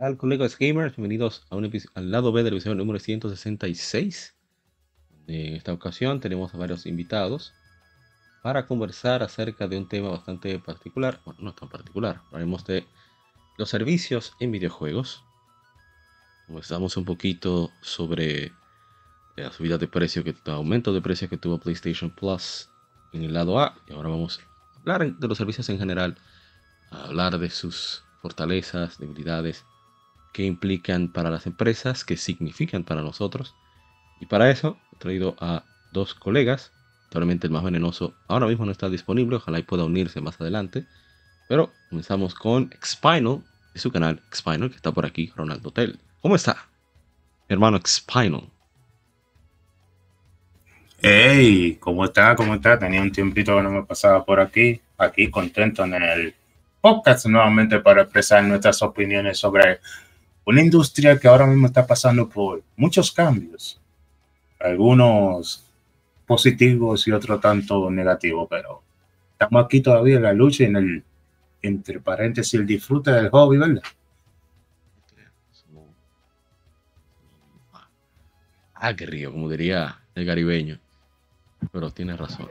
Hola colegas gamers, bienvenidos a un al lado B del episodio número 166. En esta ocasión tenemos a varios invitados para conversar acerca de un tema bastante particular, bueno, no tan particular, hablaremos de los servicios en videojuegos. Conversamos un poquito sobre la subida de precio, que, el aumento de precio que tuvo PlayStation Plus en el lado A, y ahora vamos a hablar de los servicios en general, a hablar de sus fortalezas, debilidades qué implican para las empresas, qué significan para nosotros. Y para eso he traído a dos colegas. Probablemente el más venenoso ahora mismo no está disponible, ojalá y pueda unirse más adelante. Pero comenzamos con Xpinal, de su canal Xpinal, que está por aquí, Ronald Hotel. ¿Cómo está? Hermano Xpinal. Hey, ¿cómo está? ¿Cómo está? Tenía un tiempito que no me pasaba por aquí. Aquí contento en el podcast nuevamente para expresar nuestras opiniones sobre una industria que ahora mismo está pasando por muchos cambios, algunos positivos y otros tanto negativos, pero estamos aquí todavía en la lucha, en el, entre paréntesis, el disfrute del hobby, ¿verdad? Agrio, como diría el caribeño. Pero tiene razón.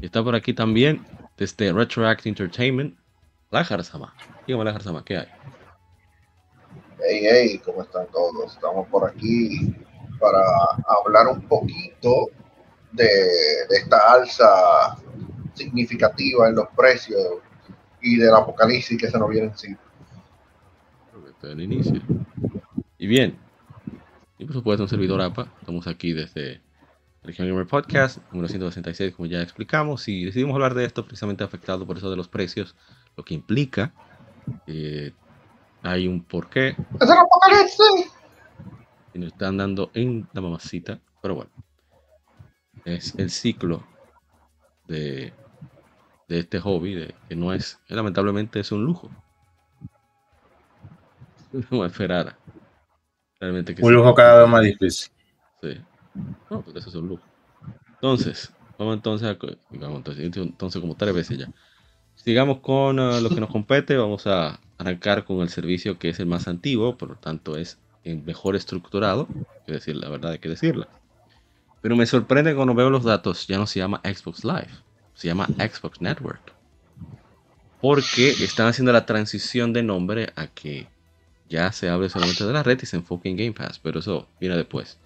Y está por aquí también, desde Retroact Entertainment, la Jarzama. Dígame la Jarzama, ¿qué hay? Hey, hey, ¿cómo están todos? Estamos por aquí para hablar un poquito de, esta alza significativa en los precios y del apocalipsis que se nos viene encima. el inicio. Y bien, y por supuesto un servidor APA, estamos aquí desde Región Gamer Podcast, número 166, como ya explicamos, y decidimos hablar de esto precisamente afectado por eso de los precios, lo que implica eh, hay un porqué. ¡Es el apocalipsis! Y nos están dando en la mamacita. Pero bueno. Es el ciclo de, de este hobby, de, que no es, lamentablemente es un lujo. No esperar. Realmente que un lujo cada vez más difícil. Sí. No, porque eso es un lujo. Entonces, vamos entonces a, entonces, entonces como tres veces ya. Sigamos con uh, lo que nos compete. Vamos a arrancar con el servicio que es el más antiguo, por lo tanto es el mejor estructurado. Es decir, la verdad hay que decirla. Pero me sorprende cuando veo los datos, ya no se llama Xbox Live, se llama Xbox Network. Porque están haciendo la transición de nombre a que ya se hable solamente de la red y se enfoque en Game Pass, pero eso viene después.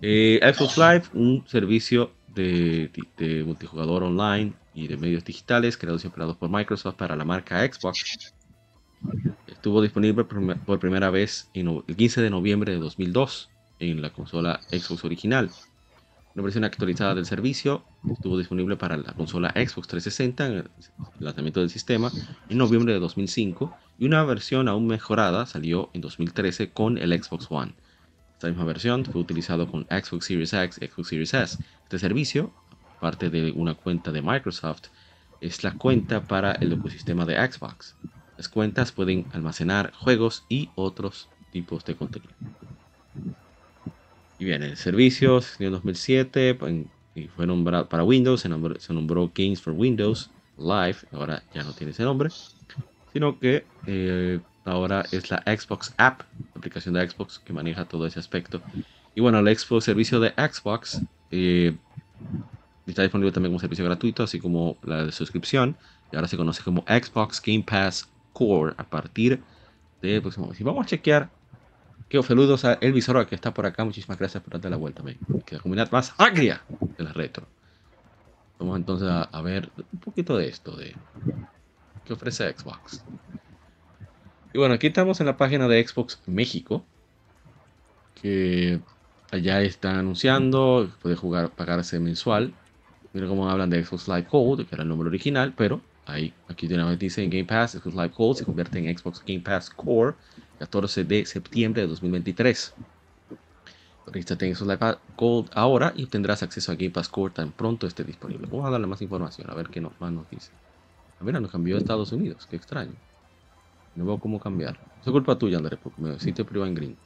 Eh, Xbox Live, un servicio de, de multijugador online y de medios digitales creados y operados por Microsoft para la marca Xbox. Estuvo disponible por primera vez en el 15 de noviembre de 2002 en la consola Xbox original. Una versión actualizada del servicio estuvo disponible para la consola Xbox 360 en el lanzamiento del sistema en noviembre de 2005 y una versión aún mejorada salió en 2013 con el Xbox One. Esta misma versión fue utilizado con Xbox Series X y Xbox Series S. Este servicio parte de una cuenta de Microsoft, es la cuenta para el ecosistema de Xbox. Las cuentas pueden almacenar juegos y otros tipos de contenido. Y bien, el servicio en 2007 y fue nombrado para Windows, se nombró, Games for Windows Live, ahora ya no tiene ese nombre, sino que eh, ahora es la Xbox App, la aplicación de Xbox que maneja todo ese aspecto. Y bueno, el Xbox servicio de Xbox eh, Está disponible también como servicio gratuito, así como la de suscripción. Y ahora se conoce como Xbox Game Pass Core a partir del próximo mes. Y vamos a chequear qué saludos a el visor que está por acá. Muchísimas gracias por darte la vuelta. Que la comunidad más agria de la retro. Vamos entonces a, ver un poquito de esto, de qué ofrece Xbox. Y bueno, aquí estamos en la página de Xbox México, que allá están anunciando, puede jugar, pagarse mensual. Mira cómo hablan de Xbox Live Gold, que era el nombre original, pero ahí, aquí de dice en Game Pass, Xbox Live Gold se convierte en Xbox Game Pass Core 14 de septiembre de 2023. Regístrate en Xbox Live Gold ahora y tendrás acceso a Game Pass Core tan pronto esté disponible. Vamos a darle más información, a ver qué más nos dice. A ver, nos cambió a Estados Unidos, qué extraño. No veo cómo cambiar. Es culpa tuya, Andrés, porque me sitio privado en green.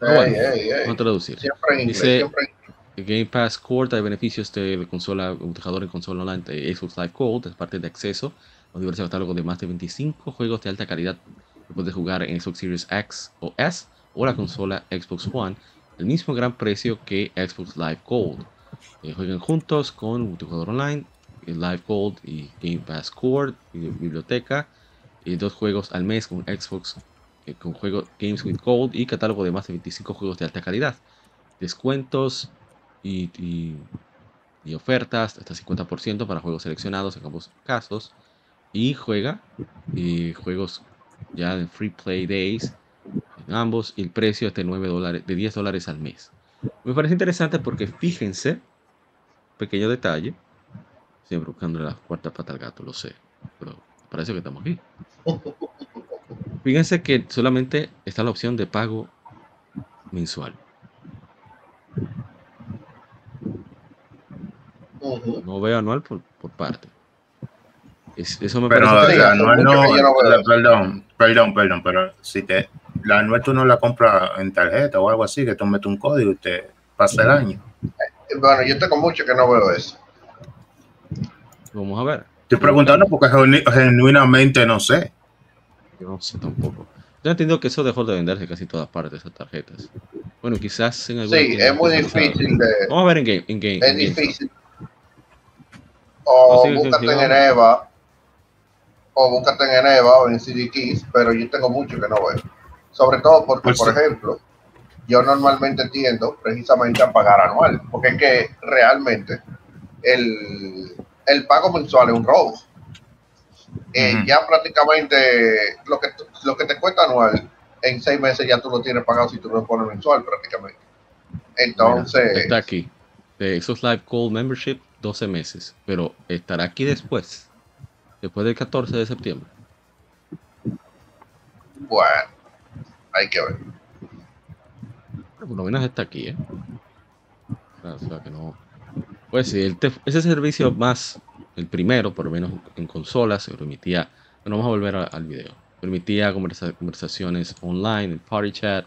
Ey, bueno, ey, ey. Vamos a traducir. Siempre en inglés, Dice- siempre en Game Pass Core trae beneficios de consola, un jugador en consola online de Xbox Live Gold, es parte de acceso a un diverso catálogo de más de 25 juegos de alta calidad que puedes jugar en Xbox Series X o S o la consola Xbox One, el mismo gran precio que Xbox Live Gold. Eh, jueguen juntos con multijugador online, el Live Gold y Game Pass Core biblioteca, y dos juegos al mes con Xbox, eh, con juego Games with Gold y catálogo de más de 25 juegos de alta calidad. Descuentos y, y- y ofertas hasta 50% para juegos seleccionados en ambos casos. Y juega y juegos ya en Free Play Days en ambos. Y el precio es de, 9 dólares, de 10 dólares al mes. Me parece interesante porque fíjense, pequeño detalle. Siempre buscando la cuarta pata al gato, lo sé. Pero parece que estamos aquí. Fíjense que solamente está la opción de pago mensual. No veo anual por, por parte. Es- eso me Pero parece hace anual no, no perdón, perdón, perdón, pero si te, la anual tú no la compras en tarjeta o algo así, que tú metes un código y te pasa el año. Bueno, yo tengo mucho que no veo eso. Vamos a ver. Estoy preguntando porque genu- genuinamente no sé. Yo no sé tampoco. Yo entiendo que eso dejó de venderse casi todas partes, esas tarjetas. Bueno, quizás en alguna Sí, es muy difícil de. Vamos a ver en game. En game Es en difícil. O sí, búscate sí, en vamos. Eneva, o búscate en Eneva o en CD Keys, pero yo tengo mucho que no veo. Sobre todo porque, Pues por ejemplo, yo normalmente tiendo precisamente a pagar anual, porque es que realmente el, el pago mensual es un robo. Eh. Ya prácticamente lo que, lo que te cuesta anual, en seis meses ya tú lo tienes pagado si tú lo pones mensual prácticamente. Entonces, Está aquí. Live Gold Membership, 12 meses. Pero estará aquí después. Después del 14 de septiembre. bueno, hay que ver. Pero por lo menos está aquí, ¿eh? O sea, que no. Pues sí, el ese servicio más, el primero, por lo menos en consolas, se permitía. Bueno, vamos a volver a- al video. Permitía conversa- conversaciones online, el party chat,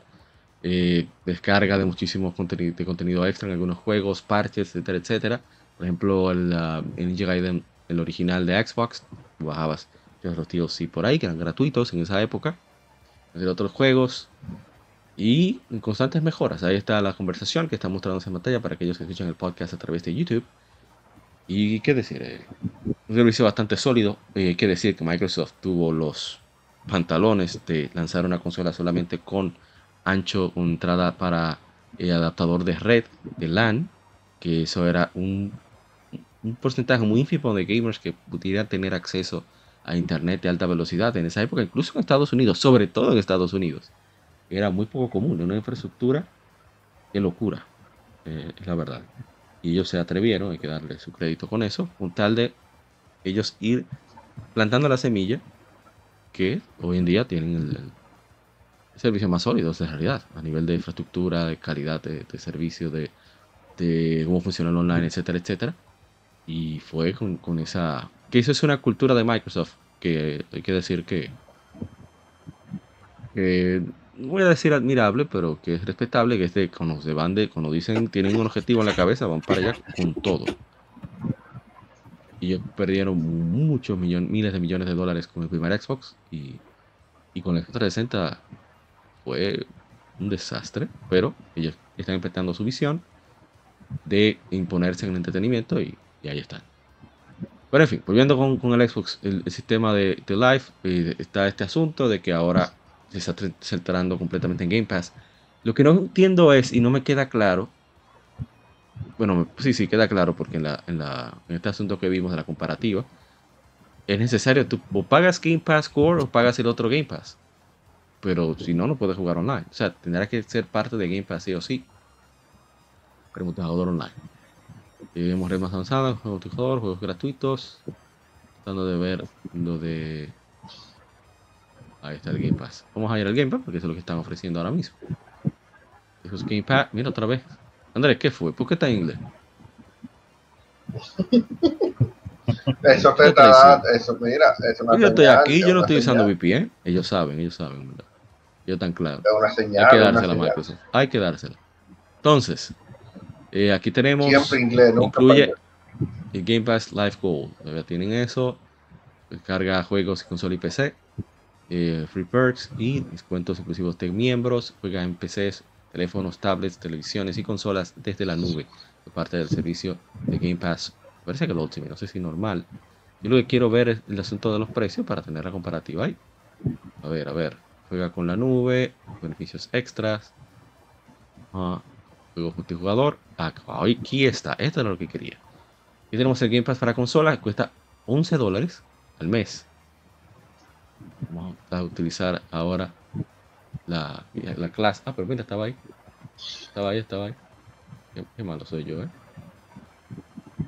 eh, descarga de muchísimos conteni- de contenido extra en algunos juegos, parches, etcétera, etcétera. Por ejemplo, el uh, Ninja Gaiden, el original de Xbox, bajabas los tíos sí por ahí, que eran gratuitos en esa época. De otros juegos, y constantes mejoras. Ahí está la conversación que está mostrándose en pantalla para aquellos que escuchan el podcast a través de YouTube. Y qué decir, eh, un servicio bastante sólido. Eh, que decir que Microsoft tuvo los pantalones de lanzar una consola solamente con ancho, con entrada para eh, adaptador de red, de LAN, que eso era un, un porcentaje muy ínfimo de gamers que pudieran tener acceso a internet de alta velocidad en esa época, incluso en Estados Unidos, sobre todo en Estados Unidos era muy poco común, una infraestructura de locura, eh, es la verdad. Y ellos se atrevieron, hay que darle su crédito con eso, con tal de ellos ir plantando la semilla que hoy en día tienen el, servicio más sólido de realidad, a nivel de infraestructura, de calidad de, de servicio, de cómo funciona el online, etcétera, etcétera. Y fue con, con esa... Que eso es una cultura de Microsoft, que hay que decir que voy a decir admirable, pero que es respetable, que es de cuando se van de, cuando dicen tienen un objetivo en la cabeza, van para allá con todo. Y ellos perdieron muchos millones, miles de millones de dólares con el primer Xbox y, y con el Xbox 360 fue un desastre, pero ellos están empezando su visión de imponerse en el entretenimiento y, y ahí están. Pero en fin, volviendo con, con el Xbox, el, sistema de, de Live, eh, está este asunto de que ahora se está centrando completamente en Game Pass. Lo que no entiendo es, y no me queda claro, bueno, sí, sí, queda claro, porque en, la, en, la, en este asunto que vimos de la comparativa, es necesario, tú pagas Game Pass Core o pagas el otro Game Pass. Pero si no, no puedes jugar online. O sea, tendrá que ser parte de Game Pass sí o sí. Multijugador online. Tenemos redes más avanzadas, juegos multijugador, juegos gratuitos. Tratando de ver lo de. Ahí está el Game Pass. Vamos a ir al Game Pass porque eso es lo que están ofreciendo ahora mismo. Eso es Game Pass. Mira otra vez. Andrés, ¿qué fue? ¿Por qué está en inglés? Eso te está, eso, mira, es una yo estoy aquí, yo no estoy usando señal, VPN. Ellos saben, ellos saben, ¿verdad? Es una señal. Hay que dársela. Microsoft. Hay que dársela. Entonces, eh, aquí tenemos. Siempre inglés, incluye el Game Pass Live Gold. Ya tienen eso. Carga juegos y consola y PC. eh, free perks y descuentos exclusivos de miembros. Juega en PCs, teléfonos, tablets, televisiones y consolas desde la nube. Parte del servicio de Game Pass. Parece que lo Ultimate, no sé si normal. Yo lo que quiero ver es el asunto de los precios para tener la comparativa ahí. A ver, a ver. Juega con la nube, beneficios extras. Ah, juegos multijugador. Aquí está. Esto es lo que quería. Y tenemos el Game Pass para consolas. Cuesta 11 dólares al mes. Vamos a utilizar ahora la, la clase. Ah, pero mira, estaba ahí. Estaba ahí, estaba ahí. Qué, malo soy yo, ¿eh?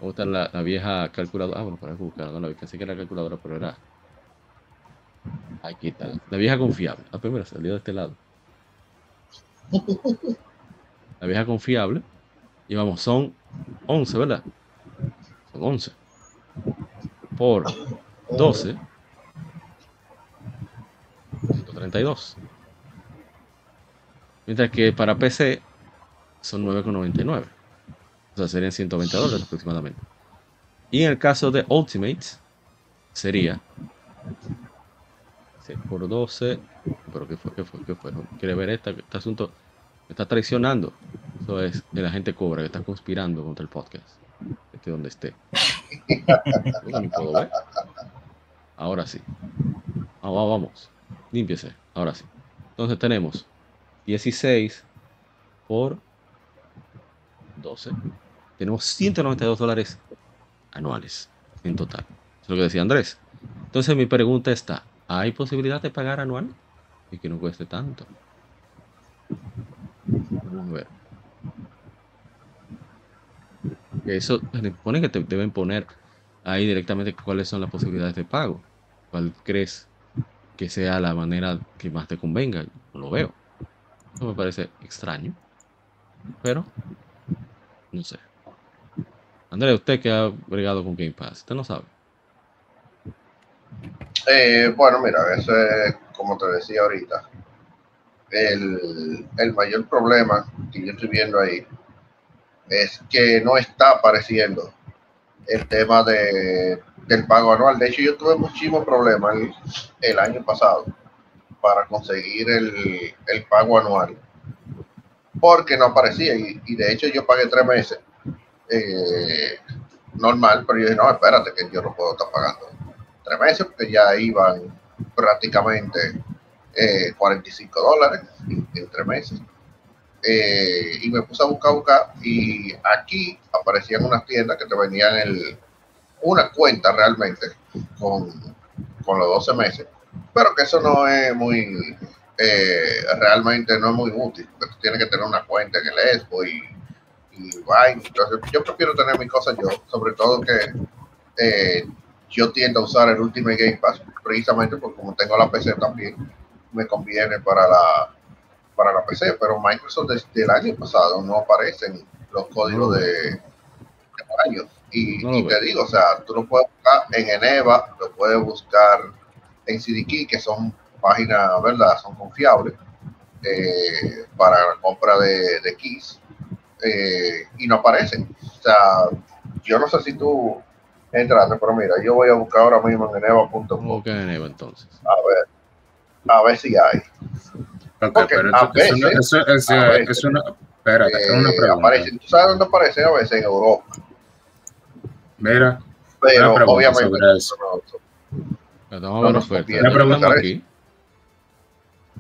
Vamos a la, la vieja calculadora. Ah, bueno, para buscar, no la vi. Pensé que era calculadora, pero era. Aquí está. La vieja confiable. Ah, pero mira, salió de este lado. La vieja confiable. Y vamos, son 11, ¿verdad? Son 11. Por 12. 132. Mientras que para PC son 9,99. O sea, serían 120 dólares aproximadamente. Y en el caso de Ultimates, sería 6 por 12. Pero ¿qué fue? ¿Qué fue? ¿Qué fue? ¿No ¿Quiere ver este asunto? Está traicionando. Eso es de la gente cobra que está conspirando contra el podcast. Esté donde esté. Ahora sí. Ah, va- vamos. Límpiese. Ahora sí. Entonces tenemos 16 por 12. Tenemos 192 dólares anuales en total. Es lo que decía Andrés. Entonces mi pregunta está, ¿hay posibilidad de pagar anual? Y que no cueste tanto. A ver. Eso que te deben poner ahí directamente cuáles son las posibilidades de pago. ¿Cuál crees que sea la manera que más te convenga? No lo veo. Eso me parece extraño. Pero, no sé. André, usted que ha bregado con Game Pass, usted no sabe. Eh, bueno, mira, eso es como te decía ahorita. El, el mayor problema que yo estoy viendo ahí es que no está apareciendo el tema de, del pago anual. De hecho, yo tuve muchísimos problemas el, año pasado para conseguir el, el pago anual porque no aparecía y, y de hecho yo pagué tres meses eh, normal, pero yo dije, no, espérate, que yo no puedo estar pagando tres meses porque ya iban prácticamente eh, 45 dólares en, en tres meses. Eh, y me puse a buscar, buscar, y aquí aparecían unas tiendas que te venían el, una cuenta realmente con, con los 12 meses, pero que eso no es muy, eh, realmente no es muy útil, porque tienes que tener una cuenta en el Expo y, y entonces yo prefiero tener mis cosas yo, sobre todo que eh, yo tiendo a usar el Ultimate Game Pass precisamente porque como tengo la PC también, me conviene para la para la PC, pero Microsoft desde el año pasado no aparecen los códigos de, de años. Y, No y te digo, o sea, tú lo puedes buscar en Eneva, lo puedes buscar en CDKey, que son páginas, ¿verdad? Son confiables eh, para la compra de, de keys eh, y no aparecen. O sea, yo no sé si tú entraste, pero mira, yo voy a buscar ahora mismo en eneva.com ¿Cómo que en Evo entonces? a ver, a ver si hay. Ok, Porque pero a eso, eso, no- veces- eso, eso- a veces, eso no- espérate, es una Eh, pregunta. ¿Tú sabes dónde aparecen a veces? En Europa. Mira, Pero Una obviamente sobre eso. no- Pero No ver nos Una pregunta. aquí.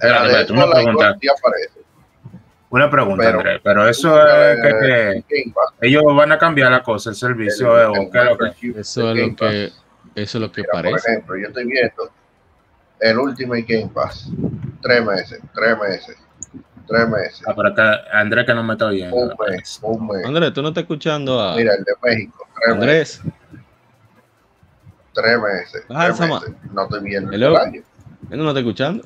la de Espérate, una pregunta. Aparece. Una pregunta, Pero- Andrés, pero eso es que, Eh, que ellos van a cambiar la cosa, el servicio, el- o el qué es lo que- Eso de es lo que, eso es lo que Mira, Por parece. ejemplo, yo estoy viendo el Ultimate Game Pass, tres meses, tres meses, tres meses, Ah, pero acá, Andrés que no me está oyendo. un mes, un mes. Andrés, tú no estás escuchando a Mira, el de México, tres meses, Andrés. tres meses, Ah, tres meses. No estoy viendo el año. Él no está escuchando.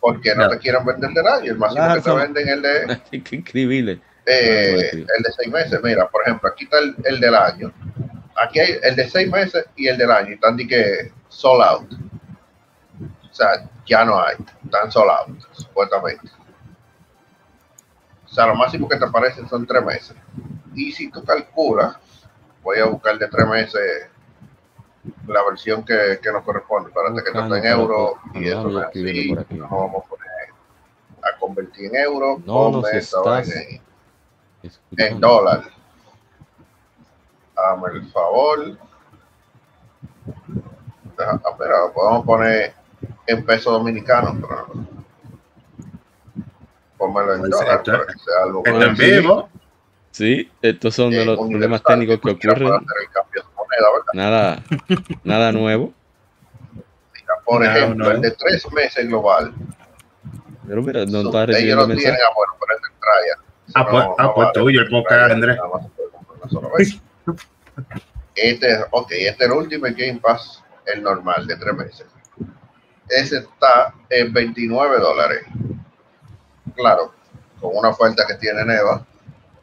Porque no No. te quieren vender del año. El máximo que te venden es el de, Qué increíble. eh, el de seis meses. Mira, por ejemplo, aquí está el, el del año. Aquí hay el de seis meses y el del año. Están de que sold out. Sea, ya no hay. Están sold out, supuestamente. O sea, lo máximo que te aparecen son tres meses. Y si tú calculas, voy a buscar de tres meses la versión que, que nos corresponde. Espérate que no está en Buscando, euro. espérate. Y eso Vamos no así. Nos vamos a poner a convertir en euro. No nos ponme esta estás vaina ahí en Escuchando. dólar. Dame el favor. Deja, ah, espera, podemos poner en peso dominicano, pero pónmelo en dólar esto- para que sea algo en vivo. Sí, estos son de los problemas técnicos que ocurren. hacer el cambio de moneda, ¿verdad? Nada, nada nuevo. Mira, por No, ejemplo, no. el de tres meses global. Pero mira, no está recibiendo lo tienen, mensaje. ah, bueno, pero es de Traya. Ah, pues, ah, pues tuyo, el podcast, Andrés. Este, ok, este es el Ultimate Game Pass, el normal de tres meses. Ese está en 29 dólares. Claro, con una oferta que tiene Neva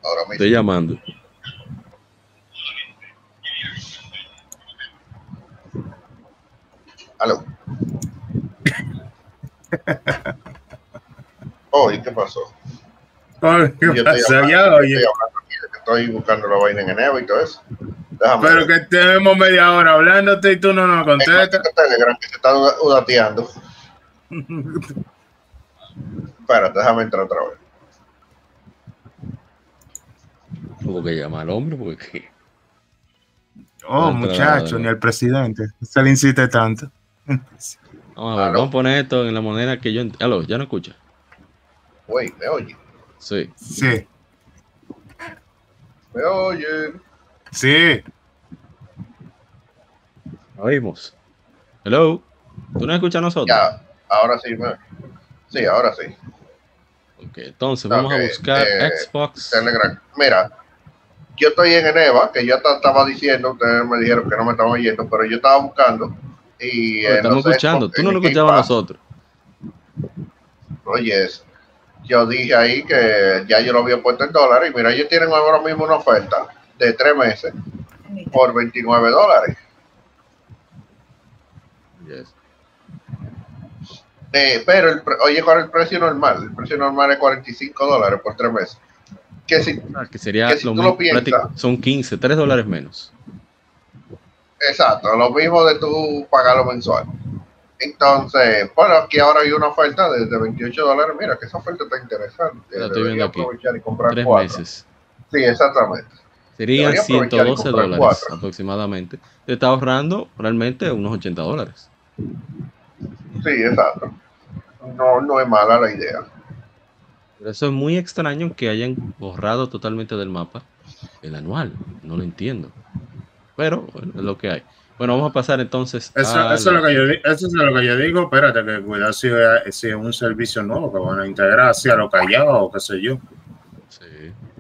ahora mismo. Estoy llamando. Aló. Oh, ¿y qué pasó? Ay, ¿Qué Yo estoy pasa? hablando- Ya, yo estoy hablando aquí de que estoy buscando la vaina en Neva y todo eso. Déjame Pero ver. que tenemos media hora hablándote y tú no nos Es contestas. Telegram que se está udateando. Espérate, déjame entrar otra vez. Tuvo que llamar al hombre porque Oh, muchacho, ni el presidente. Se le insiste tanto. Vamos a ver, vamos a poner esto en la moneda que yo Aló, ya no escucha. Güey, me oye. Sí. Sí, Me oyen. Sí. Oímos. Hello. ¿Tú no escuchas a nosotros? Ya, ahora sí me Sí, ahora sí. Ok, entonces vamos a buscar eh, Xbox. Telegram. Mira, yo estoy en Eneva, que yo ta- estaba diciendo, ustedes me dijeron que no me estaban oyendo, pero yo estaba buscando. Y No, en estamos escuchando. Xbox, Tú no el escuchabas a nosotros. Oye, yo dije ahí que ya yo lo había puesto en dólares. Y mira, ellos tienen ahora mismo una oferta de tres meses por 29 dólares. Yes. Eh, pero, el, pre- oye, ¿cuál es el precio normal? El precio normal es 45 dólares por tres meses. Que si, Ah, que sería Que si lo tú lo mismo, piensas- práctico- son 15, 3 dólares menos. exacto, lo mismo de tu pagarlo mensual. Entonces, bueno, aquí ahora hay una oferta de, de 28 dólares. Mira, que esa oferta está interesante. La estoy Debería viendo aquí. aprovechar y comprar 3 cuatro. meses. Sí, exactamente. Serían Debería aprovechar y 112 comprar dólares cuatro. aproximadamente. Te está ahorrando realmente unos 80 dólares. Sí, exacto. No, no es mala la idea. Pero eso es muy extraño que hayan borrado totalmente del mapa el anual. No lo entiendo. Pero bueno, es lo que hay. Bueno, vamos a pasar entonces Eso, a eso, es lo que yo, eso es lo que yo digo. Espérate, que cuidado si es, si es un servicio nuevo que van a integrar hacia lo callado o qué sé yo.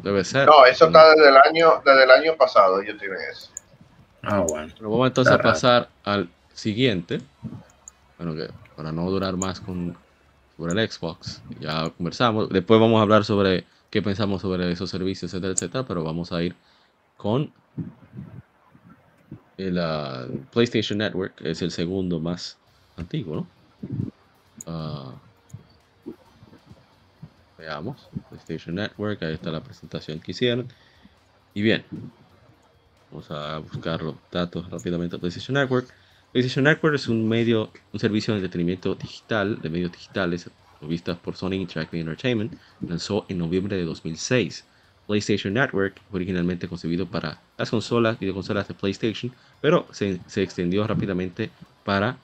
Debe ser. No, eso está desde el año, desde el año pasado. Ellos tienen eso. Ah, bueno. Pero vamos entonces a raro. pasar al siguiente. Bueno, que para no durar más con sobre el Xbox, ya conversamos. Después vamos a hablar sobre qué pensamos sobre esos servicios, etcétera, etcétera. Pero vamos a ir con el ah, PlayStation Network, que es el segundo más antiguo, ¿no? Ah, veamos, PlayStation Network, ahí está la presentación que hicieron. Y bien, Vamos a buscar los datos rápidamente. PlayStation Network. PlayStation Network es un medio, un servicio de entretenimiento digital, de medios digitales, vistas por Sony Interactive Entertainment. Lanzó en noviembre de 2006. PlayStation Network originalmente concebido para las consolas y de consolas de PlayStation, pero se, se extendió rápidamente para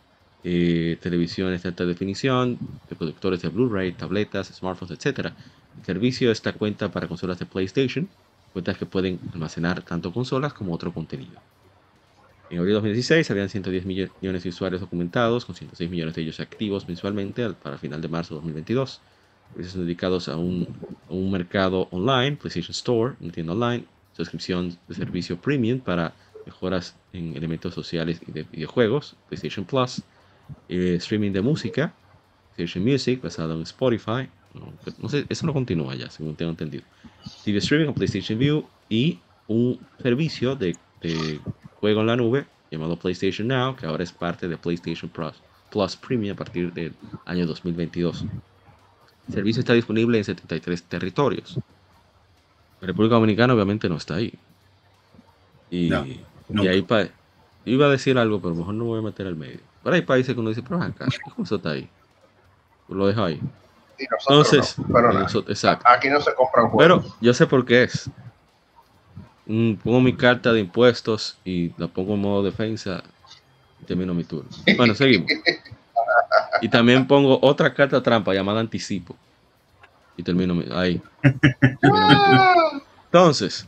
eh, televisiones de alta definición, de productores de Blu-ray, tabletas, smartphones, etc. El servicio está cuenta para consolas de PlayStation, cuentas que pueden almacenar tanto consolas como otro contenido. En abril de 2016 habían 110 millones de usuarios documentados, con 106 millones de ellos activos mensualmente para final de marzo de 2022. Servicios dedicados a un, a un mercado online, PlayStation Store, tienda online, suscripción de servicio premium para mejoras en elementos sociales y de videojuegos, PlayStation Plus, eh, streaming de música, PlayStation Music basado en Spotify, no, sé, eso no continúa ya, según tengo entendido. TV streaming con PlayStation View y un servicio de, de, juego en la nube llamado PlayStation Now, que ahora es parte de PlayStation Plus, Plus Premium a partir del año 2022. El servicio está disponible en 73 territorios. La República Dominicana obviamente no está ahí. Y, No, y ahí iba a decir algo, pero mejor no voy a meter al medio. Pero hay países que uno dice, pero acá, ¿cómo eso está ahí? Pues lo dejo ahí. Y nosotros Entonces, no, pero nosotros- exacto. aquí no se compran Pero juegos. yo sé por qué es. Mm, pongo mi carta de impuestos y la pongo en modo defensa y termino mi turno. Bueno, seguimos. Y también pongo otra carta trampa llamada anticipo. Y termino mi, ahí. Termino mi turno. Entonces,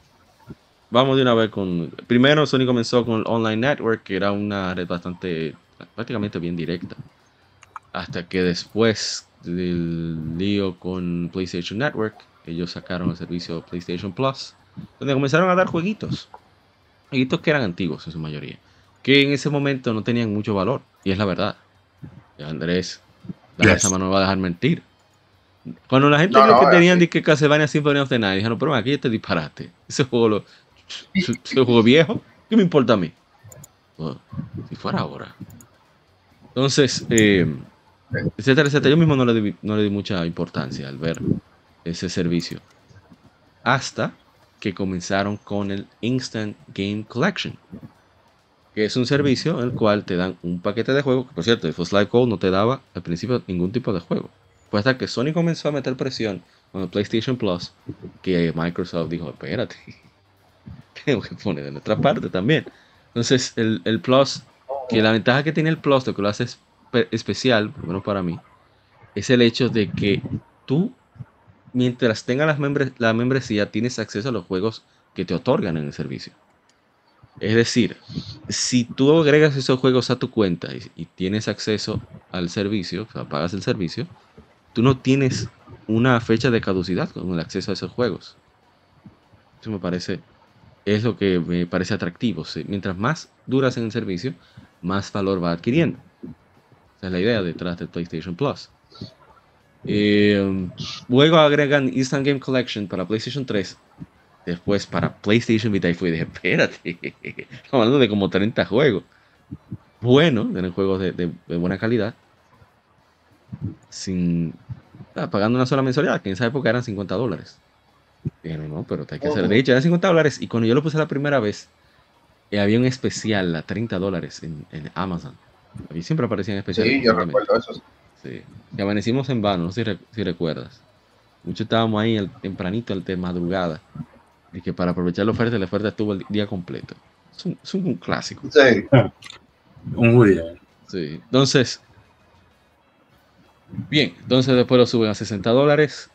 vamos de una vez con. Primero, Sony comenzó con el Online Network, que era una red bastante, prácticamente bien directa. Hasta que después del lío con PlayStation Network, ellos sacaron el servicio PlayStation Plus, donde comenzaron a dar jueguitos. Jueguitos que eran antiguos en su mayoría, que en ese momento no tenían mucho valor, y es la verdad. Andrés, la Yes. No va a dejar mentir. Cuando la gente No, que tenían de que Castlevania Symphony of the Night, dijeron, pero aquí este disparate. Ese juego, lo, ese, ese juego viejo, ¿qué me importa a mí? Bueno, si fuera ahora. Entonces, eh, etcétera, etcétera. Yo mismo no le, di, mucha importancia al ver ese servicio. Hasta que comenzaron con el Instant Game Collection. Que es un servicio en el cual te dan un paquete de juegos. Por cierto, First Life Gold no te daba al principio ningún tipo de juego. Fue hasta que Sony comenzó a meter presión con el PlayStation Plus. Que Microsoft dijo: Espérate, tenemos que poner de nuestra parte también. Entonces, el Plus que la ventaja que tiene el Plus, que lo hace espe- especial, por lo menos para mí, es el hecho de que tú, mientras tengas las membre- la membresía, tienes acceso a los juegos que te otorgan en el servicio. Es decir, si tú agregas esos juegos a tu cuenta y, y tienes acceso al servicio, o sea, pagas el servicio, tú no tienes una fecha de caducidad con el acceso a esos juegos. Eso me parece, es lo que me parece atractivo. Mientras más duras en el servicio, más valor va adquiriendo. Esa es la idea detrás del PlayStation Plus. Eh, luego agregan Instant Game Collection para PlayStation 3. Después para PlayStation Vita. Y fue dije, espérate. Estamos hablando de como 30 juegos. Bueno, tienen juegos de, de- de buena calidad. Sin. ah, pagando una sola mensualidad, que en esa época eran 50 dólares. Dije, no, pero hay que hacer. De hecho, eran 50 dólares. Y cuando yo lo puse la primera vez, eh, había un especial a 30 dólares en, en Amazon. A mí siempre aparecían especiales. Sí, yo recuerdo eso. Sí. Y amanecimos en vano, no sé si, re- si recuerdas. Muchos estábamos ahí el, tempranito, el de madrugada. Y que para aprovechar la oferta, la oferta estuvo el día completo. Es un, es un clásico. Sí, Un judío. Sí. Entonces, bien, entonces después lo suben a 60 dólares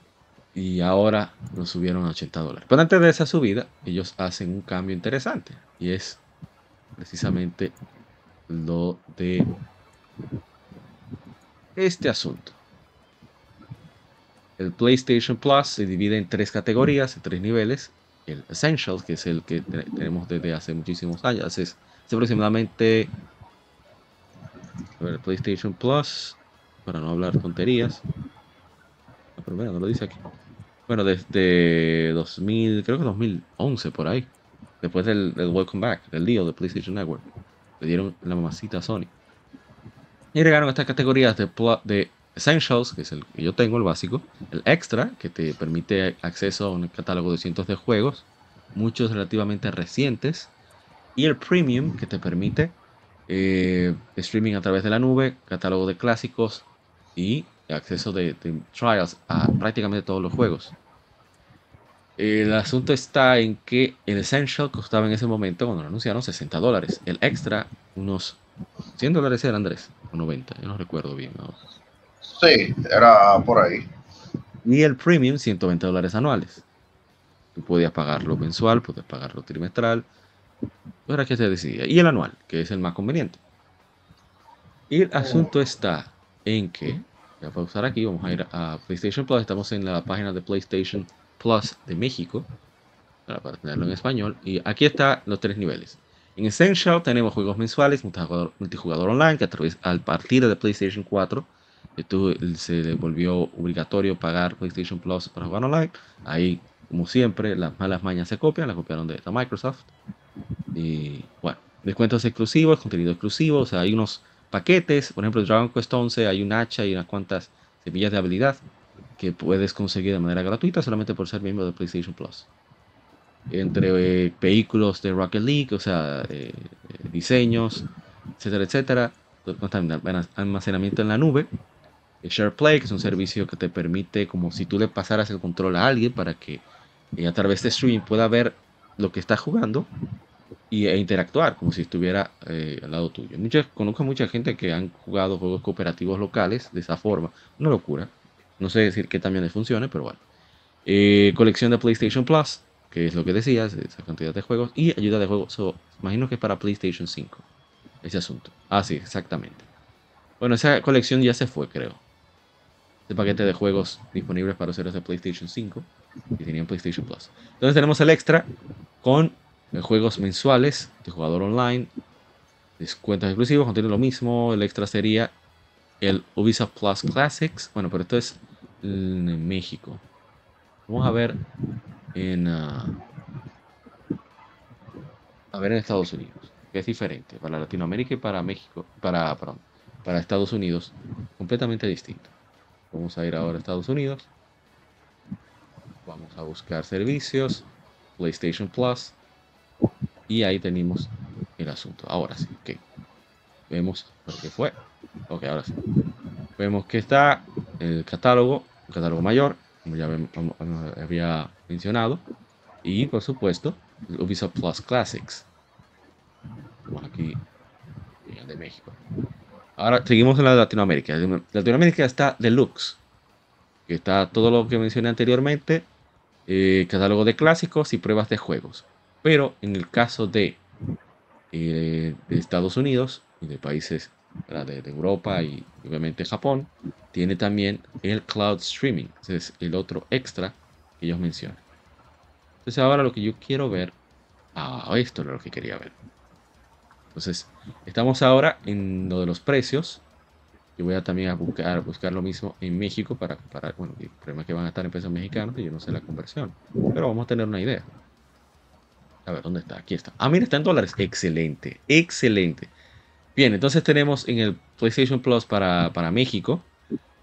y ahora lo subieron a 80 dólares. Pero antes de esa subida, ellos hacen un cambio interesante y es precisamente lo de este asunto. El PlayStation Plus se divide en tres categorías, en tres niveles. El Essentials, que es el que te- tenemos desde hace muchísimos años, hace aproximadamente a ver, el PlayStation Plus, para no hablar tonterías. No lo dice aquí. Bueno, desde 2000, creo que 2011 por ahí. Después del, Welcome Back, del deal de PlayStation Network. Le dieron la mamacita a Sony. Y agregaron estas categorías de, de Essentials, que es el que yo tengo, el básico. El Extra, que te permite acceso a un catálogo de cientos de juegos, muchos relativamente recientes. Y el Premium, que te permite eh, streaming a través de la nube, catálogo de clásicos y acceso de, de trials a prácticamente todos los juegos. El asunto está en que el Essential costaba en ese momento, cuando lo anunciaron, 60 dólares. El extra, unos 100 dólares era Andrés, o 90, yo no recuerdo bien. sí, era por ahí. Y el premium, 120 dólares anuales. Tú podías pagarlo mensual, podías pagarlo trimestral. Ahora que se decidía. Y el anual, que es el más conveniente. Y el asunto está en que, voy a pausar aquí, vamos a ir a PlayStation Plus. Estamos en la página de PlayStation Plus de México, para tenerlo en español. Y aquí están los tres niveles. En Essential tenemos juegos mensuales, multijugador, online, que a, través, al partir de PlayStation 4 se volvió obligatorio pagar PlayStation Plus para jugar online. Ahí, como siempre, las malas mañas se copian, las copiaron de, Microsoft. Y bueno, descuentos exclusivos, contenido exclusivo, o sea, hay unos paquetes, por ejemplo, Dragon Quest 11 hay un hacha y unas cuantas semillas de habilidad que puedes conseguir de manera gratuita solamente por ser miembro de PlayStation Plus. Entre eh, vehículos de Rocket League, o sea, eh, eh, diseños, etcétera, etcétera. Almacenamiento en la nube. SharePlay, que es un servicio que te permite, como si tú le pasaras el control a alguien para que a través de streaming pueda ver lo que está jugando y, e interactuar como si estuviera al lado tuyo. Conozco mucha gente que han jugado juegos cooperativos locales de esa forma. Una locura. No sé decir que también les funcione, pero bueno. Eh, colección de PlayStation Plus, que es lo que decías, esa cantidad de juegos. Y ayuda de juegos. imagino que es para PlayStation 5. Ese asunto. Ah, sí, exactamente. Bueno, esa colección ya se fue, creo. Este paquete de juegos disponibles para usuarios de PlayStation 5 y tenían PlayStation Plus. Entonces tenemos el extra con eh, juegos mensuales de jugador online, descuentos exclusivos, contiene lo mismo. El extra sería el Ubisoft Plus Classics. Bueno, pero esto es en México. Vamos a ver en ah, a ver en Estados Unidos, que es diferente para Latinoamérica y para México, para para Estados Unidos, completamente distinto. Vamos a ir ahora a Estados Unidos. Vamos a buscar servicios, PlayStation Plus y ahí tenemos el asunto. Ahora sí, ok. Vemos lo que fue. Ok, ahora sí. Vemos que está el catálogo, el catálogo mayor, como ya había mencionado. Y por supuesto, el Ubisoft Plus Classics. Vamos aquí, el de México. Ahora seguimos en la Latinoamérica. Latinoamérica está Deluxe, que está todo lo que mencioné anteriormente, eh, catálogo de clásicos y pruebas de juegos. Pero en el caso de, eh, de Estados Unidos y de países de, Europa y obviamente Japón, tiene también el cloud streaming. Ese es el otro extra que ellos mencionan. Entonces ahora lo que yo quiero ver, ah, esto es lo que quería ver. Entonces, estamos ahora en lo de los precios. Yo voy a también a buscar, buscar lo mismo en México para comparar. Bueno, el problema es que van a estar en pesos mexicanos y yo no sé la conversión. Pero vamos a tener una idea. A ver, ¿dónde está? Aquí está. Ah, mira, está en dólares. Excelente, excelente. Bien, entonces tenemos en el PlayStation Plus para, México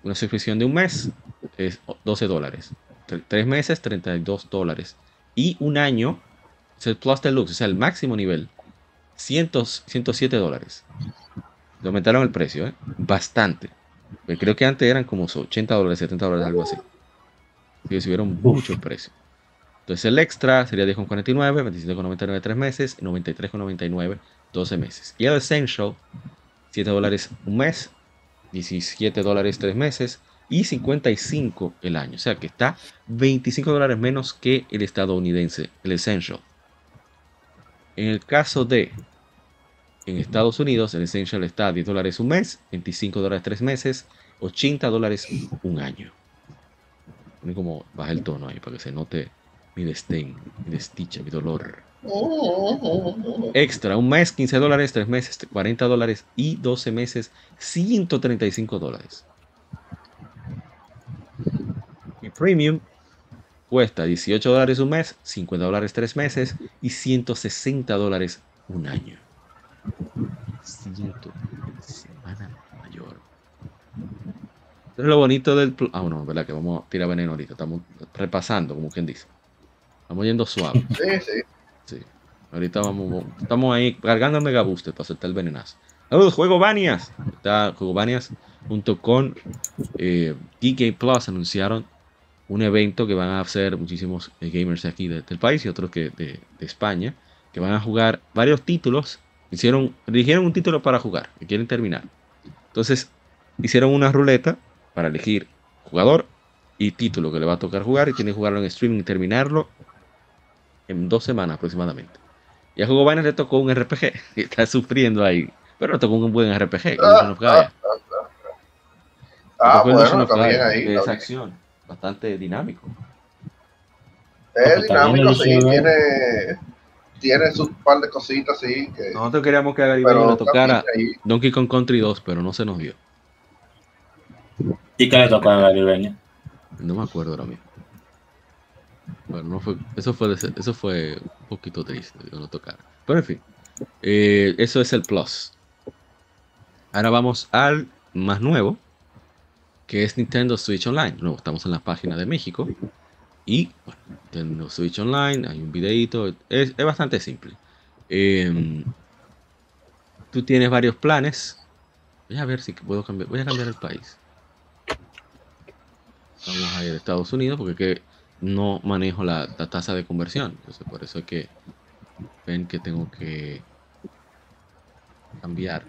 una suscripción de un mes, es 12 dólares. Tres meses, 32 dólares. Y un año, es el Plus Deluxe, o sea, el máximo nivel, 107 dólares. Le aumentaron el precio, ¿eh? Bastante. Creo que antes eran como 80 dólares, 70 dólares, algo así. Y subieron mucho el precio. Entonces el extra sería 10,49, 27,99 3 meses, 93,99 12 meses. Y el Essential, 7 dólares un mes, 17 dólares 3 meses y 55 el año. O sea que está 25 dólares menos que el estadounidense, el Essential. En el caso de en Estados Unidos, el Essential está a 10 dólares un mes, 25 dólares 3 meses, 80 dólares un año. Como baja el tono ahí para que se note mi destén, mi desticha, mi dolor. Extra, un mes 15 dólares, 3 meses 40 dólares y 12 meses 135 dólares. Y premium cuesta 18 dólares un mes, 50 dólares 3 meses y 160 dólares un año. semana mayor. es lo bonito del... Ah, no, verdad que vamos a tirar veneno ahorita. Estamos repasando, como quien dice. Estamos yendo suave. Sí, sí. Sí. Ahorita vamos, estamos ahí cargando Mega Booster para soltar el venenazo. Saludos, Juego Banias. Está Juego Banias junto con eh, Game Plus anunciaron un evento que van a hacer muchísimos eh, gamers aquí del país y otros que de, España que van a jugar varios títulos. Hicieron, eligieron un título para jugar, que quieren terminar. Entonces, hicieron una ruleta para elegir jugador y título que le va a tocar jugar y tiene que jugarlo en streaming y terminarlo en dos semanas aproximadamente. Y a Juego Vaina le tocó un RPG y está sufriendo ahí. Pero le tocó un buen RPG. Ah, ah, ah, bueno, también ahí. De esa acción, bastante dinámico. Es dinámico, sí, tiene, tiene sus par de cositas, sí. Que, Nosotros queríamos que a Garibaldi le tocara Donkey Kong Country 2, pero no se nos dio. ¿Y qué le tocó a Garibaldi? No me acuerdo ahora mismo. Bueno, no fue, eso, fue, eso fue un poquito triste que no tocara. Pero en fin, eh, eso es el plus. Ahora vamos al más nuevo, que es Nintendo Switch Online. Luego estamos en la página de México. Y bueno, Nintendo Switch Online, hay un videito, es, es bastante simple. Em, tú tienes varios planes. Voy a ver si puedo cambiar. Voy a cambiar el país. Vamos a ir a Estados Unidos porque que no manejo la, tasa de conversión. Entonces, por eso es que ven que tengo que cambiar.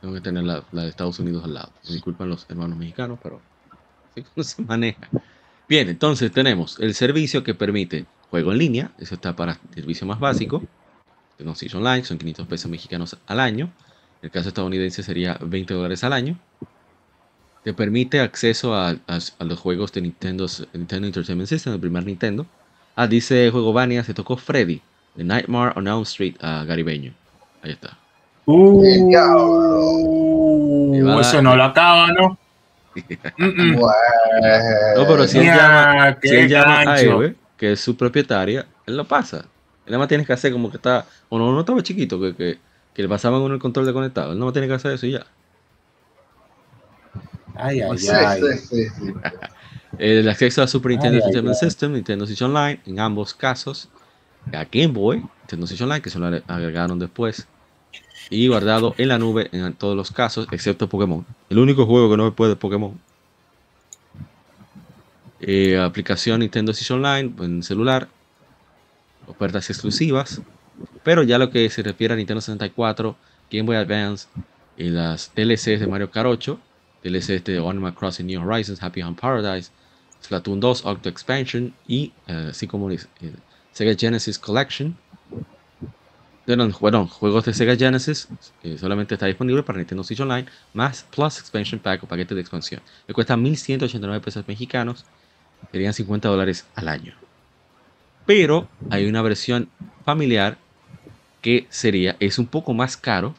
Tengo que tener la, de Estados Unidos al lado. disculpan los hermanos mexicanos, pero así no se maneja. Bien, entonces tenemos el servicio que permite juego en línea. Eso está para servicio más básico. Tengo Online, son 500 pesos mexicanos al año. En el caso estadounidense sería 20 dólares al año te permite acceso a, los juegos de Nintendo, Nintendo Entertainment System, el primer Nintendo. Ah, dice Juego Vania, se tocó Freddy, The Nightmare on Elm Street a Garibeño. Ahí está. Uh, eso no lo acaba, ¿no? no, pero si él llama, si él llama a Eve, que es su propietaria, él lo pasa. Él nada más tiene que hacer como que está, o no, no estaba chiquito, que, que, que le pasaban con el control de conectado. Él no tiene que hacer eso y ya. Ay, ay, ay. el acceso a Super Nintendo Entertainment System, Nintendo Switch Online, en ambos casos, a Game Boy, Nintendo Switch Online, que se lo agregaron después, y guardado en la nube en todos los casos, excepto Pokémon. El único juego que no puede Pokémon. Eh, aplicación Nintendo Switch Online en celular, ofertas exclusivas, pero ya lo que se refiere a Nintendo 64, Game Boy Advance y las DLCs de Mario Kart 8, DLC este Animal Crossing New Horizons, Happy Home Paradise, Splatoon 2, Octo Expansion y eh, así como eh, Sega Genesis Collection. Bueno, juegos de Sega Genesis eh, solamente está disponible para Nintendo Switch Online, más Plus Expansion Pack o paquete de expansión. Le cuesta 1.189 pesos mexicanos, serían 50 dólares al año. Pero hay una versión familiar que sería, es un poco más caro,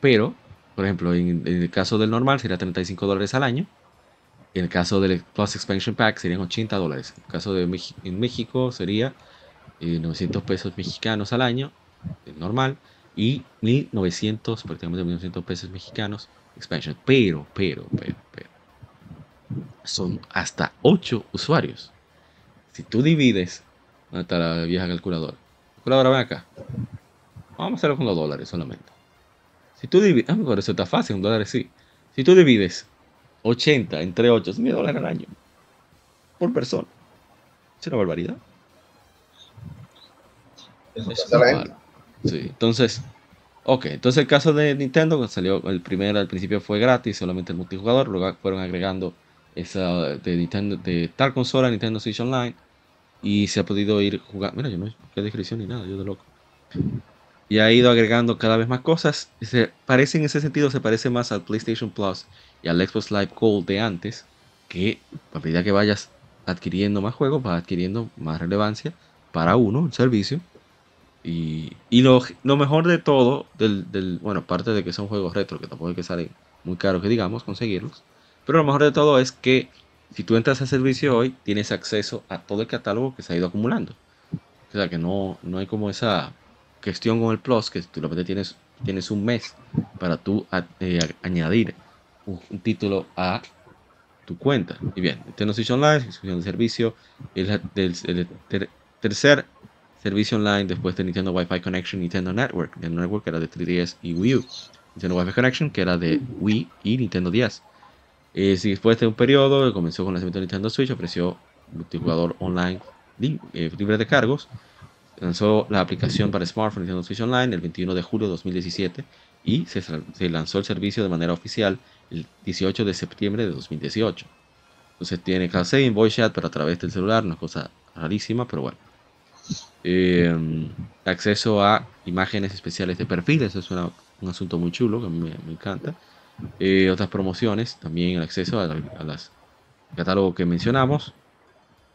pero por ejemplo, en, el caso del normal sería 35 dólares al año. En el caso del Plus Expansion Pack serían 80 dólares. En el caso de en México sería 900 eh, pesos mexicanos al año, el normal, y 1900, prácticamente 1900 pesos mexicanos expansion. Pero, pero, pero, pero, son hasta 8 usuarios. Si tú divides, ¿dónde está la vieja calculadora? Calculadora, ven acá. Vamos a hacerlo con los dólares solamente. Si tú divides, ah, por eso está fácil, un dólar sí. Si tú divides 80 entre 8, es mil dólares al año. Por persona. Es una barbaridad. Es Sí, entonces, ok, entonces el caso de Nintendo, salió el primero al principio fue gratis, solamente el multijugador, luego fueron agregando esa de Nintendo, de tal consola, Nintendo Switch Online, y se ha podido ir jugando. Mira, yo no hay descripción ni nada, yo de loco y ha ido agregando cada vez más cosas. Se parece en ese sentido, se parece más al PlayStation Plus y al Xbox Live Gold de antes, que a medida que vayas adquiriendo más juegos, va adquiriendo más relevancia para uno, el servicio. Y, y lo, lo, mejor de todo, del, bueno, aparte de que son juegos retro, que tampoco hay que salen muy caros que digamos conseguirlos, pero lo mejor de todo es que si tú entras al servicio hoy, tienes acceso a todo el catálogo que se ha ido acumulando. O sea que no, no hay como esa cuestión con el Plus, que tú lo tienes, tienes un mes para tú eh, añadir un, título a tu cuenta. Y bien, Nintendo Switch Online, suscripción de servicio, el, el, tercer servicio online después de Nintendo Wi-Fi Connection, Nintendo Network. Nintendo Network que era de 3DS y Wii U. Nintendo Wi-Fi Connection que era de Wii y Nintendo 10. Eh, después de un periodo, comenzó con el lanzamiento de Nintendo Switch, ofreció multijugador online eh, libre de cargos lanzó la aplicación para smartphone Nintendo Switch Online el 21 de julio de 2017 y se, lanzó el servicio de manera oficial el 18 de septiembre de 2018. Entonces tiene Calcei en voice chat, pero a través del celular, una cosa rarísima, pero bueno. Eh, acceso a imágenes especiales de perfil, eso es una- un asunto muy chulo que a mí me, me encanta. Eh, otras promociones, también el acceso a, la- a las catálogo que mencionamos.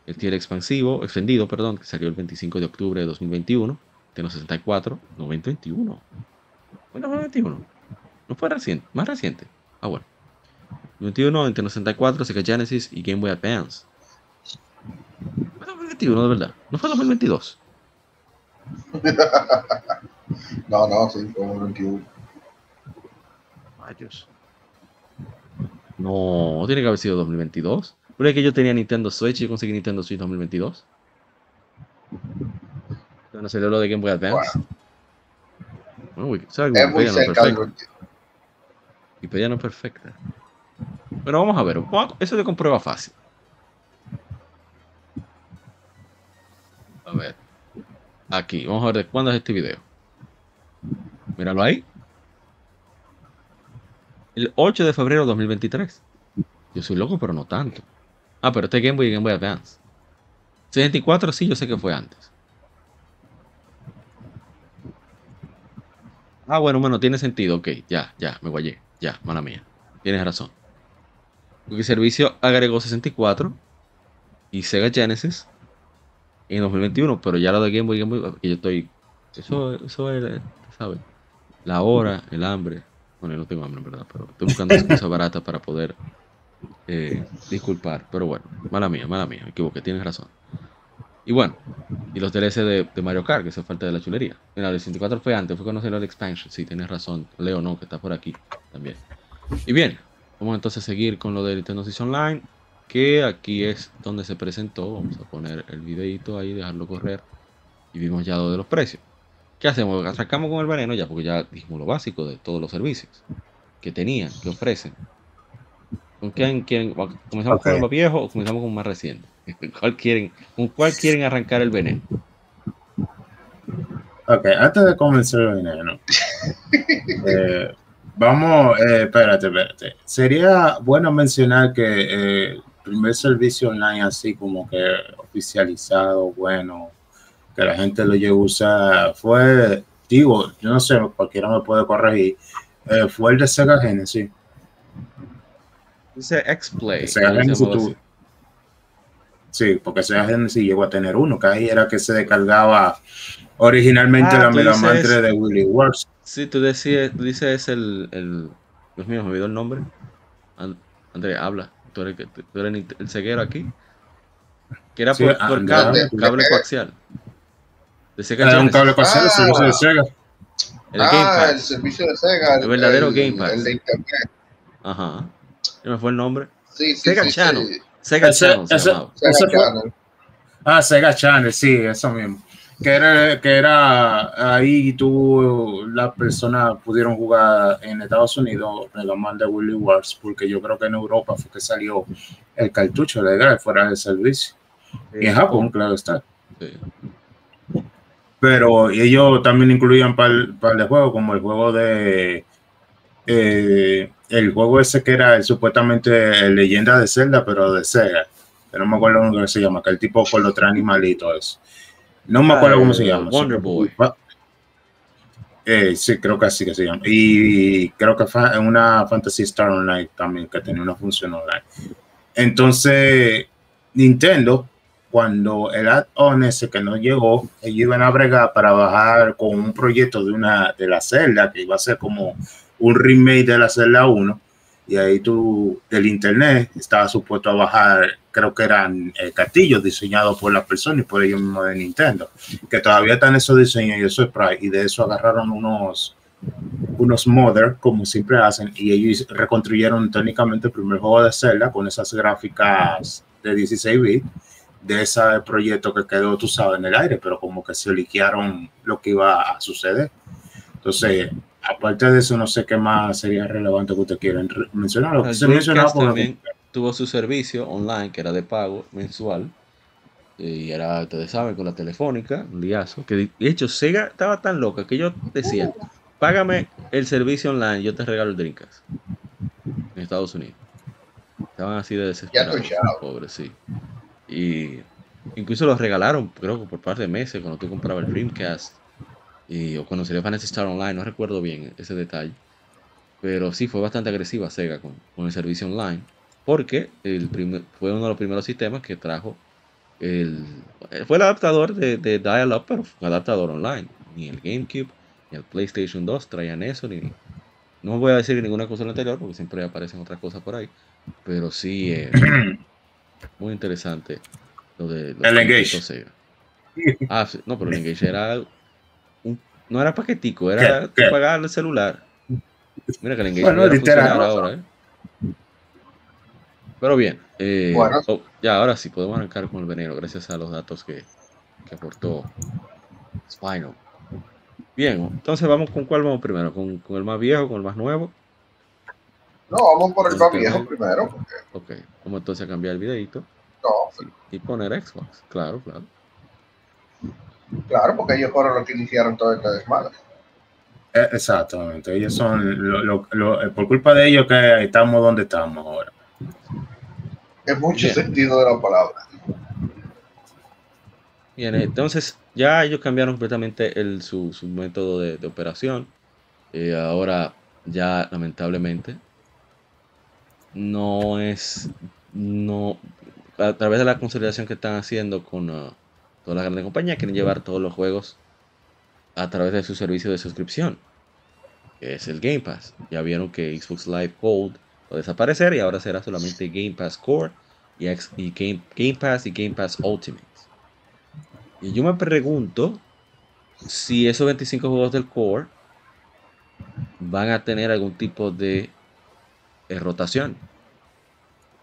El tier expansivo, extendido, perdón, que salió el 25 de octubre de 2021. Tiene 64, no 2021. Bueno, 2021. No fue reciente, más reciente. Ah, bueno. 21, Nintendo 64, Sega Genesis y Game Boy Advance. Fue 2021, de verdad. No fue 2022. No, no, sí, como 21. Rayos. No, tiene que haber sido 2022. ¿No es que yo tenía Nintendo Switch y yo conseguí Nintendo Switch 2022? Cuando salió lo de Game Boy Advance. Bueno, Wiki- ¿sabes? Es muy Wikipedia no cerca perfecta. Wikipedia no es perfecta. Pero vamos a ver. Eso se comprueba fácil. A ver. Aquí, vamos a ver de cuándo es este video. Míralo ahí. El 8 de febrero de 2023. Yo soy loco, pero no tanto. Ah, pero este es Game Boy Game Boy Advance. 64 sí, yo sé que fue antes. Ah, bueno, bueno, tiene sentido. Ok, ya, ya, me guayé. Ya, mala mía. Tienes razón. Porque el servicio agregó 64 y Sega Genesis en 2021, pero ya lo de Game Boy, Game Boy, que yo estoy. Eso, eso es, ¿sabes? La hora, el hambre. Bueno, yo no tengo hambre, en verdad, pero estoy buscando excusas baratas para poder eh, disculpar. Pero bueno, mala mía, mala mía, me equivoqué, tienes razón. Y bueno, y los DLC de, Mario Kart, que eso es falta de la chulería. Mira, el 64 fue antes, fue salió el expansion, sí, tienes razón. Leo no, que está por aquí también. Y bien, vamos entonces a seguir con lo de Nintendo Online, que aquí es donde se presentó. Vamos a poner el videito ahí, dejarlo correr. Y vimos ya lo de los precios. ¿Qué hacemos? Arrancamos con el veneno ya, porque ya dijimos lo básico de todos los servicios que tenían, que ofrecen. ¿Con quién quieren? ¿Comenzamos Ok. con lo viejo o comenzamos con más reciente? ¿Cuál quieren, ¿Con cuál quieren arrancar el veneno? Ok, antes de comenzar el veneno, eh, vamos, eh, espérate, espérate. Sería bueno mencionar que eh, el primer servicio online así como que oficializado, bueno, que la gente lo llegó a usar, fue, digo, yo no sé, cualquiera me puede corregir, eh, fue el de Sega Genesis. Dice X-Play. Sí, porque Sega Genesis llegó a tener uno, que ahí era que se descargaba originalmente Ah, la tú Mega Man dices- 3 de Willy Works. Sí, tú decías, tú dices el, el. Dios mío, me olvidó el nombre. An- André, habla. Tú eres, el que- tú eres el, el ceguero aquí. Que era Sí, por, cable, cable coaxial. De Sega Era un Genesis. cable coaxial, el Ah. servicio de Sega. El ah, Game el Pass. servicio de Sega. El verdadero el- Game Pass. El de internet. Ajá. ¿Qué me fue el nombre? Sí, sí, Sega sí, Channel. sí. Sega Channel se. Sega Channel. Ah, Sega Channel, sí, eso mismo. Que era, que era ahí tú, las personas pudieron jugar en Estados Unidos Mega Man de Willy Wars, porque yo creo que en Europa fue que salió el cartucho legal fuera del servicio. Y en Japón, claro está. Sí. Pero ellos también incluían par, par de juegos, como el juego de. eh, el juego ese que era el, supuestamente Leyenda de Zelda, pero de Sega. Que no me acuerdo cómo se llama, que el tipo con los tres animalitos. No me Ah, acuerdo cómo se llama. Wonder Boy. Eh, sí, creo que así que se llama. Y creo que fue una Fantasy Star Online también, que tenía una función online. Entonces, Nintendo, cuando el add-on ese que no llegó, ellos iban a bregar para bajar con un proyecto de una de la celda, que iba a ser como un remake de la celda 1. Y ahí tú, del internet, estaba supuesto a bajar, creo que eran eh, castillos diseñados por las personas y por ellos mismos de Nintendo que todavía están esos diseños y esos sprites, y de eso agarraron unos unos modders, como siempre hacen, y ellos reconstruyeron técnicamente el primer juego de Zelda con esas gráficas de 16 bits de ese proyecto que quedó, tú sabes, en el aire, pero como que se liquearon lo que iba a suceder. Entonces, aparte de eso, no sé qué más sería relevante que ustedes quieran re- mencionar. Lo que El se mencionaba Dreamcast por también tuvo su servicio online que era de pago mensual. Y era, ustedes saben, con la telefónica, un liazo. Que de hecho, Sega estaba tan loca que yo decía: Págame el servicio online, yo te regalo el Dreamcast. En Estados Unidos. Estaban así de desesperados. escuchado. Pobres, sí. Y incluso los regalaron, creo que por par de meses, cuando tú comprabas el Dreamcast. Y, o cuando salió Fantasy Star Online, no recuerdo bien ese detalle. Pero sí, fue bastante agresiva Sega con, con el servicio online. Porque el primer- fue uno de los primeros sistemas que trajo el... Fue el adaptador de, de Dial-Up, pero fue un adaptador online. Ni el GameCube, ni el PlayStation 2 traían eso, ni... No voy a decir ninguna cosa anterior, porque siempre aparecen otras cosas por ahí. Pero sí, eh, muy interesante lo de... los El Engage. Sega. Ah, sí, no, pero el Engage era... no era paquetico, era ¿Qué? ¿Qué? pagar el celular. Mira que el Engage Bueno, literal. ahora, ¿eh? Pero bien, eh, Bueno. oh, ya ahora sí podemos arrancar con el veneno, gracias a los datos que, que aportó Spinal. Bien, entonces vamos con cuál vamos primero, con, con el más viejo, con el más nuevo. No, vamos por el más Ok. viejo primero. porque Ok, vamos entonces a cambiar el videito no, y poner Xbox. Claro, claro. Claro, porque ellos fueron los que iniciaron todo este desmadre. Eh, Exactamente, ellos son, lo- lo- lo- eh, por culpa de ellos que estamos donde estamos ahora. En mucho Bien. sentido de la palabra. Bien, entonces ya ellos cambiaron completamente el, su, su método de, de operación. Eh, ahora ya lamentablemente no es, no, a través de la consolidación que están haciendo con ah, todas las grandes compañías, quieren llevar todos los juegos a través de su servicio de suscripción, que es el Game Pass. Ya vieron que Xbox Live Gold va a desaparecer y ahora será solamente Game Pass Core y, Game, Game Pass y Game Pass Ultimate. Y yo me pregunto si esos 25 juegos del Core van a tener algún tipo de eh, rotación.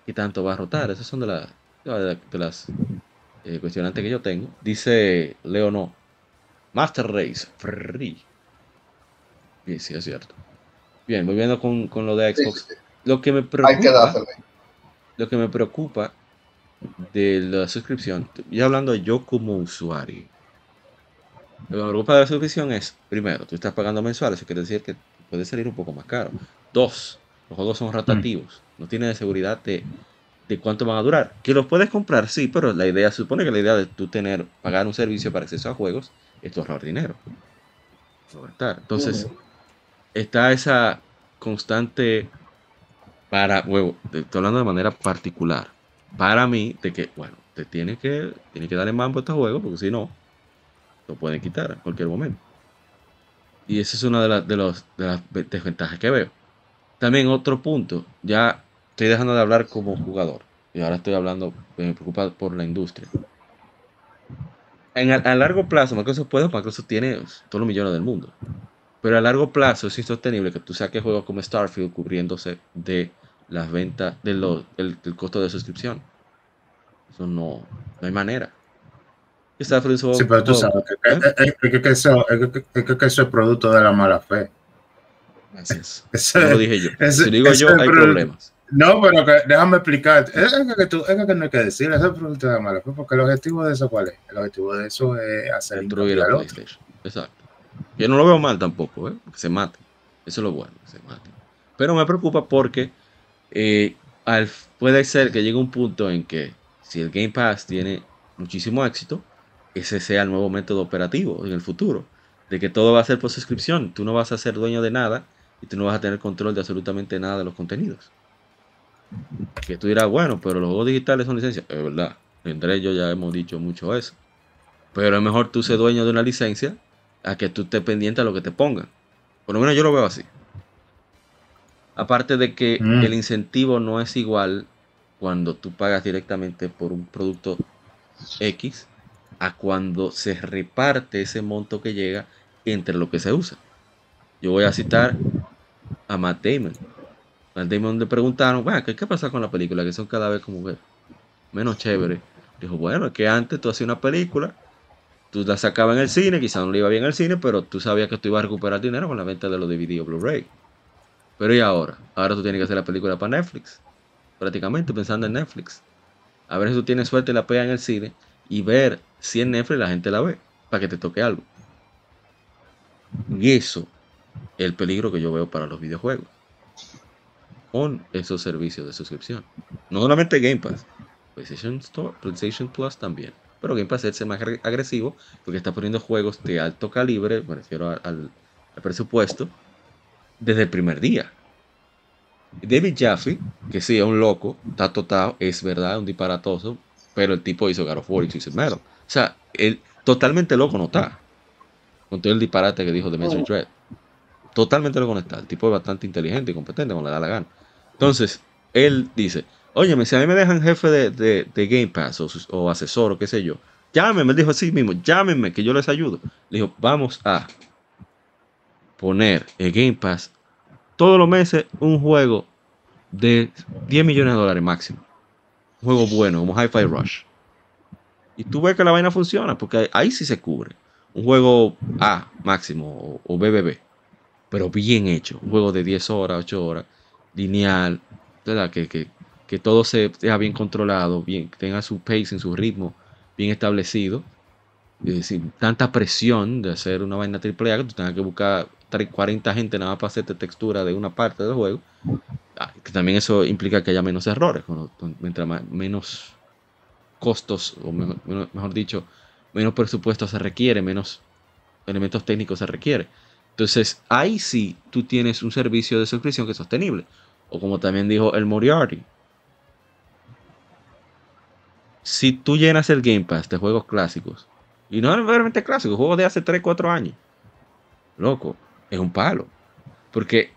¿Qué tanto va a rotar? Esas son de, la- de, la- de las eh, cuestionantes que yo tengo. Dice Leo no. Master Race Free. Bien, sí, es cierto. Bien, volviendo con, con lo de Xbox. sí, sí. Lo que me Hay que preocupa lo que me preocupa de la suscripción, y hablando yo como usuario, lo que me preocupa de la suscripción es, primero, tú estás pagando mensual, eso quiere decir que puede salir un poco más caro. Dos, los juegos son rotativos, no tienes seguridad de, de cuánto van a durar. Que los puedes comprar, sí, pero la idea, supone que la idea de tú tener, pagar un servicio para acceso a juegos, es tu ahorrar dinero. Entonces, está esa constante para huevo, estoy hablando de manera particular. Para mí, de que, bueno, te tiene que, tiene que darle mambo a este juego, porque si no, lo pueden quitar en cualquier momento. Y esa es una de, las de, los, de las ve- desventajas que veo. También otro punto, ya estoy dejando de hablar como jugador, y ahora estoy hablando, me preocupa por la industria. En, a, a largo plazo, Microsoft puede, Microsoft tiene todos los millones del mundo. Pero a largo plazo es insostenible que tú saques juegos como Starfield cubriéndose de las ventas, de lo- del, del costo de suscripción. Eso no, no hay manera. Starfield es Sí, pero tú sabes que, ¿Eh? es- es- es que eso, es que- es que eso es producto de la mala fe. Gracias. Eso No lo es- dije yo. ese- Si digo yo, es hay el pro- problemas. No, pero que, déjame explicar. Es, que tú- es que no hay que decir, eso es de la mala fe, porque el objetivo de eso, ¿cuál es? El objetivo de eso es hacer Destruir al otro. PlayStation. Exacto. Yo no lo veo mal tampoco, ¿eh? Que se mate. Eso es lo bueno, que se mate. Pero me preocupa porque eh, al- puede ser que llegue un punto en que si el Game Pass tiene muchísimo éxito, ese sea el nuevo método operativo en el futuro. De que todo va a ser por suscripción. Tú no vas a ser dueño de nada y tú no vas a tener control de absolutamente nada de los contenidos. Que tú dirás, bueno, pero los juegos digitales son licencias. Es verdad. Entre ellos ya hemos dicho mucho eso. Pero es mejor tú ser dueño de una licencia a que tú estés pendiente a lo que te pongan. Por lo menos yo lo veo así. Aparte de que Mm. el incentivo no es igual cuando tú pagas directamente por un producto X a cuando se reparte ese monto que llega entre lo que se usa. Yo voy a citar a Matt Damon. Matt Damon le preguntaron, "Bueno, ¿qué, ¿qué pasa con la película? Que son cada vez como menos chévere. Dijo, bueno, es que antes tú hacías una película, tú la sacabas en el cine, quizás no le iba bien al cine, pero tú sabías que tú ibas a recuperar dinero con la venta de los DVD o Blu-ray. Pero ¿y ahora? Ahora tú tienes que hacer la película para Netflix. Prácticamente pensando en Netflix. A ver si tú tienes suerte y la pega en el cine y ver si en Netflix la gente la ve para que te toque algo. Y eso es el peligro que yo veo para los videojuegos. Con esos servicios de suscripción. No solamente Game Pass, PlayStation Store, PlayStation Plus también. Pero Game Pass es más agresivo porque está poniendo juegos de alto calibre, me refiero al, al presupuesto, desde el primer día. David Jaffe, que sí es un loco, está totado, es verdad, un disparatoso, pero el tipo hizo God of War y Twisted Metal. O sea, él totalmente loco no está. Con todo el disparate que dijo de Metroid oh. Dread. Totalmente loco no está. El tipo es bastante inteligente y competente cuando le da la gana. Entonces, él dice, óyeme, si a mí me dejan jefe de, Game Pass o, asesor o qué sé yo, llámenme, él dijo así mismo, llámenme que yo les ayudo. Le dijo, vamos a poner el Game Pass todos los meses un juego de 10 millones de dólares máximo. Un juego bueno, como Hi-Fi Rush. Y tú ves que la vaina funciona, porque ahí sí se cubre. Un juego A máximo o, BBB, pero bien hecho. Un juego de 10 horas, 8 horas, lineal, ¿verdad? Que, que, todo se sea bien controlado, bien, que tenga su pace en su ritmo bien establecido. sin tanta presión de hacer una vaina triple A que tú tengas que buscar 40 gente nada más para hacerte textura de una parte del juego. Ah, que también eso implica que haya menos errores, mientras menos costos, o mejor, dicho, menos presupuesto se requiere, menos elementos técnicos se requiere. Entonces, ahí sí tú tienes un servicio de suscripción que es sostenible. O como también dijo el Moriarty. Si tú llenas el Game Pass de juegos clásicos, y no realmente clásicos, juegos de hace 3, 4 años, loco, es un palo. Porque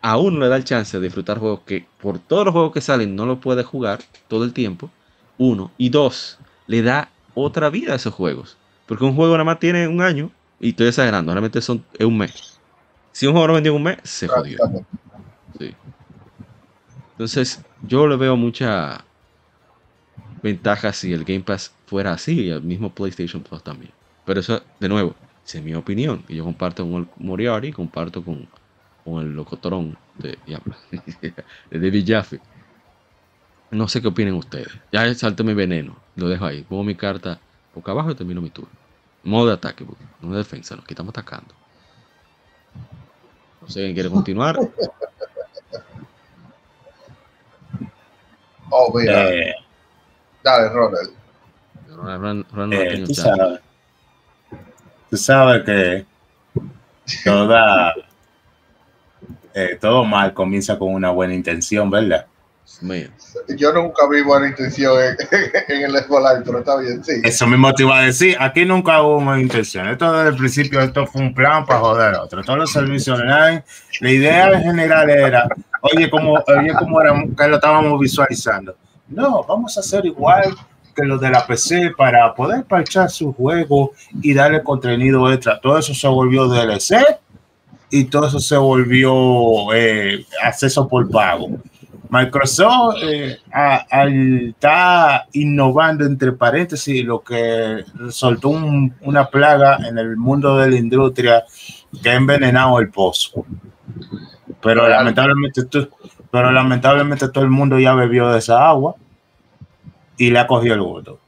a uno le da el chance de disfrutar juegos que por todos los juegos que salen no lo puede jugar todo el tiempo. Uno. Y dos, le da otra vida a esos juegos. Porque un juego nada más tiene un año. Y estoy exagerando, realmente son, es un mes. Si un juego no vendió en un mes, se jodió. Entonces, yo le veo mucha ventaja si el Game Pass fuera así. Y el mismo PlayStation Plus también. Pero eso, de nuevo, es mi opinión. Y yo comparto con el Moriarty, comparto con, con el locotrón de, de David Jaffe. No sé qué opinen ustedes. Ya salto mi veneno. Lo dejo ahí. Pongo mi carta boca abajo y termino mi turno. Modo de ataque, no de defensa. Nos estamos atacando. No sé quién quiere continuar. Oh, mira. Eh, Dale, Ronald. Ronald, Ronald eh, tú sabes que toda, eh, todo mal comienza con una buena intención, ¿verdad? Yo nunca vi buena intención en, el escolar, pero está bien, sí. Eso mismo te iba a decir. Aquí nunca hubo buena intención. Esto desde el principio, esto fue un plan para joder a otro. Todos los servicios online. La idea general era, oye, como, oye, como era, que lo estábamos visualizando. No, vamos a hacer igual que los de la PC para poder parchar su juego y darle contenido extra. Todo eso se volvió DLC y todo eso se volvió eh, acceso por pago. Microsoft eh, está innovando entre paréntesis lo que soltó una plaga en el mundo de la industria que ha envenenado el pozo. Pero lamentablemente, pero lamentablemente todo el mundo ya bebió de esa agua y le ha cogido el voto.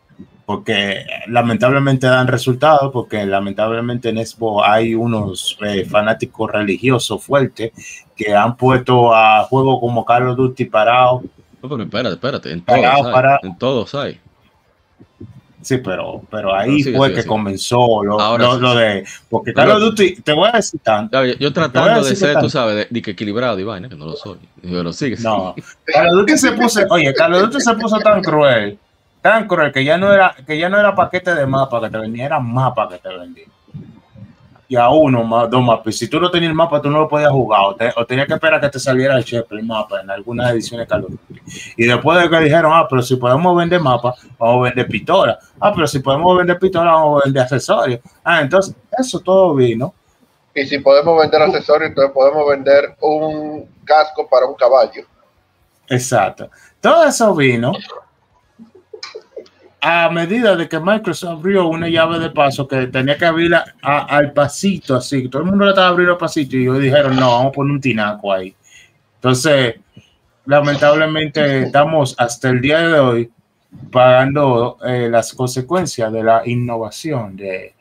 Porque lamentablemente dan resultados, porque lamentablemente en Expo hay unos eh, fanáticos religiosos fuertes que han puesto a juego como Carlos Duty parado. No, pero espérate, espérate, en todos, hay, en todos hay. Sí, pero, pero ahí fue que comenzó lo, lo, de. Porque Carlos Duty, te voy a decir tanto. Yo, tratando de ser, tú sabes, de, que equilibrado, Iván, que no lo soy. Pero sigue. No, Carlos Duty se puso, oye, Carlos Duty se puso tan cruel, tan cruel, que ya no era, que ya no era paquete de mapa que te vendía, era mapa que te vendía a uno, más, dos mapas. Si tú no tenías el mapa, tú no lo podías jugar. O, tenías que esperar que te saliera el chef, el mapa, en algunas ediciones Call Y después de que dijeron, ah, pero si podemos vender mapas, vamos a vender pistolas. Ah, pero si podemos vender pistolas, vamos a vender accesorios. Ah, entonces, eso todo vino. Y si podemos vender accesorios, entonces podemos vender un casco para un caballo. Exacto. Todo eso vino a medida de que Microsoft abrió una llave de paso que tenía que abrirla al pasito, así, todo el mundo la estaba abriendo al pasito y ellos dijeron, no, vamos a poner un tinaco ahí. Entonces, lamentablemente estamos hasta el día de hoy pagando eh, las consecuencias de la innovación, de,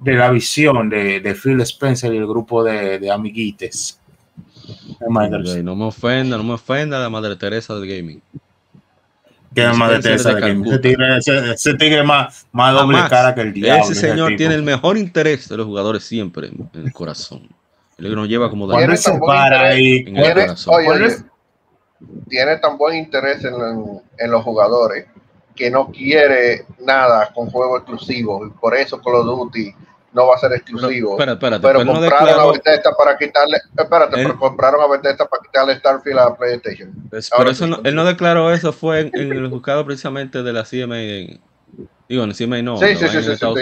de la visión de, de, Phil Spencer y el grupo de, de amiguites. Ok, no me ofenda, no me ofenda la madre Teresa del gaming. Que es más de Spencer Teresa de. Ese tigre, ese, ese tigre más, más doble cara que el diablo. Ese señor tipo. tiene el mejor interés de los jugadores siempre en, el corazón. Que nos lleva como Tiene él se tan buen para interés. ahí, en el Tiene, corazón. oye, ¿Cuál oye, es? tiene tan buen interés en, en los jugadores que no quiere nada con juegos exclusivos. Y por eso Call of Duty no va a ser Pero, exclusivo. espérate, espérate, pero pero no compraron declaró, a Bethesda para quitarle, espérate, Él- pero compraron a Bethesda para quitarle Starfield a PlayStation. pues, pero eso sí, no- él no declaró eso, fue en, en el juzgado precisamente de la CMA. en- digo, en el CMA no. Sí, sí, sí, sí, Estados.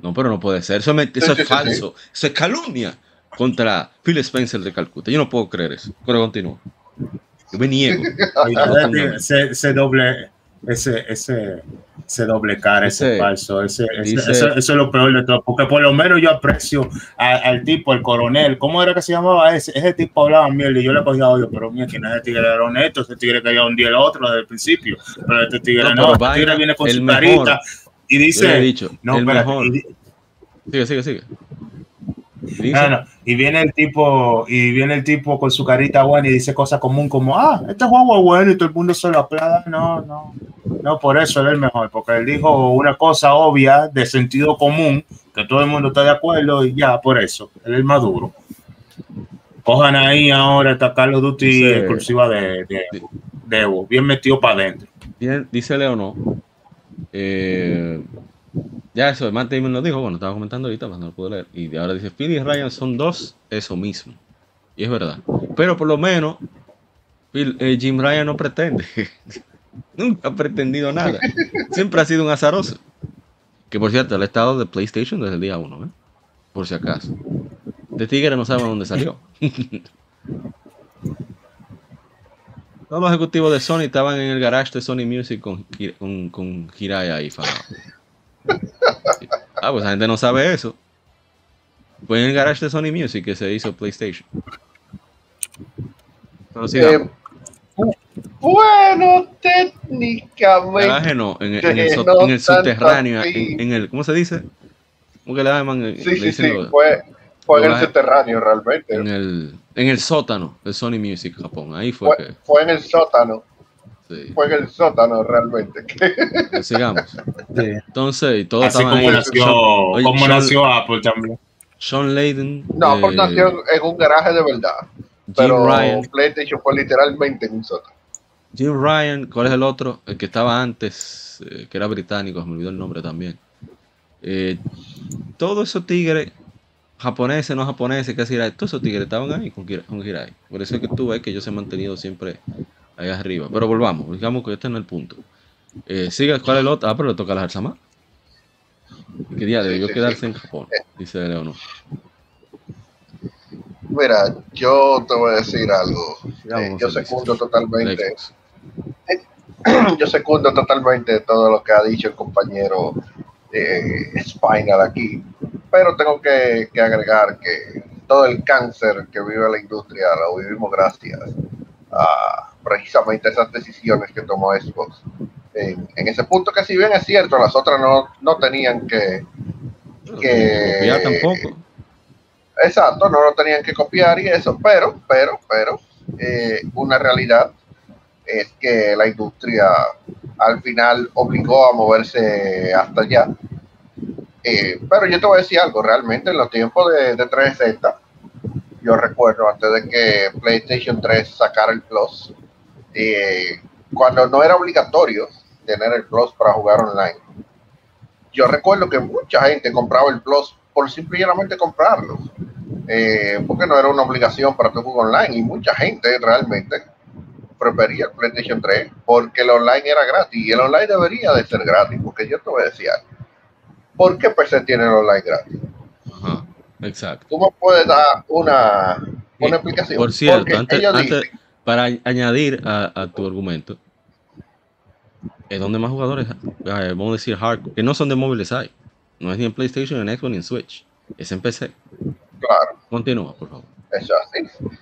No, pero no puede ser. Eso, es ment- eso Sí, es sí, sí, falso. Eso es calumnia contra Phil Spencer de Calcuta. Yo no puedo creer eso. Pero continúa. Yo me niego. Ese doble, ese, ese, ese doble cara, ese, Ese- falso, ese, ese- dice- eso, eso es lo peor de todo, porque por lo menos yo aprecio a- al tipo, el coronel, ¿cómo era que se llamaba ese? Ese tipo hablaba mierda y yo le cogía odio, pero mira, que no ese tigre era honesto, ese tigre quería hundir el otro desde el principio, pero este tigre No, no, este tigre viene con su mejor. carita y dice, dicho, no, el mejor. y Sigue, sigue, sigue. No, no, Y viene el tipo, y viene el tipo con su carita buena y dice cosas común como, ah, este juego es bueno y todo el mundo se lo aplauda. No, no, no, por eso él es el mejor, porque él dijo una cosa obvia de sentido común, que todo el mundo está de acuerdo y ya, por eso, él es el más duro. Cojan ahí ahora esta Call of Duty Dice- exclusiva de, de, de Evo, bien metido para adentro. Bien, dice Leonor. Eh, ya eso, Matt Damon lo dijo, bueno, estaba comentando ahorita, pero no lo puedo leer. Y ahora dice, Phil y Ryan son dos, eso mismo. Y es verdad. Pero por lo menos, Phil- eh, Jim Ryan no pretende. Nunca ha pretendido nada. Siempre ha sido un azaroso. Que por cierto, él ha estado de PlayStation desde el día uno, ¿eh? Por si acaso. De Tigre no sabemos dónde salió. Todos los ejecutivos de Sony estaban en el garage de Sony Music con, con, con Hirai ahí. Ah, pues la gente no sabe eso. Fue en el garage de Sony Music que se hizo PlayStation. Eh, bueno, técnicamente. Garaje no, en, el- en el, so- no en el tanto subterráneo, en, en el, ¿cómo se dice? ¿Cómo que le llaman? Le Sí, sí, sí, fue, fue en el subterráneo realmente. en el, en el sótano de Sony Music Japón. Ahí fue Fue, que. fue en el sótano, sí. fue en el sótano realmente. Sigamos. Entonces, y todos Así estaban como ahí. nació, oye, como Sean- nació Apple también. Sean Layden. No, eh, por nació en un garaje de verdad. Jim Pero Ryan. PlayStation fue literalmente en un sótano. Jim Ryan, ¿cuál es el otro? El que estaba antes, eh, que era británico, se me olvidó el nombre también. Eh, todos esos tigres, japoneses, no japoneses, casi Hirai, todos esos tigres estaban ahí con, con Hirai. Por eso es que tú ves que ellos se han mantenido siempre ahí arriba. Pero volvamos, digamos que este no es el punto. Eh, siga, ¿cuál es el otro? Ah, pero le toca a la Alzama. ¿Qué día debió sí, quedarse sí. en Japón? Dice Leonor. Mira, yo te voy a decir algo. Eh, yo secundo totalmente, Xbox. yo secundo totalmente todo lo que ha dicho el compañero eh, Spinal aquí. Pero tengo que, que agregar que todo el cáncer que vive la industria lo vivimos gracias a precisamente esas decisiones que tomó Xbox. En, en ese punto que si bien es cierto, las otras no, no tenían que, que copiar tampoco. Exacto, no lo tenían que copiar y eso, pero, pero, pero, eh, una realidad es que la industria al final obligó a moverse hasta allá. Eh, pero yo te voy a decir algo, realmente en los tiempos de, de 360, yo recuerdo antes de que PlayStation 3 sacara el Plus, eh, cuando no era obligatorio tener el Plus para jugar online, yo recuerdo que mucha gente compraba el Plus por simplemente comprarlo, eh, porque no era una obligación para tu juego online y mucha gente realmente prefería el PlayStation 3 porque el online era gratis y el online debería de ser gratis, porque yo te voy a decir. ¿Por qué PC tiene el online gratis? Ajá, exacto. Tú me puedes dar una, una Y, explicación. Por cierto, Porque antes, ellos antes- dicen- para añadir a, a tu argumento, es donde más jugadores, eh, vamos a decir hardcore, que no son de móviles hay. No es ni en PlayStation, ni en Xbox, ni en Switch. Es en PC. claro, Continúa, por favor. Eso es así.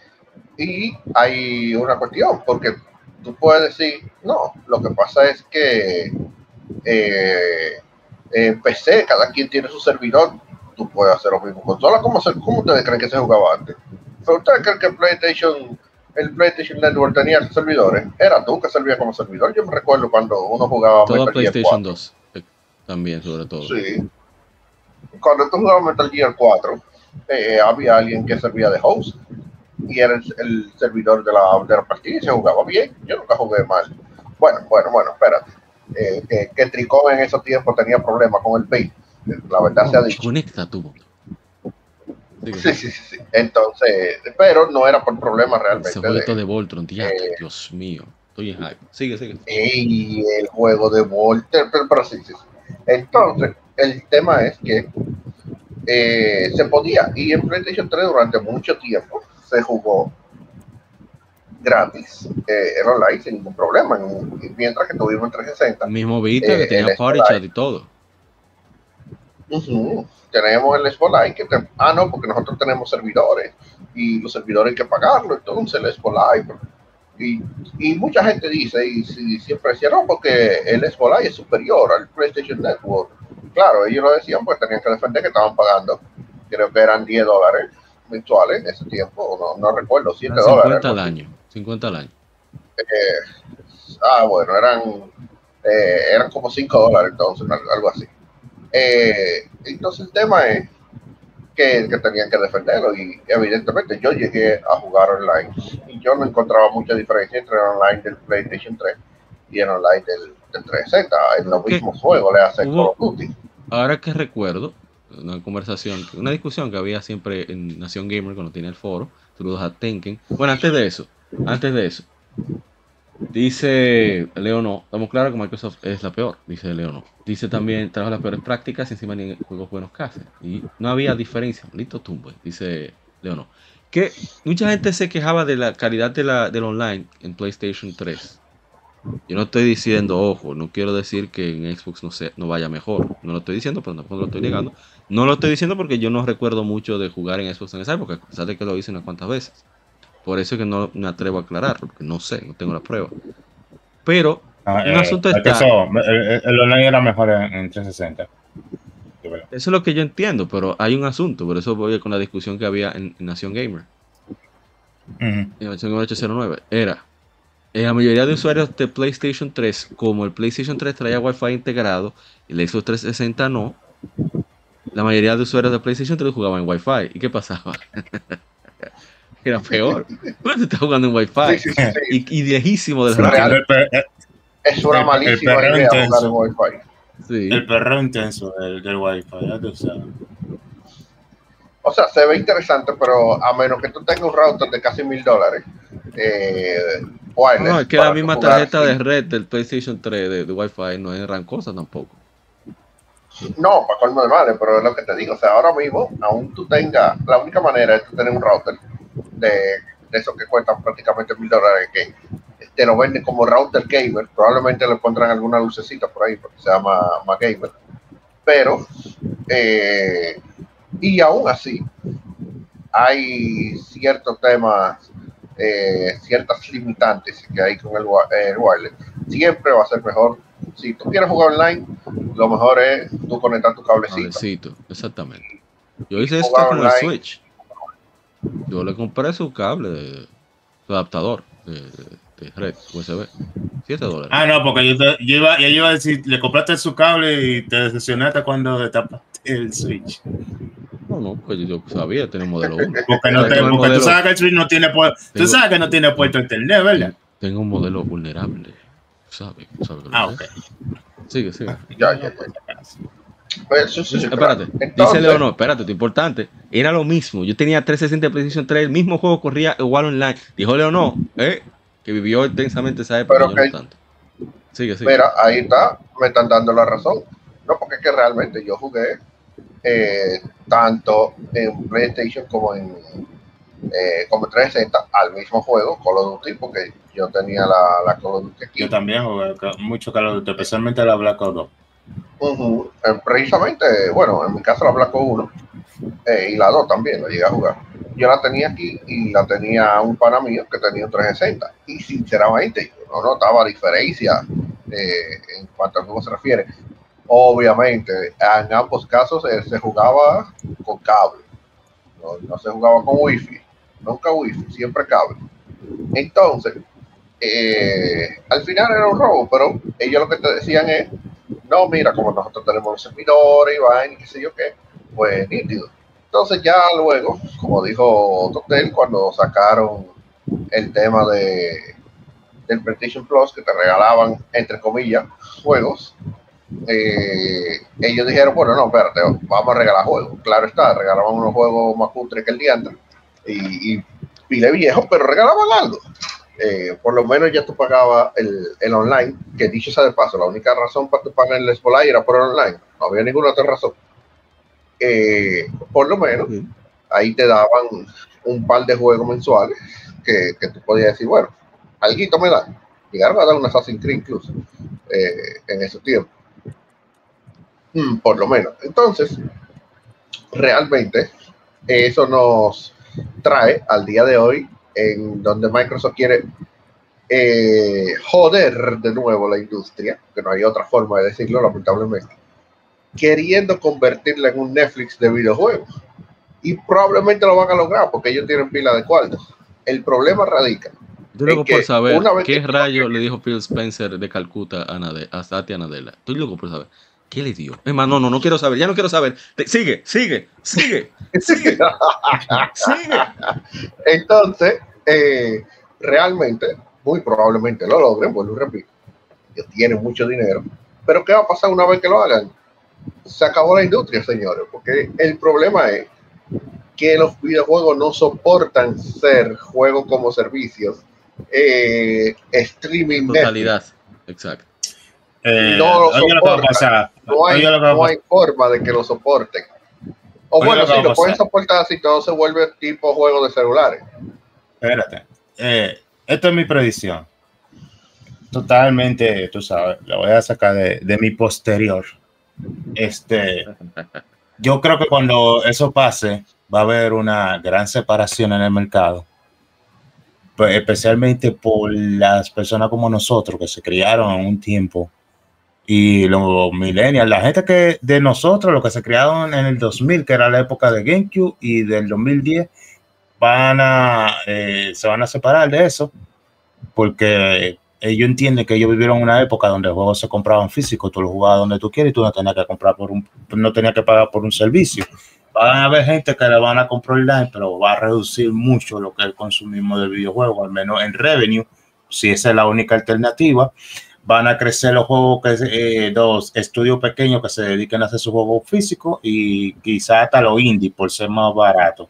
Y hay una cuestión, porque tú puedes decir, no, lo que pasa es que eh, en PC cada quien tiene su servidor, tú puedes hacer lo mismo. Consola, ¿cómo, se, ¿cómo ustedes creen que se jugaba antes? Pero ustedes creen que PlayStation, el PlayStation Network tenía servidores. Era tú que servía como servidor. Yo me recuerdo cuando uno jugaba Todo Metal Gear PlayStation 4. 2 eh, también, sobre todo. Sí. Cuando tú jugabas Metal Gear 4, eh, había alguien que servía de host y era el, el servidor de la, de la partida y se jugaba bien. Yo nunca jugué mal. Bueno, bueno, bueno, espérate. Eh, que, que Tricón en esos tiempos tenía problemas con el pay. La verdad se ha dicho. Conecta tu Sigue, Sí, sí, sí, sí. Entonces, pero no era por problemas realmente. Ese de- jueguito de Voltron, diablo, eh, Dios mío. Estoy en hype. Sigue, sigue. y el juego de Volter, pero, pero sí, sí, sí. Entonces, el tema es que eh, se podía, y en PlayStation 3 durante mucho tiempo se jugó gratis eh, el online sin ningún problema, en- mientras que tuvimos en 360. Mismo Vita Eh, que tenía el Party Chat y todo. Tenemos el Live, que te- ah, no, porque nosotros tenemos servidores y los servidores hay que pagarlo, entonces el Live. Y, y mucha gente dice, y, si- siempre decía, no, porque el Live es superior al PlayStation Network. Claro, ellos lo decían, pues tenían que defender que estaban pagando, creo que eran 10 dólares mensuales en ese tiempo, o no, no recuerdo, 7 Eran dólares. 50 al algo así. año. 50 al año. Ah, bueno, eran, eh, eran como 5 dólares entonces, al- algo así. Eh, entonces el tema es que, que tenían que defenderlo y evidentemente yo llegué a jugar online y yo no encontraba mucha diferencia entre el online del PlayStation 3 y el online del, del 360 en los mismos juegos, le hace Call of Duty. Ahora que recuerdo, una conversación, una discusión que había siempre en Nación Gamer cuando tenía el foro, saludos a Tenken. Bueno, antes de eso, antes de eso, dice Leo no, estamos claros que Microsoft es la peor, dice Leo no. Dice también, trabaja las peores prácticas y encima ni juegos buenos hace. Y no había diferencia, maldito tumbo, dice Leo no. Que mucha gente se quejaba de la calidad de la, del online en PlayStation 3. Yo no estoy diciendo, ojo, no quiero decir que en Xbox no, sea, no vaya mejor. No lo estoy diciendo, pero tampoco lo estoy negando. No lo estoy diciendo porque yo no recuerdo mucho de jugar en Xbox en esa época, a pesar de que lo hice unas cuantas veces. Por eso es que no me atrevo a aclararlo, porque no sé, no tengo la prueba. Pero Ah, Un asunto es que está- eso, el, online era mejor en, en 360. De verdad. eso es lo que yo entiendo, pero hay un asunto, por eso voy con la discusión que había en, en Nación Gamer. En la versión 809 era eh, la mayoría de usuarios de PlayStation 3, como el PlayStation 3 traía Wi-Fi integrado y el Xbox 360 no, la mayoría de usuarios de PlayStation 3 jugaban en Wi-Fi. ¿Y qué pasaba? Era peor. Bueno, estás jugando en Wi-Fi Sí, sí, sí, sí. y, y lejísimo del radio. Es una el- el malísima idea jugar en. Wi-Fi. Sí. el perreo intenso del, del Wi-Fi, ya tú sabes. O sea, se ve interesante, pero a menos que tú tengas un router de casi mil dólares, eh, wireless, No, es que la misma jugar tarjeta de red del PlayStation 3 de, de Wi-Fi no es gran cosa tampoco. No, para colmo de males, pero es lo que te digo. O sea, ahora mismo, aún tú tengas, la única manera es tú tener un router de, de esos que cuestan prácticamente mil dólares, que te lo venden como router gamer. Probablemente le pondrán alguna lucecita por ahí porque se llama más gamer. Pero, eh, y aún así, hay ciertos temas, eh, ciertas limitantes que hay con el, wi- el wireless. Siempre va a ser mejor. Si tú quieres jugar online, lo mejor es tú conectar tu cablecito. Cablecito, exactamente. Yo hice esto con el. Switch. Yo le compré su cable de su adaptador de, red USB. 7 dólares. Ah, no, porque yo, te- yo iba, yo iba a decir, le compraste su cable y te decepcionaste cuando destapaste el Switch. No, no, pues yo sabía, tenía un modelo 1. Porque, no Tengo te, porque modelo- tú sabes que el Switch no tiene puerto, tú Tengo- sabes que no tiene puerto internet, ¿verdad? Tengo un modelo vulnerable. ¿Sabes? ¿Sabes lo que Ah, ok. Sigue, sigue. Ya, ya, ya. Pues, sí, sí, sí, Espérate, dice Entonces, Leo, no, espérate, esto es importante. Era lo mismo. Yo tenía 360 PlayStation 3, el mismo juego corría igual online. Dijo Leo, no, eh, que vivió intensamente esa época. Pero no tanto. Sigue, sigue. Mira, ahí está, me están dando la razón. No, porque es que realmente yo jugué eh, tanto en PlayStation como en eh, como 360 al mismo juego, Call of Duty, porque yo tenía la, la Call of Duty aquí. Yo también jugué mucho Call of Duty, especialmente la Black Ops 2. Eh, precisamente, bueno, en mi caso la Black Ops 1 eh, y la 2 también la llegué a jugar. Yo la tenía aquí y la tenía un pana mío que tenía un 360. Y sinceramente, yo no notaba diferencia eh, en cuanto al juego se refiere. Obviamente, en ambos casos eh, se jugaba con cable, no, no se jugaba con wifi. nunca wifi, siempre cable. Entonces, eh, al final era un robo, pero ellos lo que te decían es, no, mira, como nosotros tenemos los servidores y vaina y qué sé yo qué, pues nítido. Entonces ya luego, como dijo Totel, cuando sacaron el tema de del PlayStation Plus, que te regalaban, entre comillas, juegos, eh, ellos dijeron, bueno, no, espérate, vamos a regalar juegos. Claro está, regalaban unos juegos más cutres que el día antes y, y pile viejo, pero regalaban algo. Eh, por lo menos ya tú pagabas el, el, online, que dicho sea de paso, la única razón para tu pagar el Spolai era por el online, no había ninguna otra razón. Eh, por lo menos ahí te daban un par de juegos mensuales que, que tú podías decir, bueno, algo me da. Llegaron a dar un Assassin's Creed incluso eh, en ese tiempo. Mm, por lo menos. Entonces, realmente, eso nos trae al día de hoy en donde Microsoft quiere eh, joder de nuevo la industria, que no hay otra forma de decirlo, lamentablemente, queriendo convertirla en un Netflix de videojuegos. Y probablemente lo van a lograr porque ellos tienen pila de cuartos. El problema radica. Yo luego por saber qué rayo le dijo Phil Spencer de Calcuta a, Nade, a Satya Nadella. Estoy loco por saber. ¿Qué le dio? Es más, no, no, no quiero saber, ya no quiero saber. Sigue, sigue, sigue, sigue, sigue. Entonces, eh, realmente, muy probablemente lo logren, vuelvo y repito. Ellos tienen mucho dinero. Pero ¿qué va a pasar una vez que lo hagan? Se acabó la industria, señores, porque el problema es que los videojuegos no soportan ser juegos como servicios, eh, streaming. Totalidad, exacto. Eh, no lo soportan. No, hay, no hay, forma de que lo soporten. O bueno, si lo pueden soportar si todo se vuelve tipo juego de celulares. Espérate. Eh, esto es mi predicción. Totalmente, tú sabes, la voy a sacar de, de mi posterior. Este, yo creo que cuando eso pase, va a haber una gran separación en el mercado pues, especialmente por las personas como nosotros que se criaron en un tiempo y los millennials, la gente que de nosotros, los que se criaron en el 2000, que era la época de GameCube, y del 2010, van a, eh, se van a separar de eso, porque ellos entienden que ellos vivieron una época donde los juegos se compraban físicos, tú los jugabas donde tú quieres y tú no tenías que comprar por un, no tenías que pagar por un servicio. Van a haber gente que le van a comprar online, pero va a reducir mucho lo que es el consumismo del videojuego, al menos en revenue, si esa es la única alternativa van a crecer los juegos que eh, los estudios pequeños que se dediquen a hacer sus juegos físicos y quizás hasta los indie por ser más barato.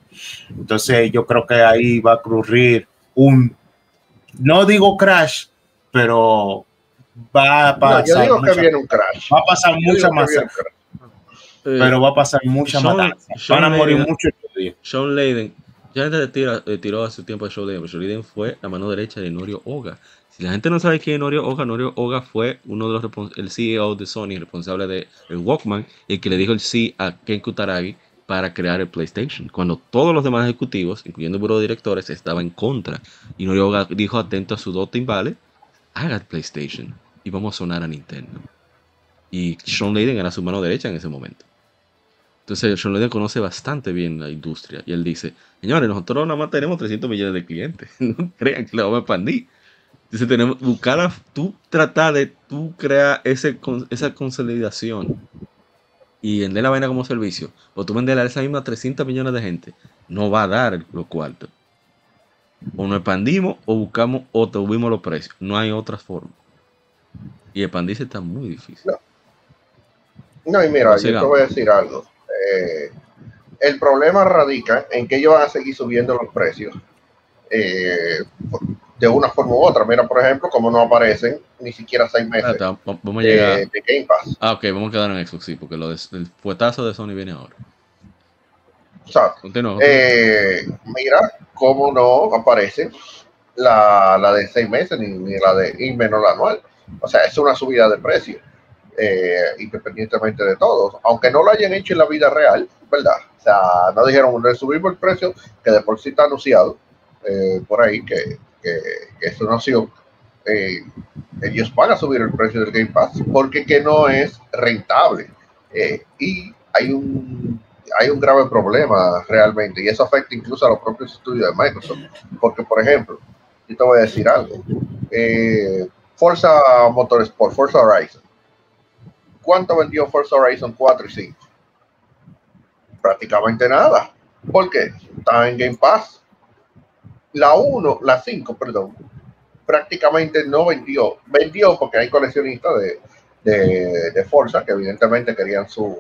Entonces yo creo que ahí va a ocurrir un, no digo crash, pero va a pasar. yo digo que viene un crash. Va a pasar mucha más. Pero va a pasar mucha más. Van a morir muchos. Sean Layden, ya antes de tiró hace tiempo a Sean Layden, pero Sean Layden fue la mano derecha de Norio Oga si la gente no sabe quién es Norio Oga, Norio Oga fue uno de los el CEO de Sony, responsable del el Walkman, el que le dijo el sí a Ken Kutaragi para crear el PlayStation, cuando todos los demás ejecutivos, incluyendo el buro de directores, estaban en contra. Y Norio Oga dijo atento a su dote vale, haga PlayStation y vamos a sonar a Nintendo. Y Sean Layden era su mano derecha en ese momento. Entonces Sean Layden conoce bastante bien la industria y él dice, señores, nosotros nada más tenemos 300 millones de clientes, no crean que le vamos a expandir. Entonces tenemos buscar a, tú tratar de tú crear ese, esa consolidación y vender la vaina como servicio, o tú vender a esa misma 300 millones de gente, no va a dar los cuartos. O nos expandimos o buscamos o subimos los precios. No hay otra forma. Y expandirse está muy difícil. No, y mira, yo te voy a decir algo. Eh, el problema radica en que ellos van a seguir subiendo los precios. Eh, de una forma u otra. Mira, por ejemplo, como no aparecen ni siquiera seis meses vamos a llegar. De, Game Pass. Ah, ok, vamos a quedar en Xbox, sí, porque lo de, el fuetazo de Sony viene ahora. Exacto. Eh, mira cómo no aparece la, la de seis meses ni, ni, la de y menos la anual. O sea, es una subida de precio, eh, independientemente de todo. Aunque no lo hayan hecho en la vida real, ¿verdad? O sea, no dijeron, subimos el precio, que de por sí está anunciado eh, por ahí, que que, esto no ha sido, eh, ellos van a subir el precio del Game Pass porque que no es rentable. Eh, y hay un hay un grave problema realmente y eso afecta incluso a los propios estudios de Microsoft. Porque, por ejemplo, yo te voy a decir algo. Eh, Forza Motorsport, Forza Horizon. ¿Cuánto vendió Forza Horizon 4 y 5? Prácticamente nada. ¿Por qué? Está en Game Pass. La 1, la 5, perdón, prácticamente no vendió. Vendió porque hay coleccionistas de, de, de Forza que evidentemente querían su,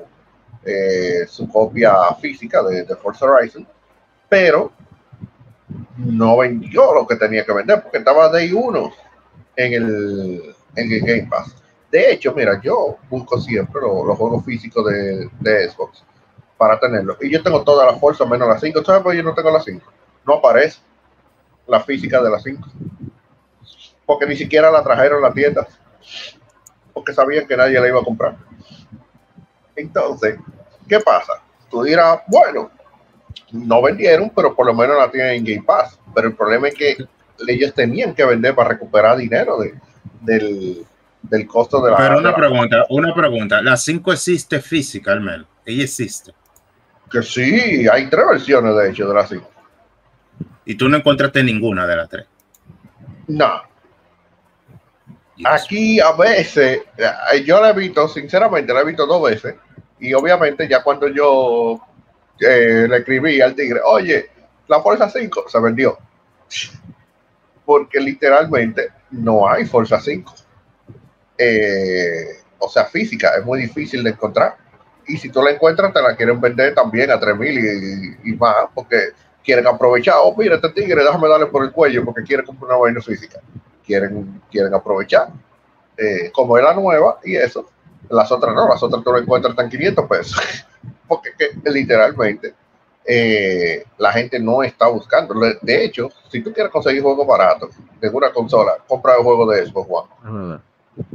eh, su copia física de, Forza Horizon, pero no vendió lo que tenía que vender porque estaba Day 1 en el, en el Game Pass. De hecho, mira, yo busco siempre los, juegos físicos de, de, Xbox para tenerlos. Y yo tengo toda la fuerza menos las 5. ¿Sabes por qué yo no tengo las 5? No aparece la física de las 5. Porque ni siquiera la trajeron a la tienda. Porque sabían que nadie la iba a comprar. Entonces, ¿qué pasa? Tú dirás, bueno, no vendieron, pero por lo menos la tienen en Game Pass. Pero el problema es que ellos tenían que vender para recuperar dinero de, del, del, costo de la. Pero una la, pregunta, una pregunta. ¿La 5 existe física, al menos? Ella existe. Que sí, hay tres versiones de hecho de la 5. ¿Y tú no encontraste ninguna de las tres? No. Aquí a veces, yo la he visto, sinceramente, la he visto dos veces. Y obviamente ya cuando yo eh, le escribí al tigre, oye, la Fuerza 5 se vendió. Porque literalmente no hay Fuerza 5. Eh, o sea, física, es muy difícil de encontrar. Y si tú la encuentras, te la quieren vender también a 3000 y, y más, porque quieren aprovechar. Oh, mira, este tigre, déjame darle por el cuello porque quiere comprar una vaina física. Quieren, quieren aprovechar. Eh, como es la nueva y eso, las otras no, las otras tú lo encuentras en 500 pesos. porque que, literalmente eh, la gente no está buscando. De hecho, si tú quieres conseguir juegos baratos de una consola, compra el juego de Xbox One.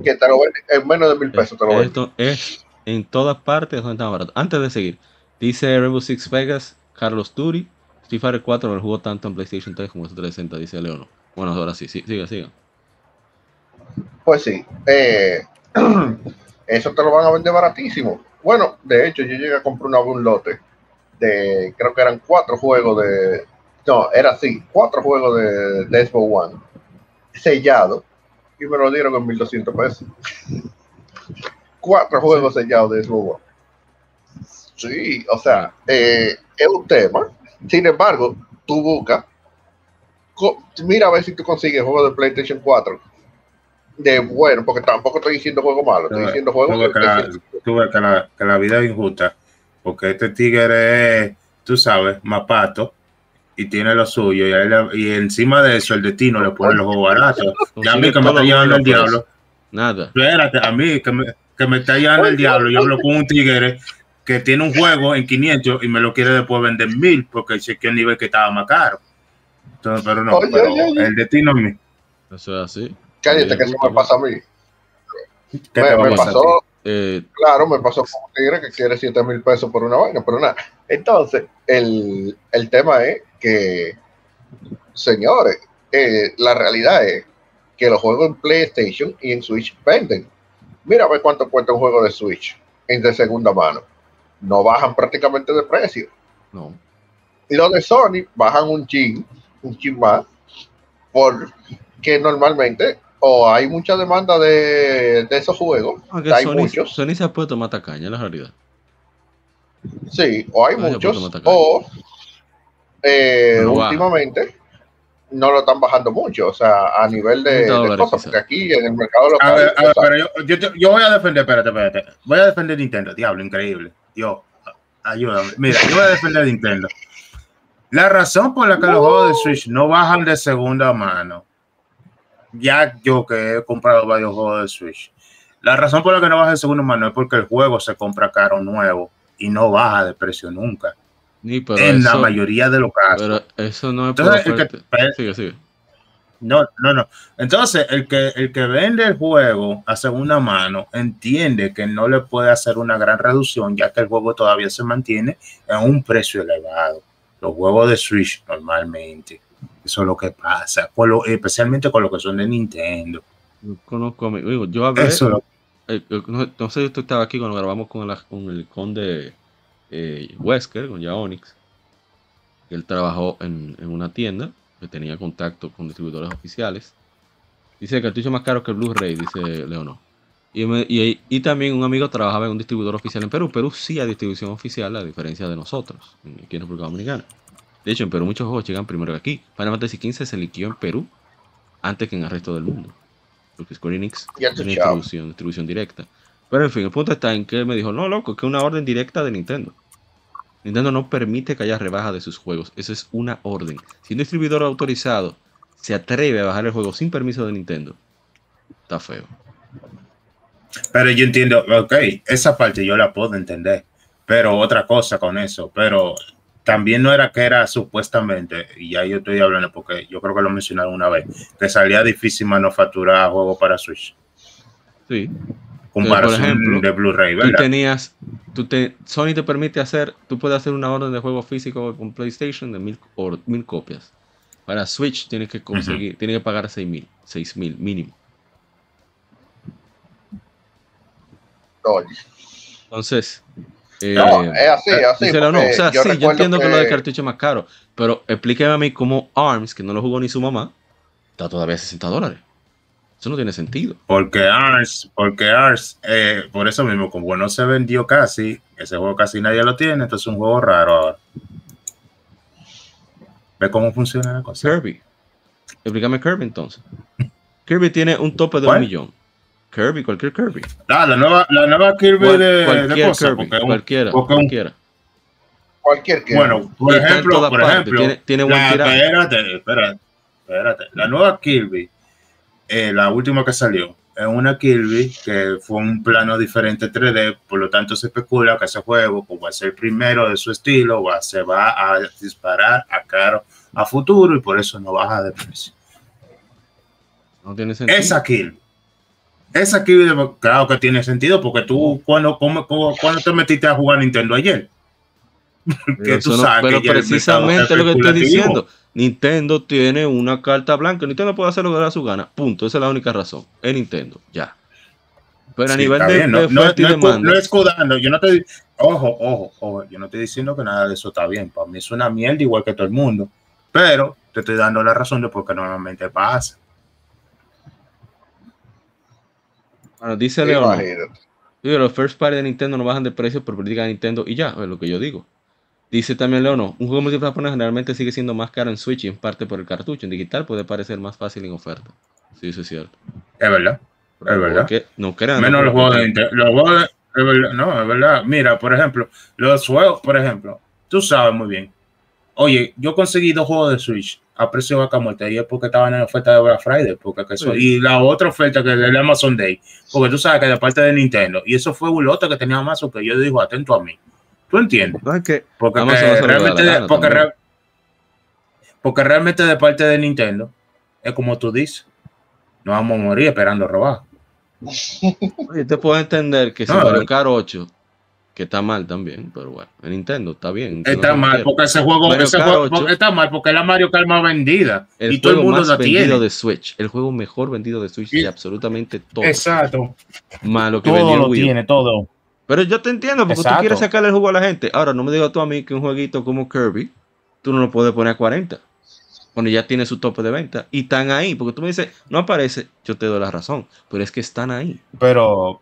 Que te lo venden en menos de mil pesos. Te lo Esto es en todas partes donde está barato. Antes de seguir, dice Rainbow Six Vegas, Carlos Turi, Street Fighter 4 no lo jugó tanto en PlayStation 3 como en 360, dice Leono. Bueno, ahora sí, sí siga, siga. Pues sí, eh, eso te lo van a vender baratísimo. Bueno, de hecho, yo llegué a comprar una, un lote de, creo que eran cuatro juegos de, no, era así, cuatro juegos de, de Xbox One sellado y me lo dieron en 1200 pesos. cuatro juegos sellados de Xbox One. Sí, o sea, eh, es un tema. Sin embargo, tú buscas, mira a ver si tú consigues juegos de PlayStation 4 de bueno, porque tampoco estoy diciendo juego malo, estoy diciendo juego que, la, tú ves que, la, que la vida es injusta, porque este tigre es, tú sabes, mapato y tiene lo suyo, y, él, y encima de eso el destino le pone los juegos baratos. Y a mí que me está llevando el diablo. Nada. Espérate, a mí que me, que me está llevando el diablo, yo hablo con un tigre que tiene un juego en 500 y me lo quiere después vender en 1000 porque chequeó el nivel que estaba más caro. Entonces, pero no, Oye, pero oye, oye. el destino es mío. Eso es así. Cállate que eso me pasa a mí. ¿Qué Me, te va a me pasar a ti? pasó, Eh, claro, me pasó con un tigre que quiere 7 mil pesos por una vaina, pero nada. Entonces, el, el tema es que, señores, eh, la realidad es que los juegos en PlayStation y en Switch venden. Mira a ver cuánto cuesta un juego de Switch en de segunda mano. No bajan prácticamente de precio. no. Y los de Sony bajan un chin, un chin más, porque normalmente o hay mucha demanda de, de esos juegos, Aunque hay Sony, muchos, Sony se ha puesto más tacaña, la realidad. sí, o hay muchos, o eh, últimamente no lo están bajando mucho, o sea, a nivel de, 30 de dólares cosas, porque aquí en el mercado A local, ver, a ver, o sea, pero yo, yo, te- yo voy a defender, espérate, espérate. Voy a defender Nintendo, diablo, increíble. Yo, ayúdame. Mira, yo voy a defender Nintendo. La razón por la que los juegos de Switch no bajan de segunda mano, ya yo que he comprado varios juegos de Switch, la razón por la que no baja de segunda mano es porque el juego se compra caro nuevo y no baja de precio nunca. Pero en la mayoría de los casos. Pero eso no es por Entonces, que-. Sigue, sigue. No, no, no. Entonces, el que, el que vende el juego a segunda mano entiende que no le puede hacer una gran reducción, ya que el juego todavía se mantiene en un precio elevado. Los juegos de Switch normalmente. Eso es lo que pasa, con lo- especialmente con los que son de Nintendo. Yo conozco a mi- digo, yo hablé, Eso es lo- eh, no, no sé si tú estabas aquí cuando grabamos con, la- con el conde eh, Wesker, con ya Onyx, que él trabajó en, en una tienda que tenía contacto con distribuidores oficiales. Dice el cartucho más caro que el Blu-ray, dice Leonor. Y, me- y- y también un amigo trabajaba en un distribuidor oficial en Perú. Perú sí hay distribución oficial, a diferencia de nosotros, aquí en República Dominicana. De hecho, en Perú muchos juegos llegan primero que aquí. Final Fantasy XV se liquió en Perú antes que en el resto del mundo. Porque Square Enix tiene distribución directa. Pero en fin, el punto está en que él me dijo, no, loco, que es una orden directa de Nintendo. Nintendo no permite que haya rebaja de sus juegos. Eso es una orden. Si un distribuidor autorizado se atreve a bajar el juego sin permiso de Nintendo, está feo. Pero yo entiendo, ok, esa parte yo la puedo entender, pero otra cosa con eso, pero también no era que era supuestamente, y ya yo estoy hablando porque yo creo que lo mencionaron una vez, que salía difícil manufacturar juegos para Switch, Sí. Comparación ejemplo, de Blu-ray, Tú ¿verdad? tenías, tú te, Sony te permite hacer, tú puedes hacer una orden de juego físico con PlayStation de mil, or- mil copias. Para Switch tienes que conseguir, tienes que pagar seis mil, seis mil mínimo. Entonces, eh, No, es así, es así. díselo, no, o sea, yo sí, yo entiendo que... lo del cartucho es más caro, pero explíqueme a mí cómo ARMS, que no lo jugó ni su mamá, está todavía a 60 dólares. Eso no tiene sentido. Porque Ars, porque Ars, eh, por eso mismo, como no se vendió casi, ese juego casi nadie lo tiene, entonces es un juego raro ahora. ¿Ve cómo funciona la cosa? Kirby. Explícame Kirby entonces. Kirby tiene un tope de ¿Cuál? un millón. Kirby, cualquier Kirby. Ah, la nueva, la nueva Kirby Cual- de, de cualquier Kirby, porque un- cualquiera, porque un- cualquiera. cualquier que. Bueno, por Y ejemplo, por ejemplo, tiene- tiene buen la, espérate, espérate, espérate. La nueva Kirby, eh, la última que salió, es una Kirby que fue un plano diferente 3D, por lo tanto se especula que ese juego, como va a ser el primero de su estilo, va, se va a disparar a caro a futuro y por eso no baja de precio. No tiene sentido. Esa Kirby. Esa Kirby, claro que tiene sentido, porque tú, cuando, cómo- cuando te metiste a jugar Nintendo ayer? Pero, que tú eso no- sabes pero que ya el precisamente lo que estoy diciendo. Nintendo tiene una carta blanca. Nintendo puede hacer lo que le da su gana. Punto. Esa es la única razón. Es Nintendo. Ya. Pero a Sí, nivel de, bien, de no, no, no no yo no te ojo, ojo, ojo, yo no estoy diciendo que nada de eso está bien, para mí es una mierda igual que todo el mundo, pero te estoy dando la razón de por qué normalmente pasa. Bueno, dice no. Digo, los first party de Nintendo no bajan de precio por política de Nintendo y ya, es lo que yo digo. Dice también Leo, no. Un juego multiplataforma generalmente sigue siendo más caro en Switch y en parte por el cartucho. En digital puede parecer más fácil en oferta. Sí, eso es cierto. Es verdad. Es verdad. Porque no crean. Menos no, los juegos de Nintendo. Los juegos de- es verdad, no, es verdad. Mira, por ejemplo, los juegos, por ejemplo, tú sabes muy bien. Oye, yo conseguí dos juegos de Switch a precio de vaca muerta y es porque estaban en oferta de Black Friday, porque que eso, Sí. y la otra oferta que es del Amazon Day, porque tú sabes que de parte de Nintendo, y eso fue un lote que tenía Amazon que yo digo, atento a mí. ¿Tú entiendes? No, es que Porque, que realmente, gana porque, también. re- porque realmente de parte de Nintendo, es como tú dices, no vamos a morir esperando robar. Oye, te puedo entender que si No, Mario eh. Kart 8, que está mal también, pero bueno, en Nintendo está bien. Está mal, cualquiera. porque ese juego, Mario ese Kart juego 8. está mal, porque es la Mario Kart más vendida. El y todo el mundo más la vendido tiene. de Switch, el juego mejor vendido de Switch Y- de absolutamente todo. Exacto. Más lo que vendió Todo el lo Wii tiene, todo. Pero yo te entiendo, porque tú Exacto. quieres sacarle el juego a la gente. Ahora, no me digas tú a mí que un jueguito como Kirby, tú no lo puedes poner a 40. Cuando ya tiene su tope de venta. Y están ahí. Porque tú me dices, no aparece, yo te doy la razón. Pero es que están ahí. Pero,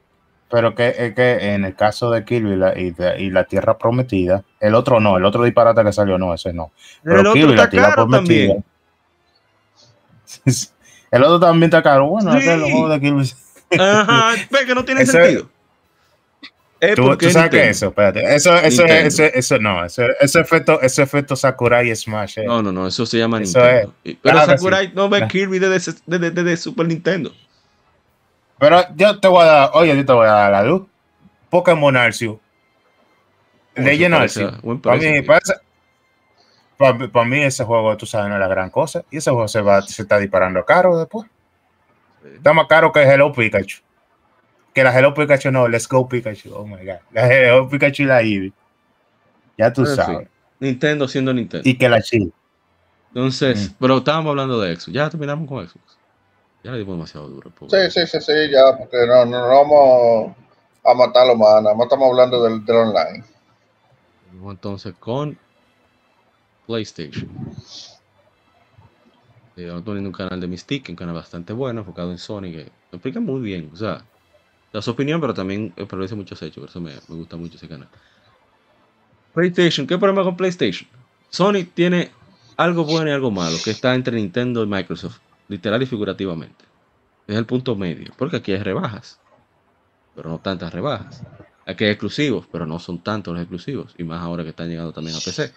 pero que, es que en el caso de Kirby y la, y, de- y la Tierra Prometida, el otro no, el otro disparate que salió, no, ese no. Pero el otro Kirby y la está Tierra caro Prometida. también. el otro también está caro. Bueno, es que Sí. los juegos de Kirby. Ajá, ve que no tiene Ese- sentido. Es Tú, sabes que Nintendo. eso, espérate. Eso, eso, eso, eso, no, ese, ese efecto, ese efecto Sakurai Smash. eh. No, no, no, eso se llama Eso Nintendo. Y- Pero Claro que Sakurai no ve. Kirby desde, desde, desde Super Nintendo. Pero yo te voy a dar, oye, yo te voy a dar la luz. Pokémon Arceus. Legend parece Arceus. Para mí, para, ese- para- para mí ese juego, tú sabes, no es la gran cosa. Y ese juego se, va, se está disparando caro después. Está más caro que Hello Pikachu. Que la Hello Pikachu no, Let's Go Pikachu. Oh my God. La Hello Pikachu y la Eevee. Ya tú sabes. Nintendo siendo Nintendo. Y que la Chi. Entonces, Mm. pero estábamos hablando de Xbox. Ya terminamos con Xbox. Ya le dimos demasiado duro. pobre. Sí, sí, sí, sí, ya, porque no, no, no vamos a matarlo más, nada más estamos hablando del, del online. Vamos entonces con PlayStation. Eh, Estamos poniendo un canal de Mystique, un canal bastante bueno, enfocado en Sony, que lo explica muy bien. O sea, da su opinión, pero también eh, produce muchos hechos. Por eso me, gusta mucho ese canal. PlayStation, ¿qué problema con PlayStation? Sony tiene algo bueno y algo malo, que está entre Nintendo y Microsoft, literal y figurativamente. Es el punto medio, porque aquí hay rebajas, pero no tantas rebajas. Aquí hay exclusivos, pero no son tantos los exclusivos, y más ahora que están llegando también a PC.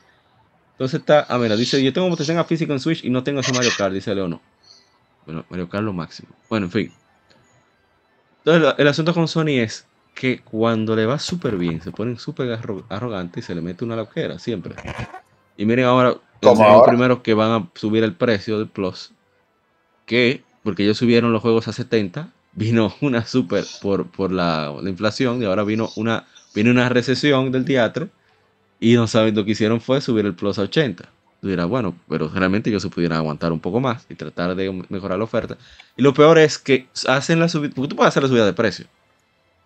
Entonces está, ah, mira, dice, yo tengo votación a físico en Switch y no tengo ese Mario Kart, dice Leono. Bueno, Mario Kart lo máximo. Bueno, en fin. Entonces, el asunto con Sony es que cuando le va súper bien, se ponen súper arro- arrogantes y se le mete una loquera, siempre. Y miren ahora, los primeros que van a subir el precio del Plus, que, porque ellos subieron los juegos a 70, vino una super por, por la, la inflación y ahora vino una, vino una recesión del teatro y no saben lo que hicieron fue subir el Plus a 80. Tú dirás, bueno, pero realmente ellos se pudieran aguantar un poco más y tratar de mejorar la oferta. Y lo peor es que hacen la subida, porque tú puedes hacer la subida de precio.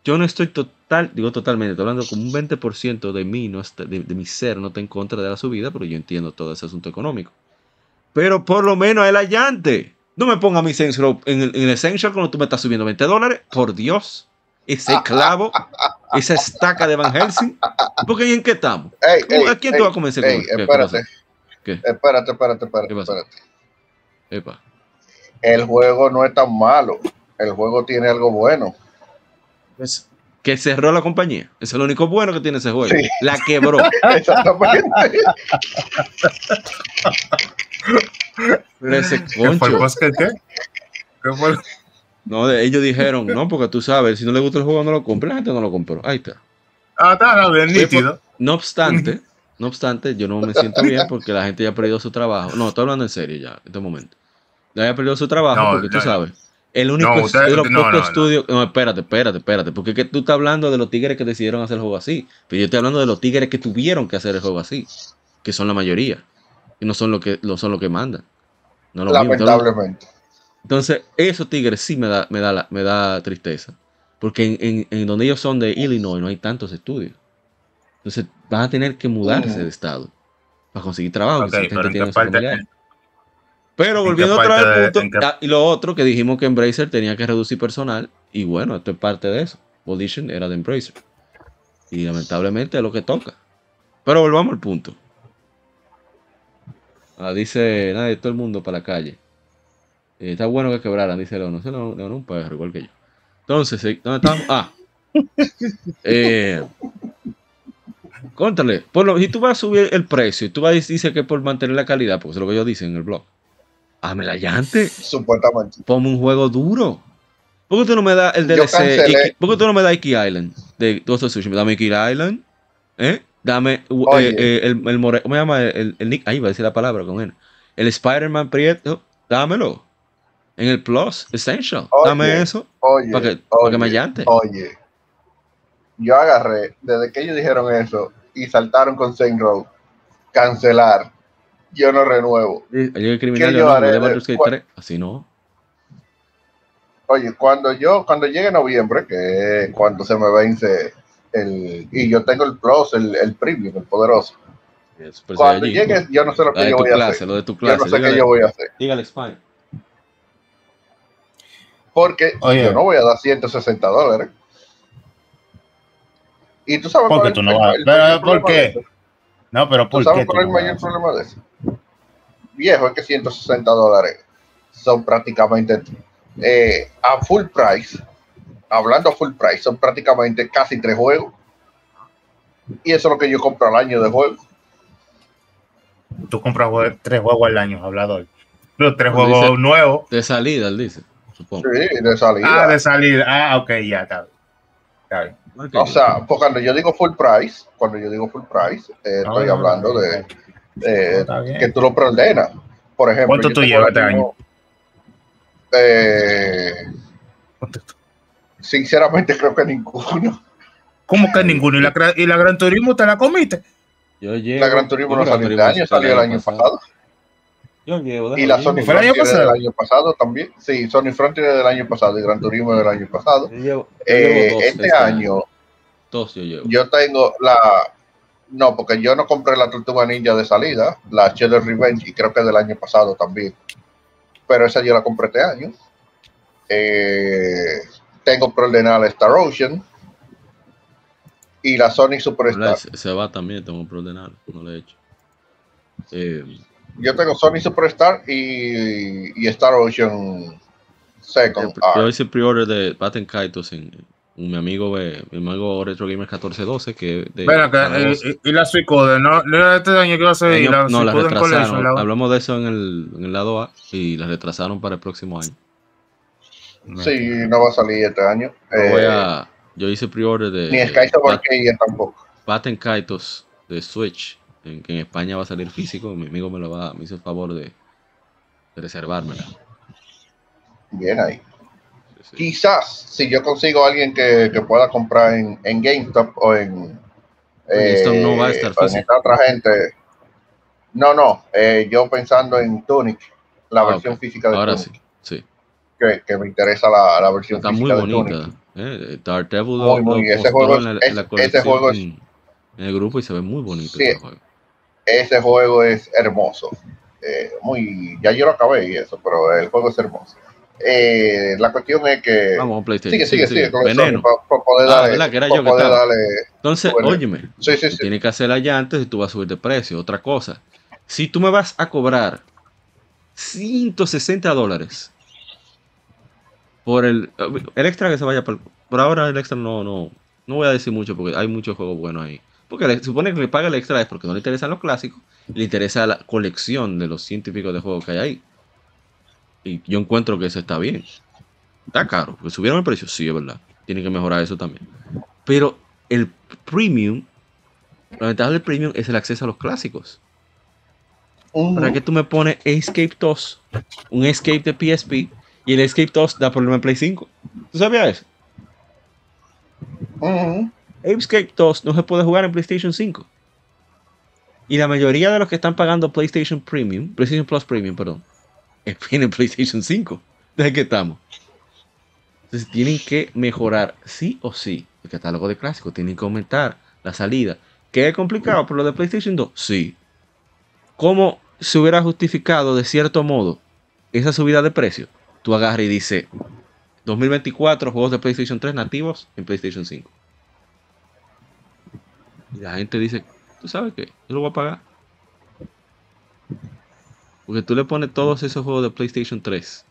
Yo no estoy total, digo totalmente, estoy hablando como un 20% de mí, no está- de, de mi ser, no está en contra de la subida, pero yo entiendo todo ese asunto económico. Pero por lo menos el allante. No me ponga mi Row en el, en el Essential cuando tú me estás subiendo 20 dólares. Por Dios. Ese clavo, esa estaca de Van Helsing. Porque ¿y en qué estamos? Ey, ey, ¿A quién ey, tú vas a convencer con espérate, pasó? ¿Qué? espérate, espérate, espérate, espérate. Epa. El juego no es tan malo. El juego tiene algo bueno. Pues, que cerró la compañía. Eso es lo único bueno que tiene ese juego. Sí. La quebró. Exactamente. Pero ese ¿Qué fue el concho. post que qué? ¿Qué fue el- No, de- ellos dijeron, no, porque tú sabes, si no le gusta el juego, no lo compre. La gente no lo compró. Ahí está. Ah, está está bien nítido. No obstante, no obstante, yo no me siento bien porque la gente ya ha perdido su trabajo. No, estoy hablando en serio ya, en este momento. Ya ha perdido su trabajo No, porque tú sabes. El único No, usted- de los no, pocos no, no. estudios. No, espérate, espérate, espérate. Porque es que tú estás hablando de los tigres que decidieron hacer el juego así. Pero yo estoy hablando de los tigres que tuvieron que hacer el juego así. Que son la mayoría. Y no son los que, no son los que mandan. No mismo. Lamentablemente. entonces, esos tigres sí me da, me da, la- me da tristeza. Porque en, en- en donde ellos son de Illinois no hay tantos estudios. Entonces, van a tener que mudarse de estado para conseguir trabajo. Pero volviendo otra vez al punto, ah, y lo otro que dijimos que Embracer tenía que reducir personal, y bueno, esto es parte de eso. Volition era de Embracer. Y lamentablemente es lo que toca. Pero volvamos al punto. Ah, dice, nadie, todo el mundo para la calle. Eh, está bueno que quebraran, dice León. No sé, León un perro, igual que yo. Entonces, ¿dónde estamos? Ah. Eh, Cóntale, por lo, si tú vas a subir el precio y tú vas a decir que por mantener la calidad, porque es lo que ellos dicen en el blog. Hazme la llante, Supuestamente. ponme un juego duro. ¿Por qué tú no me das el DLC? Iki- ¿Por qué tú no me das Iki Island de Ghost Tsushima? Dame Iki Island, ¿eh? Dame Oye. eh, eh, el, el more- ¿cómo se llama? El, el Nick, ahí va a decir la palabra con él. El Spider-Man Prieto, dámelo. En el Plus Essential, Oye. dame eso Oye, para que, para que me oye, llante. Oye, yo agarré, desde que ellos dijeron eso y saltaron con Saint Row, cancelar, yo no renuevo. Llega el criminal ¿Qué yo no, haré de de- Baldur's Gate cua- 3. Así no. Oye, cuando yo, cuando llegue noviembre, que es cuando se me vence el, y yo tengo el Plus, el, el Premium, el poderoso. Es Super Cuando llegue, yo no sé lo que yo voy a hacer. lo de tu Yo clase. no sé dígale, qué yo voy a hacer. dígale, Spine. Porque Oye. yo no voy a dar 160 dólares. Y tú sabes ¿Por cuál qué es tú el- no vas? Pero, ¿por qué? No, pero ¿Tú ¿por sabes qué? cuál es el mayor vas? problema de eso? Viejo, es que 160 dólares son prácticamente eh, a full price. Hablando a full price, son prácticamente casi tres juegos. Y eso es lo que yo compro al año de juego. Tú compras jue- tres juegos al año, hablador. Los tres Cuando juegos dice- nuevos. De salida, él dice. Supongo. Sí, de salida. Ah, de salida. Ah, ok, ya está. bien. Está bien. O sea, pues cuando yo digo full price, cuando yo digo full price, eh, No, estoy no, hablando no, de, bien. que tú lo preordenas. Por ejemplo, ¿Cuánto tú llevas el este mismo- Eh, sinceramente creo que ninguno. ¿Cómo que ninguno? ¿Y la, y la Gran Turismo te la comiste? Yo llevo, La Gran Turismo no Gran salió este Turismo año, salió el año pasado. Yo llevo. Y la Sony yo ¿Fue el año Frontier del año pasado también. Sí, Sony Frontier es del año pasado y Gran Turismo del año pasado. Yo llevo, yo Eh, dos este este año Dos yo llevo. yo tengo la No, porque yo no compré la Tortuga Ninja de salida, la Shadow Revenge, y creo que del año pasado también. Pero esa yo la compré este año. Eh, tengo preordenada la Star Ocean y la Sonic Superstar. Se, se va también, tengo que ordenar, no lo he hecho. Eh, Yo tengo Sonic Superstar y, y Star Ocean Second. yo Art. hice pre-order de Batten Kaitos en, mi amigo eh, mi amigo Retro Gamer 1412 que de acá, para y, y- la Suicode, ¿no? ¿No era este año que iba a ser? y Ellos- la no, la retrasaron. la- Hablamos de eso en el, en el lado A y la retrasaron para el próximo año. Sí, no va a salir este año. Yo, Eh, voy a, yo hice pre-order de ni Bat- tampoco. Batten Kaitos de Switch, en, que en España va a salir físico. Mi amigo me lo va, me hizo el favor de, de reservármela. Bien ahí. Sí, sí. Quizás si yo consigo a alguien que, que pueda comprar en, en GameStop o en. GameStop no va a estar en físico. esta otra gente. No, no. eh, yo pensando en Tunic, la Ah, versión física de Ahora sí, Tunic. sí. Que, que me interesa la, la versión Está muy física de bonita. Tunic. Eh, Muy, lo- muy, lo ese juego en la, es- en la ese colección juego es- en, en el grupo y se ve muy bonito Sí. ese juego. Ese juego es hermoso. Eh, muy, ya yo lo acabé y eso, pero el juego es hermoso. Eh, la cuestión es que. Vamos a PlayStation. sigue, sigue, sigue, con el Veneno. Para poder Ah. Que era yo que poder estaba. darle- Entonces, Bueno. óyeme, Sí, sí, sí. tienes que hacerla ya antes y tú vas a subir de precio. Otra cosa, si tú me vas a cobrar 160 dólares por el, el extra que se vaya por, por ahora el extra no, no, no voy a decir mucho porque hay muchos juegos buenos ahí. Porque le- supone que le paga el extra es porque no le interesan los clásicos, le interesa la colección de los pico de juegos que hay ahí. Y yo encuentro que eso está bien. Está caro, porque subieron el precio, sí, es verdad. Tienen que mejorar eso también. Pero el premium, la ventaja del premium es el acceso a los clásicos. Ujú. ¿Para qué tú me pones Escape 2, un Escape de PSP y el Escape 2 da problema en Play 5? ¿Tú sabías eso? Ujú. Escape 2 no se puede jugar en PlayStation 5. Y la mayoría de los que están pagando PlayStation Premium, PlayStation Plus Premium, perdón, es en PlayStation 5. ¿De qué estamos? Entonces tienen que mejorar sí o sí el catálogo de clásicos. Tienen que aumentar la salida. ¿Qué es complicado por lo de PlayStation 2? Sí. ¿Cómo se hubiera justificado de cierto modo esa subida de precio? Tú agarras y dices 2024 juegos de PlayStation 3 nativos en PlayStation 5. Y la gente dice, ¿tú sabes qué? Yo lo voy a pagar. Porque tú le pones todos esos juegos de PlayStation 3.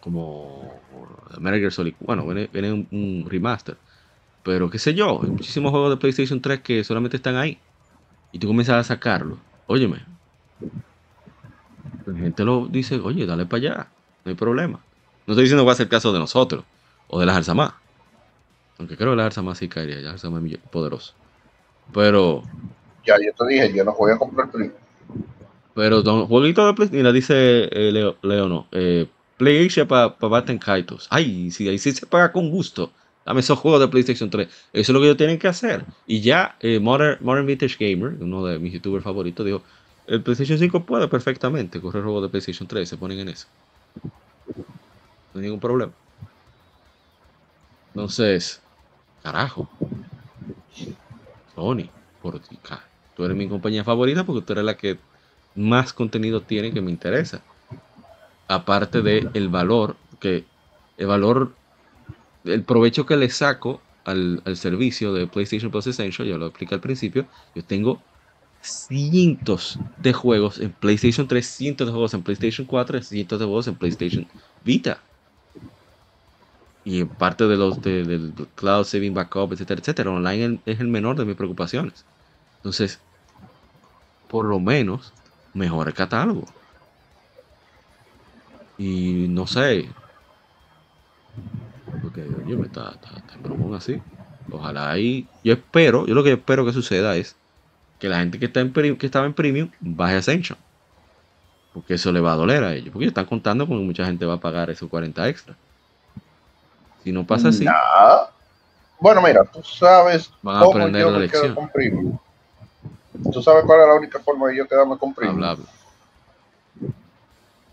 Como Metal Gear Solid. Bueno, viene, viene un, remaster. Pero qué sé yo, hay muchísimos juegos de PlayStation 3 que solamente están ahí. Y tú comienzas a sacarlo. Óyeme. La gente lo dice, oye, dale para allá. No hay problema. No estoy diciendo que va a ser caso de nosotros. O de las Alzamás. Aunque creo que la Alzamás sí caería. Ya Alzamás es millo- poderoso. Pero, Ya yo te dije, yo no voy a comprar Play. pero don, jueguito de Play. Mira, dice eh, Leo, Leo no. Eh, Play Asia para pa Batten Kaitos. Ay, sí, ahí sí se paga con gusto. Dame esos juegos de PlayStation 3. Eso es lo que ellos tienen que hacer. Y ya, eh, Modern, Modern Vintage Gamer, uno de mis youtubers favoritos, dijo: el PlayStation 5 puede perfectamente correr juegos de PlayStation 3. Se ponen en eso. No hay ningún problema. Entonces, carajo. Sony, por ti, tú eres mi compañía favorita porque tú eres la que más contenido tiene que me interesa. Aparte de el valor que el valor el provecho que le saco al, al servicio de PlayStation Plus Essential, ya lo expliqué al principio, yo tengo cientos de juegos en PlayStation 3, cientos de juegos en PlayStation 4, cientos de juegos en PlayStation Vita. Y parte de los de- del cloud saving backup, etcétera, etcétera. Online es el menor de mis preocupaciones. Entonces, por lo menos, mejora el catálogo. Y no sé. Porque, oye, me está, está, está así. Ojalá ahí. Yo espero, yo lo que espero que suceda es que la gente que, está en, que estaba en premium baje a Ascension. Porque eso le va a doler a ellos. Porque están contando con que mucha gente va a pagar esos 40 extra. Si no pasa así. Bueno, mira, tú sabes Van a cómo aprender yo la me quedo lección. con Premium. Tú sabes cuál es la única forma de yo quedarme con Premium. habla, habla.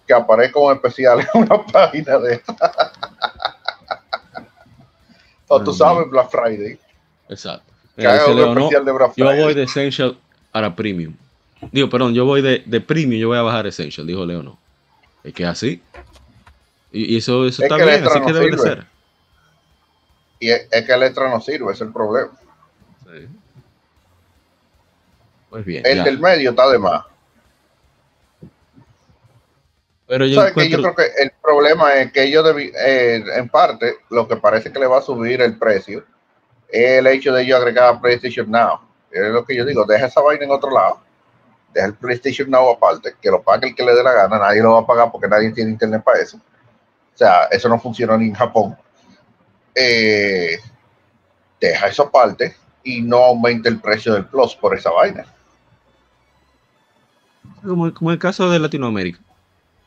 Que aparezca un especial en una página de o tú sabes Black Friday. Exacto. Eh, Que haga dice un especial de Black yo Friday. voy de Essential a Premium. Digo, perdón, yo voy de, de Premium, yo voy a bajar Essential, dijo Leo, no. Es que así. Y, y eso, eso Es está bien, así que debe de ser. Y es, es que el extra no sirve, es el problema. Sí. Pues bien, El ya. del medio está de más. pero yo. Yo creo que el problema es que ellos, eh, en parte, lo que parece que le va a subir el precio es el hecho de ellos agregar a PlayStation Now. Es lo que yo digo, deja esa vaina en otro lado. Deja el PlayStation Now aparte, que lo pague el que le dé la gana, nadie lo va a pagar porque nadie tiene internet para eso. O sea, eso no funciona ni en Japón. Eh, deja eso aparte y no aumente el precio del Plus por esa vaina. Como, como el caso de Latinoamérica.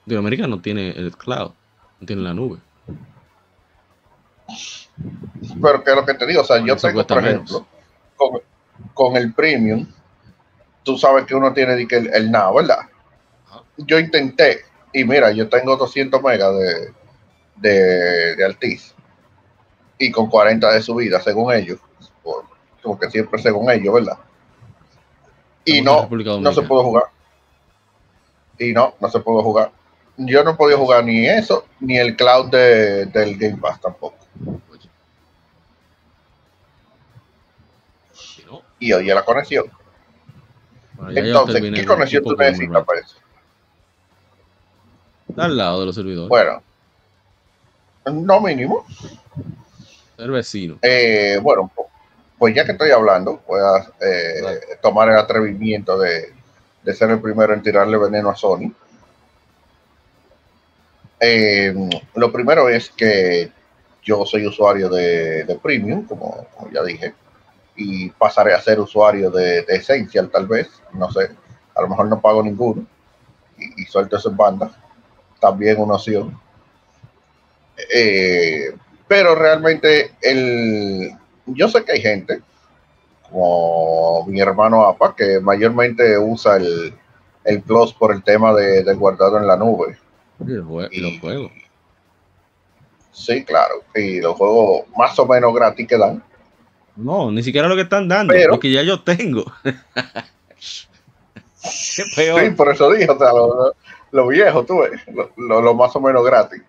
Latinoamérica no tiene el cloud, no tiene la nube. Pero que es lo que te digo, o sea, yo tengo, por ejemplo, con, con el premium, tú sabes que uno tiene el, el Now, ¿verdad? Ajá. Yo intenté, y mira, yo tengo 200 megas de, de, de Altiz, y con 40 de subida, según ellos, por- porque siempre según ellos, ¿verdad? Y no, no se pudo jugar. Y no, no se pudo jugar. Yo no he podido jugar ni eso, ni el cloud de, del Game Pass tampoco. Y oye la conexión. bueno, Entonces, ¿qué conexión tú necesitas para eso? Está al lado de los servidores. Bueno, no mínimo. El vecino. Eh, bueno, pues ya que estoy hablando, voy a eh, Claro. tomar el atrevimiento de, de ser el primero en tirarle veneno a Sony. Eh, lo primero es que yo soy usuario de, de Premium, como, como ya dije, y pasaré a ser usuario de, de Essential tal vez, no sé, a lo mejor no pago ninguno y, y suelto esas bandas, también una opción. Eh, pero realmente el, yo sé que hay gente, como mi hermano APA, que mayormente usa el, el Plus por el tema de, del guardado en la nube. Y el jue- y los juegos. Sí, claro, y los juegos más o menos gratis que dan. No, ni siquiera lo que están dando, Pero- lo que ya yo tengo. Qué peor. Sí, por eso dije, o sea, lo, lo- lo viejo, tú ves, lo, lo- lo más o menos gratis.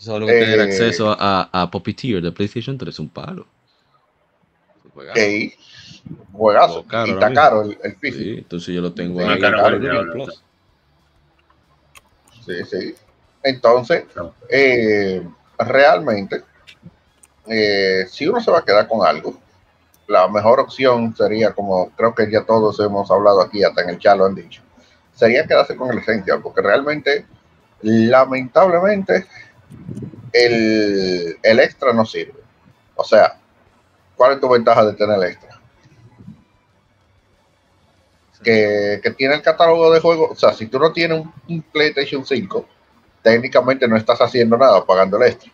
Tú sabes lo que tener Eh, acceso a, a Puppeteer de PlayStation 3 es un palo. Ey, juegazo, Oh, caro y está caro el, el físico. Sí, entonces yo lo tengo Sí, ahí. claro. Plus. Sí, sí. Entonces, No. eh, realmente, eh, si uno se va a quedar con algo, la mejor opción sería, como creo que ya todos hemos hablado aquí, hasta en el chat lo han dicho, sería quedarse con el Essential, porque realmente, lamentablemente, el, el extra no sirve. O sea, ¿cuál es tu ventaja de tener el extra? que, que tiene el catálogo de juegos. O sea, si tú no tienes un, un PlayStation 5, técnicamente no estás haciendo nada pagando el extra.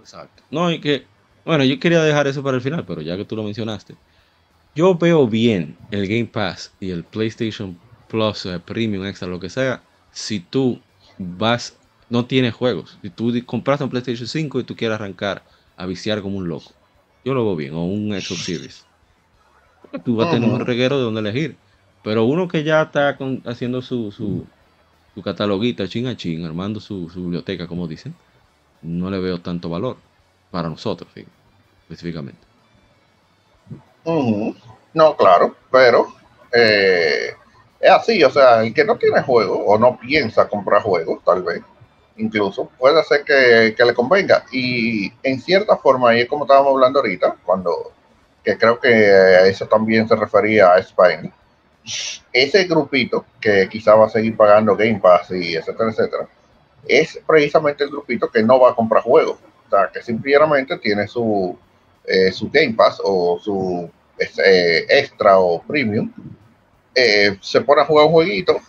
Exacto. No, y que, bueno, yo quería dejar eso para el final, pero ya que tú lo mencionaste, yo veo bien el Game Pass y el PlayStation Plus eh, Premium Extra, lo que sea, si tú vas, no tienes juegos. Si tú compraste un PlayStation 5 y tú quieres arrancar a viciar como un loco, yo lo veo bien, o un Xbox Series. Porque tú vas a tener un reguero de donde elegir. Pero uno que ya está con- haciendo su, su, su cataloguita chin a chin, armando su, su biblioteca, como dicen, no le veo tanto valor para nosotros, sí, específicamente. No, claro, pero eh, es así. O sea, el que no tiene juego o no piensa comprar juegos, tal vez, incluso, puede ser que, que le convenga. Y en cierta forma, y es como estábamos hablando ahorita, cuando que creo que eso también se refería a España. Ese grupito que quizá va a seguir pagando Game Pass y etcétera, etcétera, es precisamente el grupito que no va a comprar juegos. O sea, que simplemente tiene su, eh, su Game Pass o su eh, extra o premium, eh, se pone a jugar un jueguito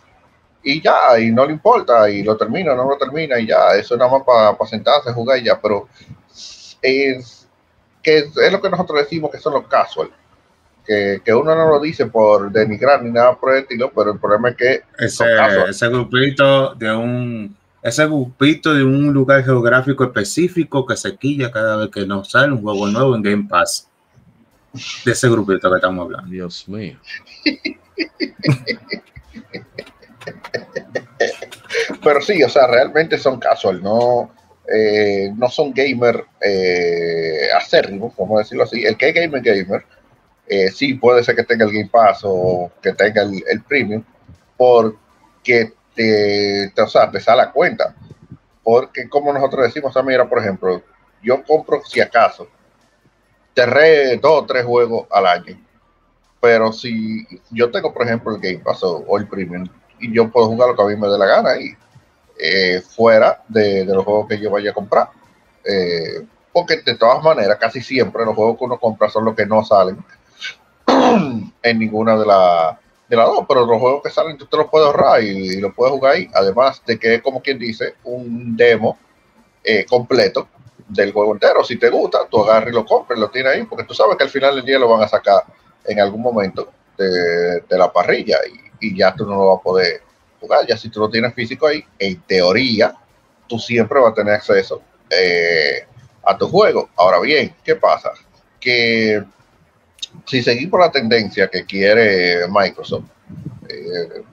y ya, y no le importa, y lo termina, no lo termina, y ya, eso es nada más para sentarse, jugar y ya, pero es que es, es lo que nosotros decimos que son los casual, que, que uno no lo dice por denigrar ni nada por el estilo, pero el problema es que ese grupito de un ese grupito de un lugar geográfico específico que se quilla cada vez que nos sale un juego nuevo en Game Pass. De ese grupito que estamos hablando. Dios mío. Pero sí, o sea, realmente son casual, no, eh, no son gamer eh, acérrimos, vamos a decirlo así. El que es gamer, gamer, eh, sí puede ser que tenga el Game Pass o que tenga el, Premium, porque te, o sea, te sale a cuenta. Porque como nosotros decimos, a mira, por ejemplo, yo compro si acaso, te dos o tres juegos al año. Pero si yo tengo, por ejemplo, el Game Pass o, o el Premium, y yo puedo jugar lo que a mí me dé la gana y eh, fuera de, los juegos que yo vaya a comprar. Eh, porque de todas maneras, casi siempre los juegos que uno compra son los que no salen en ninguna de las de las dos, pero los juegos que salen tú te los puedes ahorrar y, y los puedes jugar ahí. Además de que como quien dice, un demo eh, completo del juego entero. Si te gusta, tú agarras y lo compras, lo tienes ahí, porque tú sabes que al final del día lo van a sacar en algún momento de, de la parrilla y, y, ya tú no lo vas a poder jugar. Ya si tú lo tienes físico ahí, en teoría, tú siempre vas a tener acceso eh, a tu juego. Ahora bien, ¿qué pasa? Que si seguimos la tendencia que quiere Microsoft, eh,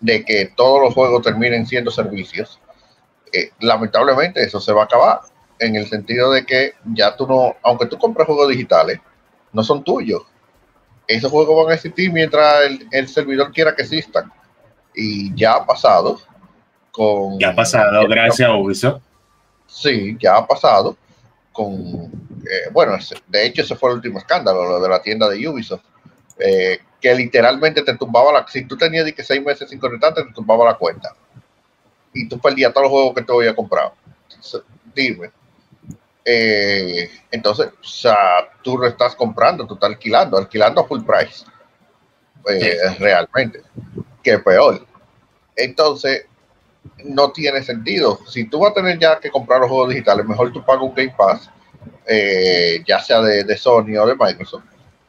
de que todos los juegos terminen siendo servicios, eh, lamentablemente eso se va a acabar en el sentido de que ya tú no, aunque tú compres juegos digitales, no son tuyos. Esos juegos van a existir mientras el, el servidor quiera que existan. Y ya ha pasado con... Ya ha pasado, gracias a Ubisoft. Sí, ya ha pasado con... Eh, bueno, de hecho ese fue el último escándalo, lo de la tienda de Ubisoft. Eh, que literalmente te tumbaba la... Si tú tenías que seis meses sin conectarte, te tumbaba la cuenta. Y tú perdías todos los juegos que te había comprado. Dime, eh, entonces, o sea, tú lo estás comprando, tú estás alquilando, alquilando a full price. Eh, sí. Realmente, que peor. Entonces, no tiene sentido. Si tú vas a tener ya que comprar los juegos digitales, mejor tú pagas un Game Pass, eh, ya sea de, de, Sony o de Microsoft,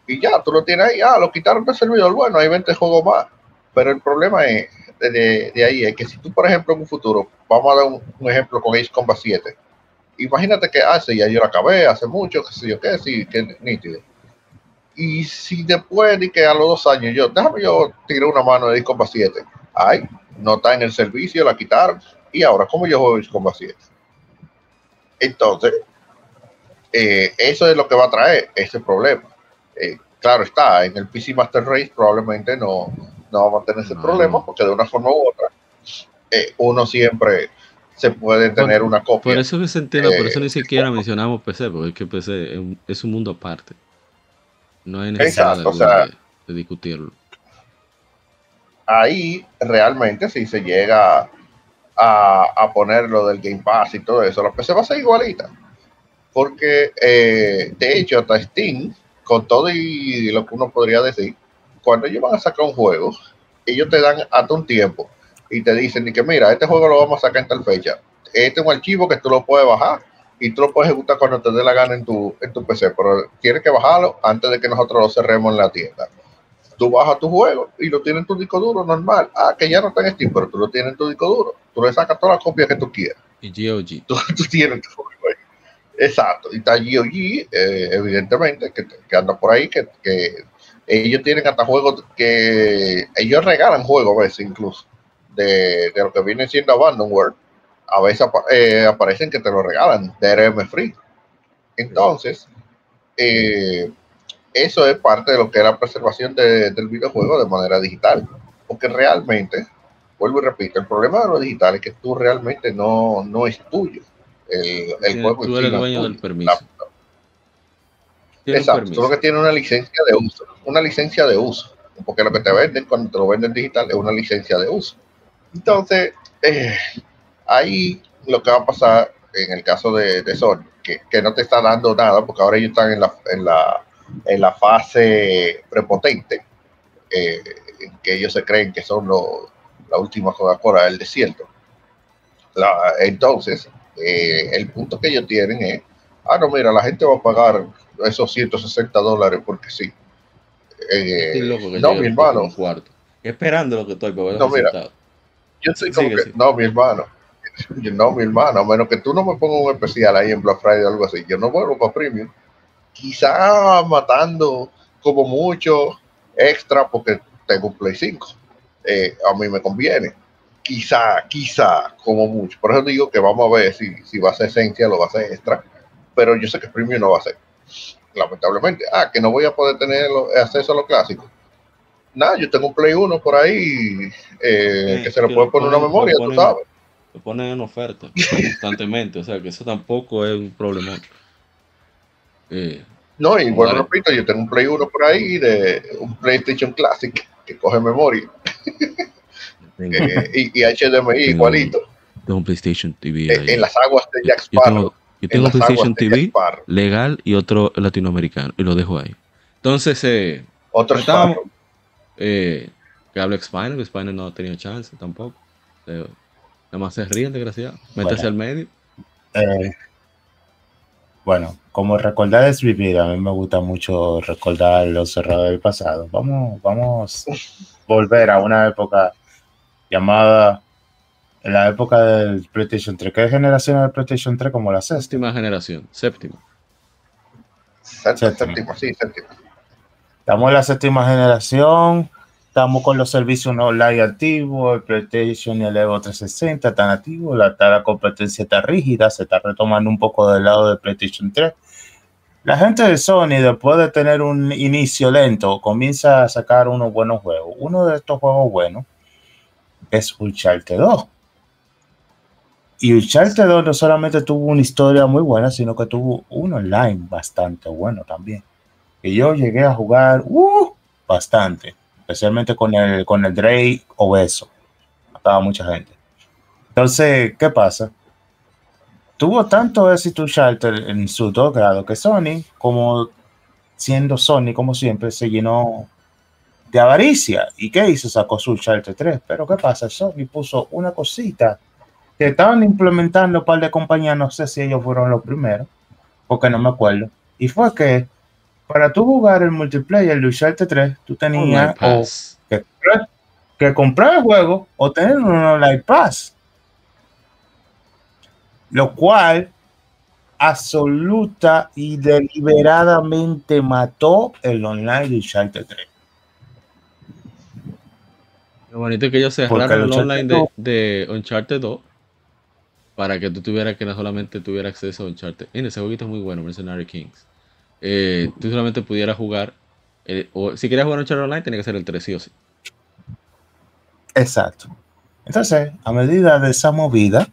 y ya tú lo tienes ahí. Ah, lo quitaron del servidor. Bueno, hay 20 juegos más. Pero el problema es de, de ahí es que si tú, por ejemplo, en un futuro, vamos a dar un, un ejemplo con Ace Combat 7 imagínate que hace, ya yo la acabé hace mucho, que sé yo qué, sí, que nítido. Y si después de que a los dos años yo, déjame yo tiré una mano de Combat 7, ay, no está en el servicio, la quitaron, y ahora, ¿cómo yo juego Combat 7? Entonces, eh, eso es lo que va a traer ese problema. Eh, claro está, en el PC Master Race probablemente no, no vamos a tener ese no. problema, porque de una forma u otra, eh, uno siempre se puede tener por, una copia. Por eso que se entiende, eh, por eso ni siquiera mencionamos PC, porque es que PC es un, es un mundo aparte. No hay necesidad Exacto, de, o sea, de, de, discutirlo. Ahí realmente si se llega a, a, poner lo del Game Pass y todo eso, la PC va a ser igualita. Porque eh, de hecho hasta Steam, con todo y lo que uno podría decir, cuando ellos van a sacar un juego, ellos te dan hasta un tiempo y te dicen que mira, este juego lo vamos a sacar en tal fecha. Este es un archivo que tú lo puedes bajar y tú lo puedes ejecutar cuando te dé la gana en tu, en tu PC, pero tienes que bajarlo antes de que nosotros lo cerremos en la tienda. Tú bajas tu juego y lo tienes en tu disco duro normal. Ah, que ya no está en Steam, pero tú lo tienes en tu disco duro. Tú le sacas todas las copias que tú quieras. Y GOG. Tú, tú tienes tu juego ahí. Exacto. Y está GOG, eh, evidentemente, que, que, anda por ahí, que, que ellos tienen hasta juegos que ellos regalan juegos a veces incluso de, de, lo que viene siendo Abandonware, a veces eh, aparecen que te lo regalan de RM Free. Entonces, eh, eso es parte de lo que es la preservación de, del videojuego de manera digital. Porque realmente, vuelvo y repito, el problema de lo digital es que tú realmente no, no es tuyo. El, el sí, juego tú eres dueño no del permiso. Exacto, permiso. tú lo que tienes una licencia de uso, una licencia de uso, porque lo que te venden cuando te lo venden digital es una licencia de uso. Entonces, eh, ahí lo que va a pasar en el caso de, de Sony, que, que, no te está dando nada, porque ahora ellos están en la, en la, en la fase prepotente, eh, que ellos se creen que son lo, la última Coca-Cola del desierto. La, entonces, eh, el punto que ellos tienen es, ah, no, mira, la gente va a pagar esos 160 dólares porque sí. Eh, loco no, mi hermano. Cuarto. Esperando lo que estoy no, mira, yo soy como que, no, mi hermano, yo, no, mi hermano, a menos que tú no me pongas un especial ahí en Black Friday o algo así, yo no vuelvo para Premium. quizá matando como mucho extra porque tengo un Play 5. Eh, a mí me conviene. Quizá, quizá, como mucho. Por eso digo que vamos a ver si, si va a ser esencia o va a ser extra. Pero yo sé que premium no va a ser. Lamentablemente. Ah, que no voy a poder tener acceso a lo clásico. Nada, yo tengo un Play 1 por ahí eh, Sí, que se le que puede poner una ponen- memoria, tú ponen- sabes. Lo ponen en oferta constantemente, o sea que eso tampoco es un problema. Eh, No, y bueno, Vale. repito, yo tengo un Play 1 por ahí de un PlayStation Classic que coge memoria eh, y, y HDMI Tengo- igualito tengo un PlayStation TV. en las aguas de Yo- Jack yo Sparrow. tengo, yo en tengo PlayStation TV legal y otro latinoamericano y lo dejo ahí. Entonces, eh, Otro estábamos-. Eh, que hable Spiner, que Spiner no ha tenido chance tampoco. Eh, nada más se ríe el desgraciado. Métase Bueno. al medio. Eh, bueno, como recordar es vivir, a mí me gusta mucho recordar los errores del pasado. Vamos, vamos a volver a una época llamada en la época del PlayStation 3. ¿Qué generación del PlayStation 3? Como la sexta. Séptima generación, séptima. Séptima, Séptima. séptima, sí, séptima. Estamos en la séptima generación, estamos con los servicios online activos, el PlayStation y el Evo 360 están activos, la, la competencia está rígida, se está retomando un poco del lado del PlayStation 3. La gente de Sony, después de tener un inicio lento, comienza a sacar unos buenos juegos. Uno de estos juegos buenos es Uncharted 2. Y Uncharted 2 no solamente tuvo una historia muy buena, sino que tuvo un online bastante bueno también que yo llegué a jugar uh, bastante, especialmente con el, con el Drake obeso. Mataba mucha gente. Entonces, ¿qué pasa? Tuvo tanto éxito Uncharted en su dos grados que Sony, como siendo Sony, como siempre, se llenó de avaricia. ¿Y qué hizo? Sacó su Uncharted 3. Pero ¿qué pasa? Sony puso una cosita que estaban implementando un par de compañías, no sé si ellos fueron los primeros, porque no me acuerdo. Y fue que para tú jugar el multiplayer de Uncharted 3, tú tenías Online o que, comprar- que comprar el juego o tener un online pass. Lo cual absoluta y deliberadamente mató el online de Uncharted 3. Lo bonito es que ellos cerraron el online de, Uncharted de Uncharted 2 para que tú tuvieras que no solamente tuviera acceso a Uncharted. Mira, ese jueguito es muy bueno, Mercenary Kings. Eh, tú solamente pudieras jugar, eh, o si querías jugar Uncharted Online, tenía que ser el 3 sí o sí. Exacto. Entonces, a medida de esa movida,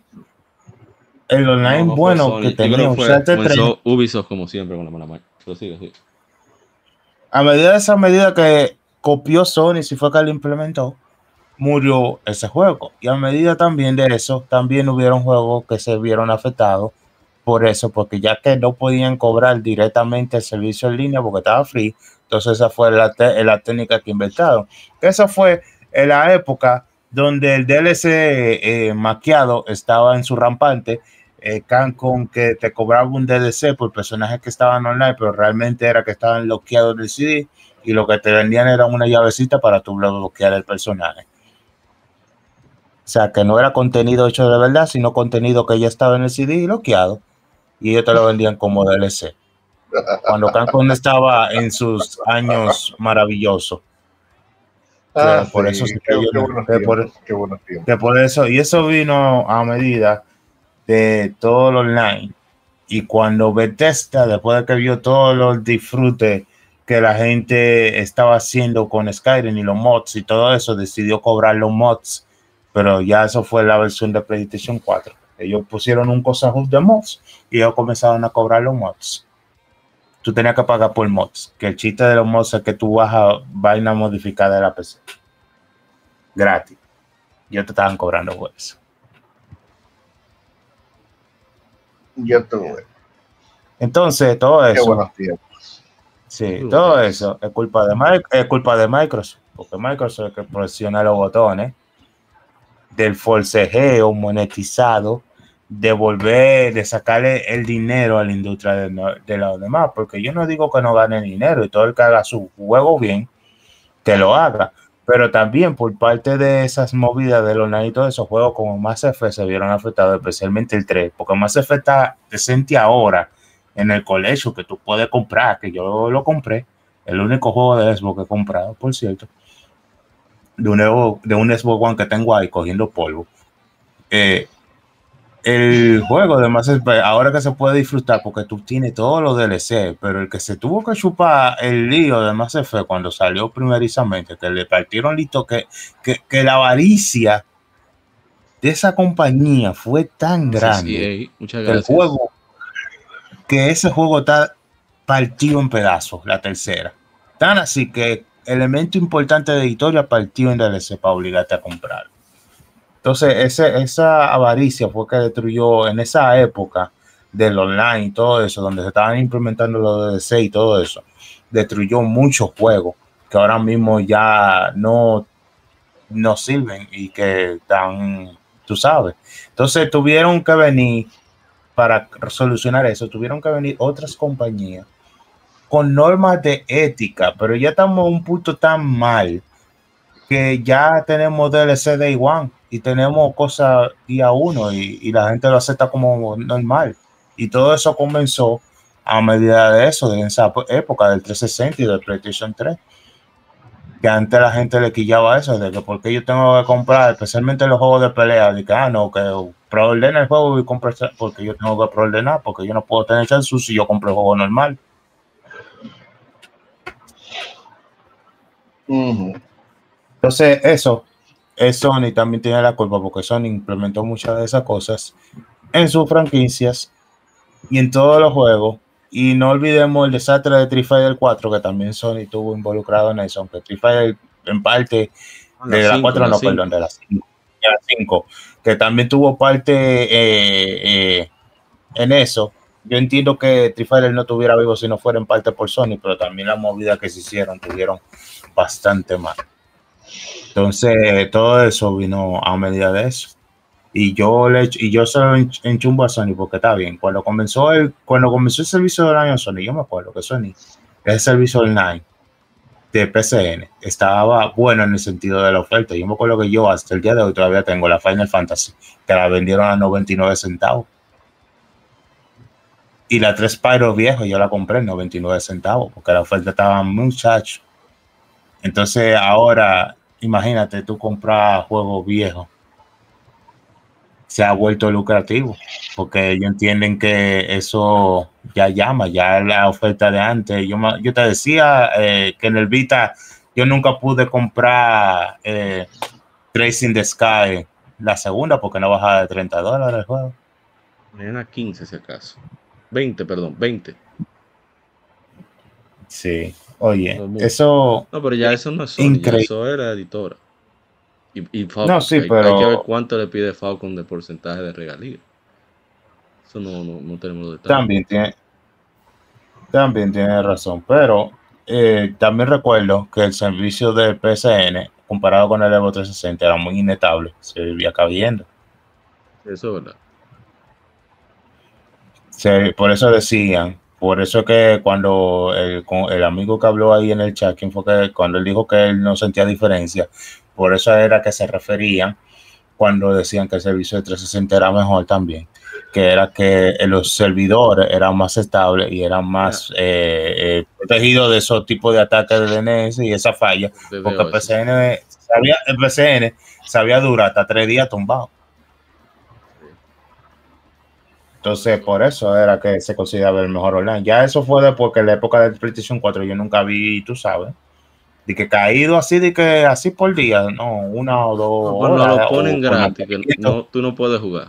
el online No, bueno que tenía fue- Uncharted 3 comenzó Ubisoft como siempre con la mala mano. Pero sigue, sigue. a medida de esa medida que copió Sony, si fue que lo implementó, murió ese juego. Y a medida también de eso, también hubieron juegos que se vieron afectados por eso, porque ya que no podían cobrar directamente el servicio en línea porque estaba free, entonces esa fue la, la técnica que inventaron. Esa fue en la época donde el DLC eh, maquiado estaba en su rampante, eh, que te cobraba un DLC por personajes que estaban online, pero realmente era que estaban bloqueados del CD y lo que te vendían era una llavecita para tú bloquear el personaje. O sea, que no era contenido hecho de verdad, sino contenido que ya estaba en el CD y bloqueado. Y ellos te lo vendían como DLC. Cuando Cancún estaba en sus años maravillosos. Ah, por eso sí qué, que yo qué no- buenos que por- tiempos, qué buenos tiempos. que por eso, y eso vino a medida de todo lo online. Y cuando Bethesda, después de que vio todos los disfrutes que la gente estaba haciendo con Skyrim y los mods y todo eso, decidió cobrar los mods. Pero ya eso fue la versión de PlayStation 4. Ellos pusieron un cosa de mods y ellos comenzaron a cobrar los mods. Tú tenías que pagar por mods. Que el chiste de los mods es que tú bajas vaina modificada de la PC. Gratis. Yo te estaban cobrando por eso. Yo tuve. Entonces, todo Qué eso, buenos tiempos. sí, todo eso es culpa de es culpa de Microsoft, porque Microsoft es el que presiona los botones del forcejeo monetizado, de volver, de sacarle el dinero a la industria de, de los demás, porque yo no digo que no gane dinero y todo el que haga su juego bien, que lo haga, pero también por parte de esas movidas del online y todos esos juegos como Mass Effect se vieron afectados, especialmente el 3, porque Mass Effect está decente ahora en el colegio que tú puedes comprar, que yo lo compré, el único juego de Xbox que he comprado, por cierto, de un, de un Xbox One que tengo ahí cogiendo polvo. Eh, el juego además es ahora que se puede disfrutar porque tú tienes todos los DLC, pero el que se tuvo que chupar el lío de Mass Effect cuando salió primerizamente, que le partieron listo, que, que, la avaricia de esa compañía fue tan grande Muchas que el juego, que ese juego está partido en pedazos, la tercera. Tan así que elemento importante de historia partió en DLC para obligarte a comprarlo. Entonces, esa avaricia fue que destruyó en esa época del online y todo eso, donde se estaban implementando los DLC y todo eso, destruyó muchos juegos que ahora mismo ya no, no sirven y que están, tú sabes. Entonces, tuvieron que venir para solucionar eso, tuvieron que venir otras compañías con normas de ética, pero ya estamos a un punto tan mal que ya tenemos DLC Day One y tenemos cosas día uno y, la gente lo acepta como normal. Y todo eso comenzó a medida de eso, de esa época del 360 y del PlayStation 3. Que antes la gente le quillaba eso, de que porque yo tengo que comprar, especialmente los juegos de pelea, de que, ah, no, que preordena el juego y compra porque yo tengo que preordenar, porque yo no puedo tener chance si yo compro el juego normal. Entonces, eso, es Sony también tiene la culpa porque Sony implementó muchas de esas cosas en sus franquicias y en todos los juegos. Y no olvidemos el desastre de Street Fighter 4, que también Sony tuvo involucrado en eso, aunque Street Fighter en parte de la, 4, no, perdón, de la 5, que también tuvo parte eh, eh, en eso. Yo entiendo que Street Fighter no tuviera vivo si no fuera en parte por Sony, pero también las movidas que se hicieron tuvieron bastante mal. Entonces, todo eso vino a medida de eso. Y yo le y yo se lo enchumbo a Sony porque está bien. Cuando comenzó el, cuando comenzó el servicio del año Sony, yo me acuerdo que Sony, el servicio online de PCN, estaba bueno en el sentido de la oferta. Yo me acuerdo que yo hasta el día de hoy todavía tengo la Final Fantasy, que la vendieron a 99 centavos. Y la 3 Pyro viejo yo la compré en 99 centavos, porque la oferta estaba muchacho. Entonces ahora imagínate tú comprar juegos viejos. Se ha vuelto lucrativo porque ellos entienden que eso ya llama, ya la oferta de antes. Yo, yo te decía eh, que en el Vita yo nunca pude comprar eh, Tracing the Sky la segunda porque no bajaba de 30 dólares el juego. Era 15 si acaso. 20, perdón, 20. Sí. Oye, eso. No, pero ya eso no es Sony, eso era editora. Y, y Falcon, no, sí, pero... hay, que ver cuánto le pide Falcon de porcentaje de regalía. Eso no, no, no tenemos los detalles. También tiene, también tiene razón, pero eh, también recuerdo que el servicio de PSN comparado con el Evo 360 era muy inestable, se vivía cabiendo. Eso es verdad. Sí, por eso decían por eso que cuando el, el, amigo que habló ahí en el chat, quien fue que cuando él dijo que él no sentía diferencia, por eso era que se referían cuando decían que el servicio de 360 era mejor también, que era que los servidores eran más estables y eran más eh, eh, protegidos de esos tipos de ataques de DNS y esa falla, porque el PCN, sabía, el PCN sabía durar hasta tres días tumbado. Entonces, por eso era que se consideraba el mejor online. Ya eso fue después que en la época del PlayStation 4 yo nunca vi, tú sabes, de que caído así, de que así por día, no, una o dos. No, cuando lo ponen gratis, que no, tú no puedes jugar.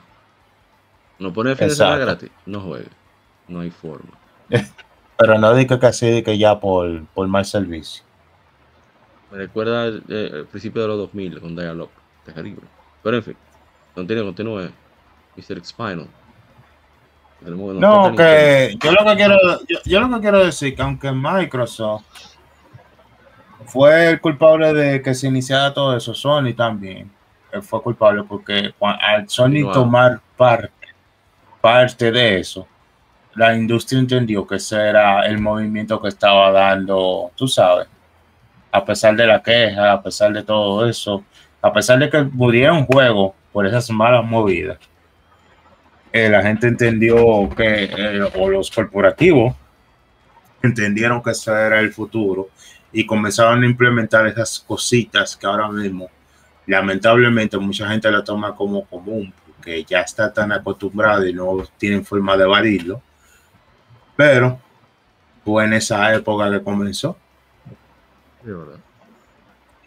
No pones fin de semana gratis, no juegues. No hay forma. Pero no di que así, de que ya por, por más servicio. Me recuerda el, principio de los 2000 con Dialog, terrible. Pero en fin, continúe, continúe, Mr. Spinal. No, que yo lo que quiero, yo, lo que quiero decir que aunque Microsoft fue el culpable de que se iniciara todo eso, Sony también fue culpable porque al Sony tomar parte, parte de eso, la industria entendió que ese era el movimiento que estaba dando, tú sabes, a pesar de la queja, a pesar de todo eso, a pesar de que muriera un juego por esas malas movidas eh, la gente entendió que, eh, o los corporativos entendieron que ese era el futuro y comenzaron a implementar esas cositas que ahora mismo, lamentablemente, mucha gente la toma como común, porque ya está tan acostumbrado y no tienen forma de evadirlo. Pero fue en esa época que comenzó. Sí.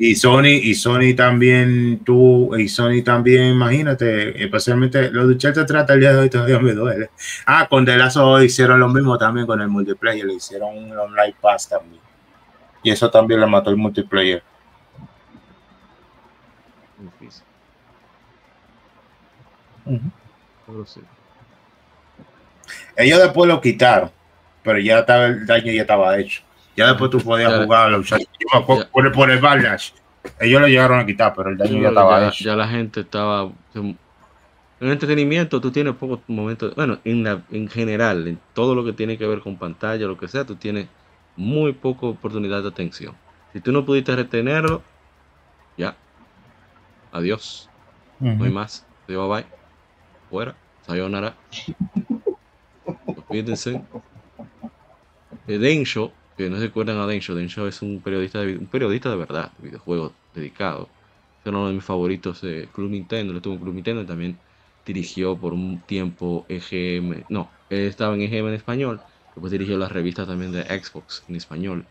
Y Sony, y Sony también, tú, y Sony también, imagínate, especialmente los de Uncharted trata el día de hoy todavía me duele. Ah, con The Last of hicieron lo mismo también con el multiplayer, le hicieron un online pass también. Y eso también le mató el multiplayer. Difícil. Ellos después lo quitaron, pero ya estaba, el daño ya estaba hecho. Ya después tú podías Ya- jugar a los Uncharted. Yo me acuerdo ya. por, por el Backlash. Ellos lo llegaron a quitar, pero el daño ya estaba ya, hecho. ya la gente estaba. En entretenimiento, tú tienes pocos momentos. Bueno, en, la, en general, en todo lo que tiene que ver con pantalla, lo que sea, tú tienes muy poca oportunidad de atención. Si tú no pudiste retenerlo, ya. Adiós. No hay más. Adiós, bye. Fuera. Sayonara. Olvídense. Densho, no se acuerdan a Densho, Densho es un periodista de, un periodista de verdad, de videojuegos dedicado. Es uno de mis favoritos de Club Nintendo, le tuvo Club Nintendo y también dirigió por un tiempo EGM, no, él estaba en EGM en español, después dirigió las revistas también de Xbox en español.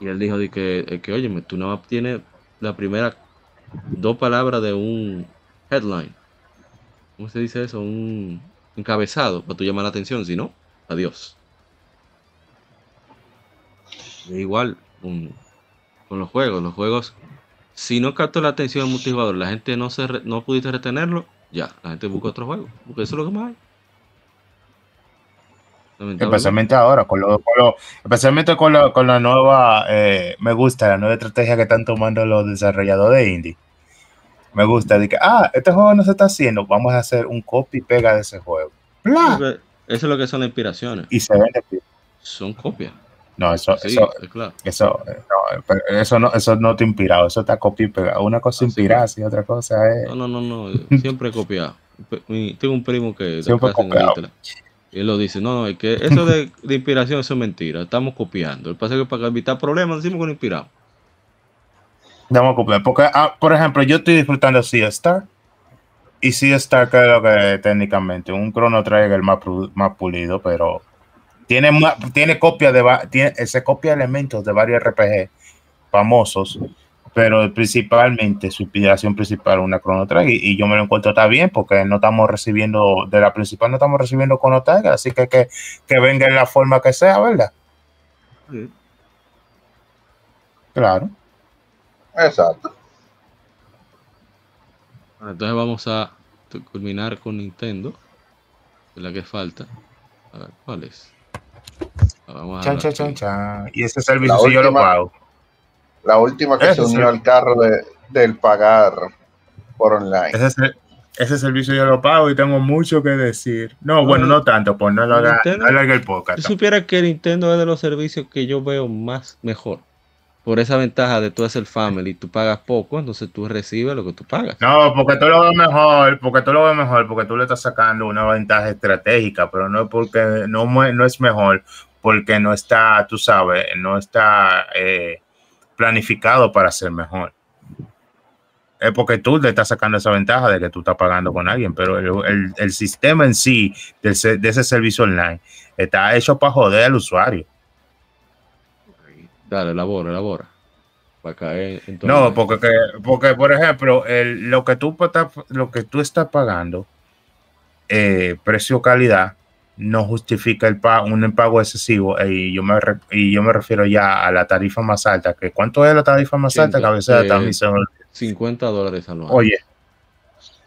Y él dijo de que, eh, que oye, tú más tienes la primera dos palabras de un headline. ¿Cómo se dice eso? Un encabezado para tú llamar la atención, si no, adiós. Igual con, con los juegos, los juegos, si no captó la atención del multijugador, la gente no se re- no pudiste retenerlo, ya, la gente busca otro juego, porque eso es lo que más hay. Especialmente ahora, con lo, con lo- especialmente con la, con la nueva, eh, me gusta la nueva estrategia que están tomando los desarrolladores de indie. Me gusta, de que, ah, este juego no se está haciendo, vamos a hacer un copy y pega de ese juego. Eso es lo que son las inspiraciones, Y se vende. son copias. No, eso, Sí, eso, claro. eso, no, pero eso no, eso no te inspirado, eso está y pegado. Una cosa sí. inspirarse y otra cosa es. No, no, no, no, siempre he copiado. Tengo un primo que Siempre en copiado. Y él lo dice, no, no, es que eso de, de inspiración, eso es mentira, estamos copiando. El pasa es que para evitar problemas decimos que no inspiramos. Vamos a copiar. Porque, ah, por ejemplo, yo estoy disfrutando Sea Star. Y Sea Star, lo que técnicamente un Chrono Trigger más, más pulido, pero tiene, tiene copia de tiene, se copia elementos de varios RPG famosos, pero principalmente su inspiración principal es una Chrono Trigger. Y, y yo me lo encuentro está bien porque no estamos recibiendo, de la principal no estamos recibiendo Chrono Trigger, así que que, que venga en la forma que sea, ¿verdad? Claro. Exacto. Bueno, Entonces vamos a culminar con Nintendo, la que falta. A ver, ¿cuál es? Vamos Chan, chan, chan, chan. Y ese servicio La sí yo lo última- pago. La última que se sí. unió al carro de, del pagar por online. Ese, ese servicio yo lo pago y tengo mucho que decir. No, bueno, no tanto, pues no lo haga, Nintendo- no haga el podcast. Si supiera que Nintendo es de los servicios que yo veo más mejor. Por esa ventaja de tú hacer family, tú pagas poco, entonces tú recibes lo que tú pagas. No, porque tú lo ves mejor, porque tú lo ves mejor, porque tú le estás sacando una ventaja estratégica, pero no porque no, no es mejor, porque no está, tú sabes, no está eh, planificado para ser mejor. Es porque tú le estás sacando esa ventaja de que tú estás pagando con alguien, pero el, sistema en sí del se- de ese servicio online está hecho para joder al usuario. Dale, elabora, elabora. Para caer en todo No, el- porque, que- porque por ejemplo, el- lo, que tú, estás- lo que tú estás pagando, eh, precio-calidad, no justifica el pago, un pago excesivo. eh, Y yo, me re- y yo me refiero ya a la tarifa más alta. que ¿Cuánto es la tarifa más alta? Que a veces Eh, también me- 50 dólares anuales. Oye,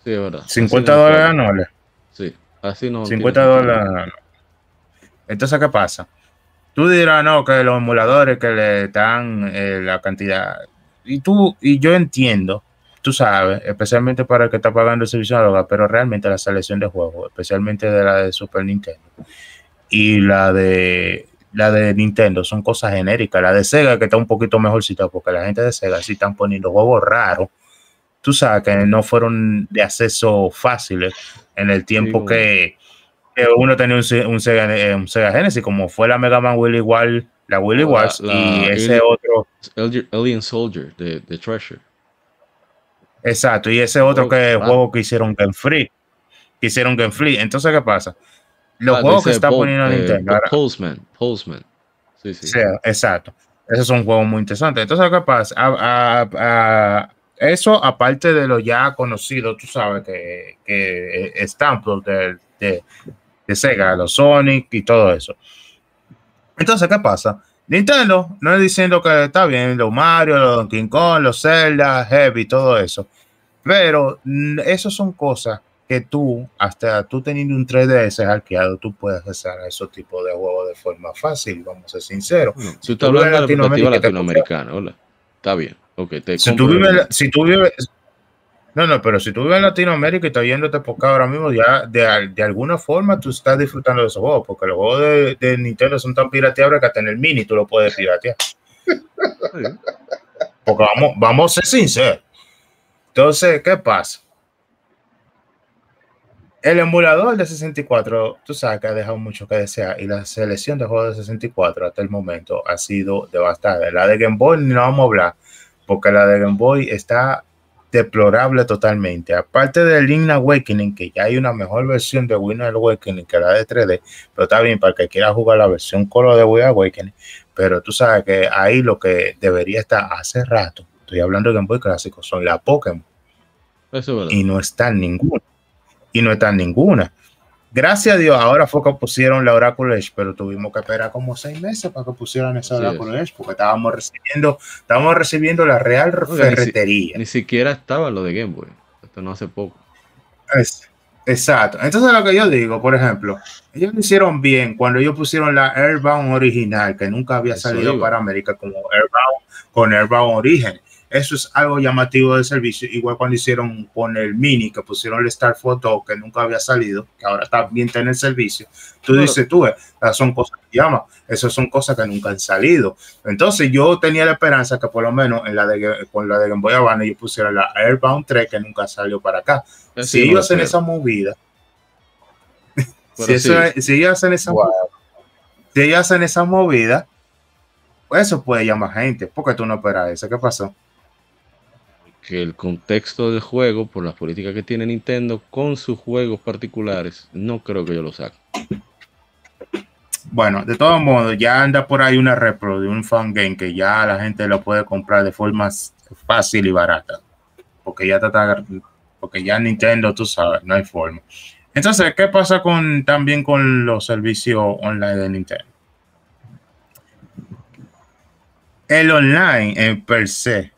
sí, verdad. 50 Así no dólares anuales. Sí, así no. 50 tiene sentido. dólares. Entonces, ¿qué pasa? Tú dirás, no, que los emuladores que le dan eh, la cantidad. Y tú, y yo entiendo, tú sabes, especialmente para el que está pagando el servicio de droga, pero realmente la selección de juegos, especialmente de la de Super Nintendo y la de la de Nintendo, son cosas genéricas. La de Sega, que está un poquito mejorcita, porque la gente de Sega sí están poniendo juegos raros. Tú sabes que no fueron de acceso fáciles en el tiempo Sí, que uno tenía un, un Sega, eh, un Sega Genesis, como fue la Mega Man Willy Wall, la Willy Wars la y ese Alien- otro, Alien- Soldier de, de Treasure. exacto, y ese otro Oh, que wow. juego que hicieron Game Free, que hicieron Game Free. Entonces, ¿qué pasa? Los Ah, juegos que está Pol- poniendo eh, Nintendo Postman. Postman. Sí, sí. Sí, exacto. Esos son juegos muy interesantes. Entonces, ¿qué pasa? A- a- a- eso, aparte de lo ya conocido, tú sabes que, que están pues, de, de, Sega, los Sonic y todo eso. Entonces, ¿qué pasa? Nintendo no es diciendo que está bien los Mario, los Donkey Kong, los Zelda, Heavy, todo eso. Pero mm, eso son cosas que tú, hasta tú teniendo un 3DS hackeado, tú puedes hacer esos tipos de juegos de forma fácil, vamos a ser sinceros. Bueno, Si si tú estás hablando de la perspectiva latinoamericana, hola. Está bien. Ok, te Si tú, vives, si tú vives, no, no, pero si tú vives en Latinoamérica y estás yéndote por acá ahora mismo, ya de, de alguna forma tú estás disfrutando de esos juegos, porque los juegos de, de Nintendo son tan pirateables que hasta en el mini tú lo puedes piratear. Porque vamos, vamos a ser sinceros. Entonces, ¿qué pasa? El emulador de 64, tú sabes que ha dejado mucho que desear y la selección de juegos de 64 hasta el momento ha sido devastada. La de Game Boy no vamos a hablar, porque la de Game Boy está deplorable totalmente. Aparte de Link Awakening, que ya hay una mejor versión de Wind Awakening que la de 3D, pero está bien para el que quiera jugar la versión color de Wind Awakening. Pero tú sabes que ahí lo que debería estar hace rato, estoy hablando de Game Boy clásico, son la Pokémon Eso es verdad. y no está en ninguna. Y no está en ninguna. Gracias a Dios, ahora fue que pusieron la Oracle Edge, pero tuvimos que esperar como seis meses para que pusieran esa Así Oracle Edge, porque estábamos recibiendo, estábamos recibiendo la Real Ferretería. Ni siquiera estaba lo de Game Boy. Esto no hace poco. Es- exacto. Entonces lo que yo digo, por ejemplo, ellos lo hicieron bien cuando ellos pusieron la Airbound original, que nunca había Eso salido para América como Airbound con Airbound Origen. Eso es algo llamativo del servicio, igual cuando hicieron con el Mini, que pusieron el Star Photo, que nunca había salido, que ahora también está en el servicio. Tú Claro. dices, tú, eh, esas son cosas que llaman, esas son cosas que nunca han salido. Entonces yo tenía la esperanza que por lo menos en la de, con la de Game Boy Advance ellos pusieran la Airbound 3, que nunca salió para acá si yo ellos lo hacen esa movida, si, eso- si ellos hacen esa, Wow. si ellos hacen esa movida, pues eso puede llamar gente. porque tú no esperas eso? ¿Qué pasó? Que el contexto del juego, por las políticas que tiene Nintendo con sus juegos particulares, no creo que yo lo saque. Bueno, de todos modos, ya anda por ahí una repro de un fan game que ya la gente lo puede comprar de forma fácil y barata. Porque ya está, porque ya Nintendo, tú sabes, no hay forma. Entonces, ¿qué pasa con también con los servicios online de Nintendo? El online en per se,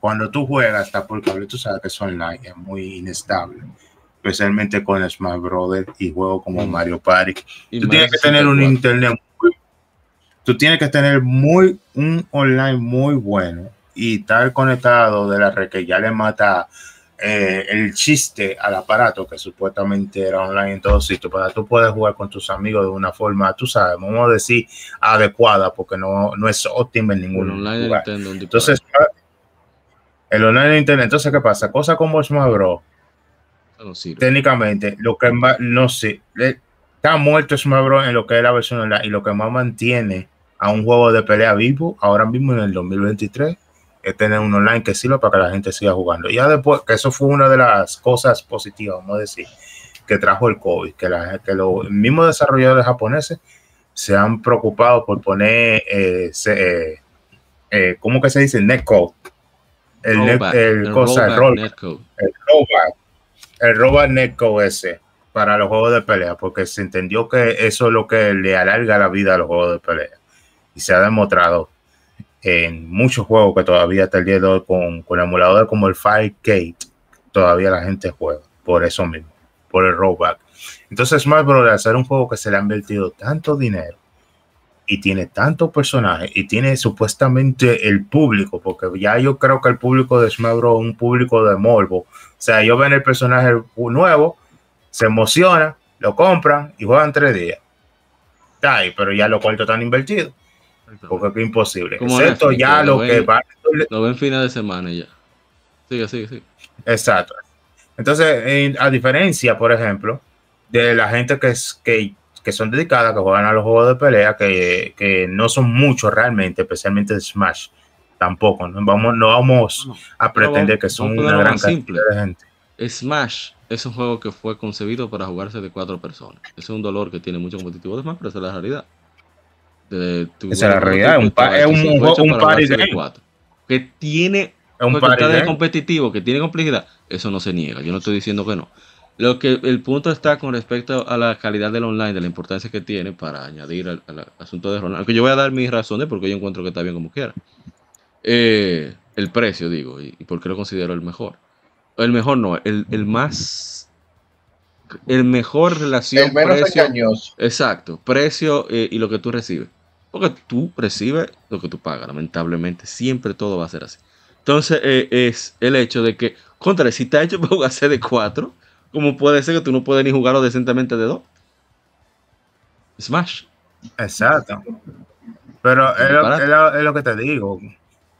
cuando tú juegas hasta por cable, tú sabes que es online, es muy inestable. Especialmente con Smash Brothers y juegos como Mm. Mario Party Y tú tienes que tener un 64. internet muy, tú tienes que tener muy un online muy bueno y estar conectado de la red que ya le mata eh, el chiste al aparato que supuestamente era online en todos sitios para tú puedes jugar con tus amigos de una forma tú sabes vamos a decir adecuada porque no, no es óptima en ningún online lugar Nintendo, entonces el online de internet entonces qué pasa cosas como Smash Bros no sirve. técnicamente, lo que más, no sé, está muerto Smash Bros. en lo que es la versión online y lo que más mantiene a un juego de pelea vivo ahora mismo en el 2023 es tener un online que sirva para que la gente siga jugando. Ya después, que eso fue una de las cosas positivas, vamos a decir, que trajo el COVID, que, la, que los mismos desarrolladores japoneses se han preocupado por poner, eh, se- eh, eh, ¿cómo que se dice? Netcode. El, Rollback, el cosa, el rollback el rollback, el rollback netcode ese para los juegos de pelea, porque se entendió que eso es lo que le alarga la vida a los juegos de pelea. Y se ha demostrado en muchos juegos que todavía hasta el día de hoy con, con emuladores como el Firegate, todavía la gente juega por eso mismo, por el rollback. Entonces Smash Bros. ser un juego que se le ha invertido tanto dinero y tiene tantos personajes y tiene supuestamente el público, porque ya yo creo que el público de Smash Bros. es un público de morbo. O sea, ellos ven el personaje nuevo, se emocionan, lo compran y juegan tres días. Ahí, pero ya los cuartos están invertidos, porque es imposible. Como Excepto Netflix, ya lo que va. Lo ven fines de semana ya. Sigue, sigue, sigue. Exacto. Entonces, en- a diferencia, por ejemplo, de la gente que, es, que, que son dedicadas, que juegan a los juegos de pelea, que, que no son muchos realmente, especialmente de Smash, tampoco. No vamos, no vamos a pretender que son una gran más cantidad simple. de gente. Smash es un juego que fue concebido para jugarse de cuatro personas. Es un dolor que tiene mucho competitivo de Smash, pero esa es la realidad. De- tu- Esa es la realidad, un pa- es un un para party de game. Que tiene Es un party game. competitivo, que tiene complejidad, eso no se niega. Yo no estoy diciendo que no. Lo que el punto está con respecto a la calidad del online, de la importancia que tiene para añadir al, al asunto de Ronald. Aunque yo voy a dar mis razones porque yo encuentro que está bien como quiera. Eh, el precio, digo, y, y por qué lo considero el mejor. El mejor no, el, el más. El mejor relación El menos precio. engañoso. Exacto, precio eh, y lo que tú recibes. Porque tú recibes lo que tú pagas, lamentablemente. Siempre todo va a ser así. Entonces, eh, es el hecho de que, contra, si está hecho para jugarse de 4, ¿cómo puede ser que tú no puedes ni jugarlo decentemente de 2? Smash. Exacto. Pero es lo, es lo- es lo que te digo.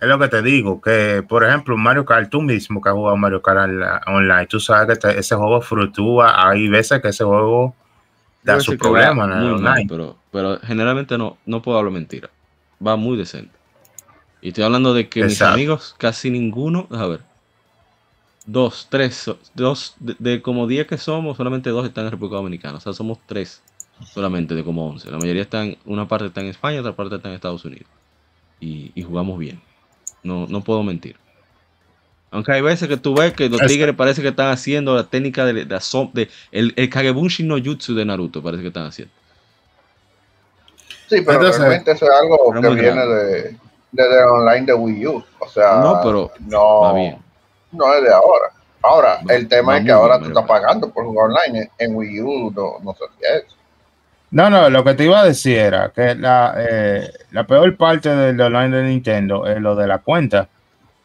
Es lo que te digo, que por ejemplo Mario Kart, tú mismo que has jugado Mario Kart on- online, tú sabes que te- ese juego fluctúa, hay veces que ese juego da en el muy mal, online. pero, pero generalmente no, no puedo hablar mentira. Va muy decente. Y estoy hablando de que mis amigos, casi ninguno, a ver, dos, tres, dos, de, de como 10 que somos, solamente dos están en República Dominicana. O sea, somos tres solamente de como 11. La mayoría están, una parte está en España, otra parte está en Estados Unidos. Y, y jugamos bien. No, no puedo mentir. Aunque hay veces que tú ves que los tigres parece que están haciendo la técnica de, de, de- el, el Kagebunshi no Jutsu de Naruto, parece que están haciendo. Sí, pero Entonces- realmente eso es algo que viene de, desde el online de Wii U. O sea, No, pero no, Va bien. No es de ahora. Ahora, el tema es que ahora tú estás pagando por jugar online. En, en Wii U no, no se hacía eso. No, no, lo que te iba a decir era que la, eh, la peor parte del online de Nintendo es lo de la cuenta.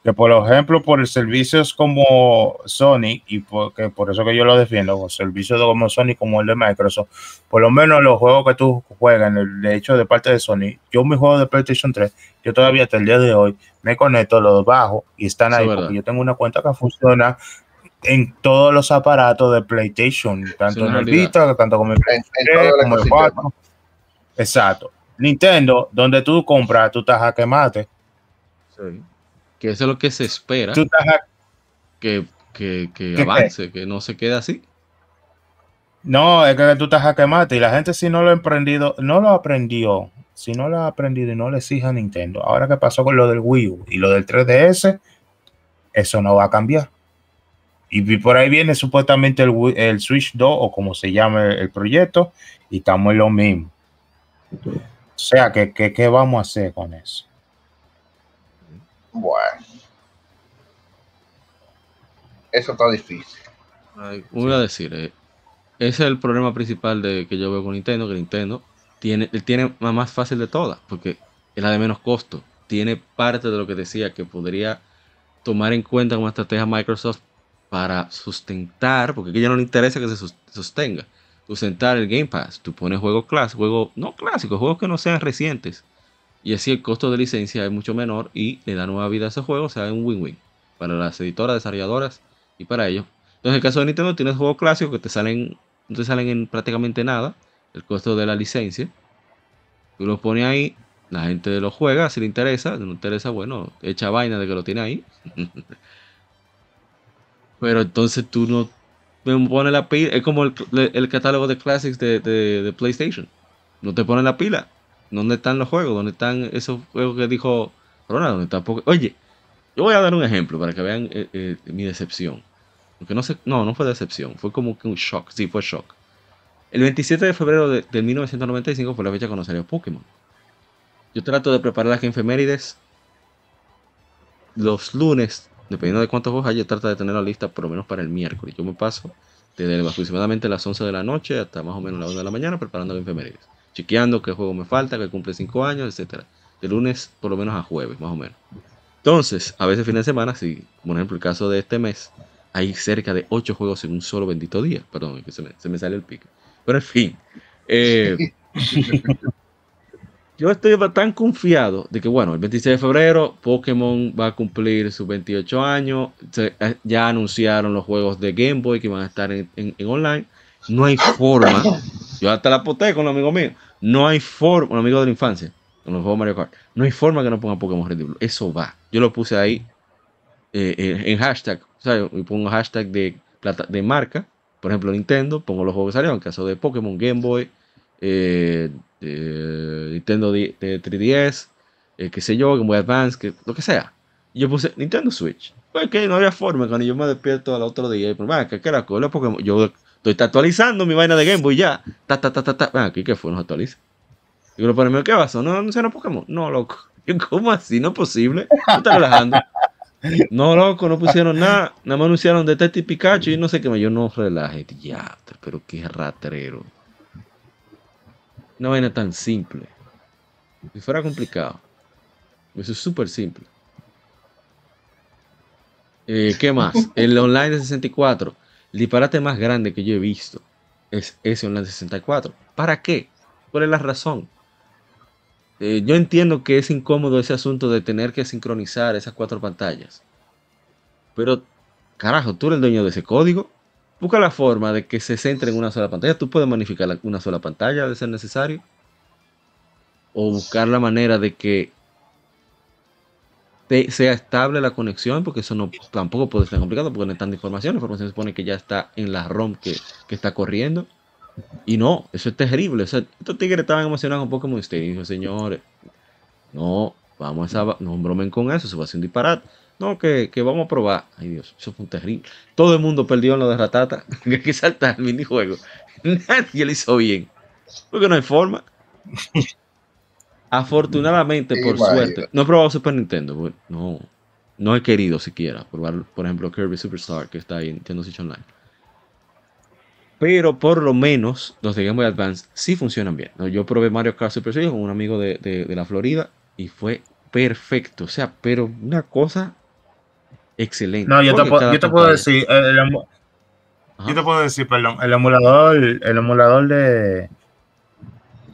Que por ejemplo, por servicios como Sony, y por, que por eso que yo lo defiendo, por servicios como Sony como el de Microsoft, por lo menos los juegos que tú juegas, de hecho de parte de Sony, yo mi juego de PlayStation 3, yo todavía hasta el día de hoy me conecto, los bajo y están ahí, es porque yo tengo una cuenta que funciona en todos los aparatos de PlayStation, tanto en el. Vita, tanto como en En, en tres, todo el como el ecosistema. cuatro. Exacto. Nintendo, donde tú compras, tú estás a quemate. Que eso es lo que se espera, que, que, que ¿Qué? avance, que no se quede así. No, es que tú estás a quemate y la gente si no lo ha aprendido, no lo aprendió. Si no lo ha aprendido y no le exige a Nintendo. Ahora que pasó con lo del Wii U y lo del 3DS, eso no va a cambiar. Y por ahí viene supuestamente el, Wii- el Switch 2 o como se llame el proyecto y estamos en lo mismo. O sea, que, que- ¿qué vamos a hacer con eso? Bueno. Eso está difícil. Ay, Voy a decir, eh, ese es el problema principal de que yo veo con Nintendo, que Nintendo tiene, tiene la más fácil de todas, porque es la de menos costo. Tiene parte de lo que decía que podría tomar en cuenta como estrategia Microsoft para sustentar, porque aquí ya no le interesa que se sostenga, sustentar el Game Pass. Tú pones juegos clásicos, juegos no clásicos, juegos que no sean recientes. Y así el costo de licencia es mucho menor y le da nueva vida a esos juegos, o sea, es un win-win para las editoras, desarrolladoras y para ellos. Entonces, en el caso de Nintendo, tienes juegos clásicos que te salen, no te salen en prácticamente nada, el costo de la licencia. Tú los pones ahí, la gente lo juega, si le interesa, si no interesa, bueno, echa vaina de que lo tiene ahí. Pero entonces tú no me pones la pila, es como el, catálogo de classics de PlayStation. No te ponen la pila. ¿Dónde están los juegos? ¿Dónde están esos juegos que dijo Ronald? ¿Dónde Oye, yo voy a dar un ejemplo para que vean eh, eh, mi decepción. Porque no sé, no, no fue decepción, fue como que un shock, sí, fue shock. El 27 de febrero de, de 1995 fue la fecha cuando salió Pokémon. Yo trato de preparar las efemérides los lunes, dependiendo de cuántos juegos haya, yo trato de tener la lista por lo menos para el miércoles. Yo me paso desde aproximadamente las 11 de la noche hasta más o menos las 1 de la mañana preparando las efemérides. Chequeando qué juego me falta, que cumple 5 años, etcétera. De lunes por lo menos a jueves, más o menos. Entonces, a veces fin de semana, si, por ejemplo, el caso de este mes, hay cerca de 8 juegos en un solo bendito día. Perdón, que se me, se me sale el pico. Pero en fin. eh, yo estoy tan confiado de que, bueno, el 26 de febrero Pokémon va a cumplir sus 28 años. Se- eh, ya anunciaron los juegos de Game Boy que van a estar en, en- en online. No hay forma. Yo hasta la poté con los amigos míos. No hay forma, un amigo de la infancia, con los juegos Mario Kart. No hay forma que no pongan Pokémon Red Blue. Eso va. Yo lo puse ahí eh, eh, en hashtag. O sea, yo pongo hashtag de, plata, de marca. Por ejemplo, Nintendo. Pongo los juegos que salieron. En caso de Pokémon, Game Boy, eh, Nintendo de 3DS, eh, qué sé yo, Game Boy Advance, que, lo que sea. Yo puse Nintendo Switch. Pues que no había forma cuando yo me despierto al otro día. Y pues, "Ven, ¿qué era cola Pokémon? Yo estoy actualizando mi vaina de Game Boy ya. Ta, ta, ta, ta, ta. Aquí, ¿qué fue? No se actualiza. Y para mí, ¿qué pasó? ¿No anunciaron Pokémon? No, loco. ¿Cómo así? No es posible. ¿Tú estás relajando? No, loco, no pusieron nada. Nada más anunciaron Detective Pikachu y no sé qué más. Yo no relaje. Ya, pero qué ratrero. Una vaina tan simple. Si fuera complicado. Eso es súper simple. Eh, ¿Qué más? El online de 64. El disparate más grande que yo he visto es ese online de 64. ¿Para qué? ¿Cuál es la razón? Eh, yo entiendo que es incómodo ese asunto de tener que sincronizar esas cuatro pantallas. Pero, carajo, tú eres el dueño de ese código. Busca la forma de que se centre en una sola pantalla. Tú puedes magnificar la- una sola pantalla de ser necesario. O buscar la manera de que sea estable la conexión, porque eso no tampoco puede ser complicado, porque no es tanta información. La información se supone que ya está en la ROM que, que está corriendo. Y no, eso es terrible. O sea, estos tigres estaban emocionados un poco como dijo, señores, no, vamos a, no bromen con eso, eso va a ser un disparate. No, que, que vamos a probar. Ay Dios, eso fue un terrible. Todo el mundo perdió en lo de Ratata. que hay que saltar el minijuego. Nadie lo hizo bien. Porque no hay forma. Afortunadamente, por suerte, no he probado Super Nintendo. No, no he querido siquiera probar, por ejemplo, Kirby Superstar, que está ahí en Nintendo Switch Online. Pero por lo menos los de Game Boy Advance sí funcionan bien. ¿no? Yo probé Mario Kart Super Series con un amigo de, de- de la Florida y fue perfecto. O sea, pero una cosa excelente. No, yo te, puedo- yo te puedo decir, el, el yo te puedo decir, perdón, el emulador, el emulador de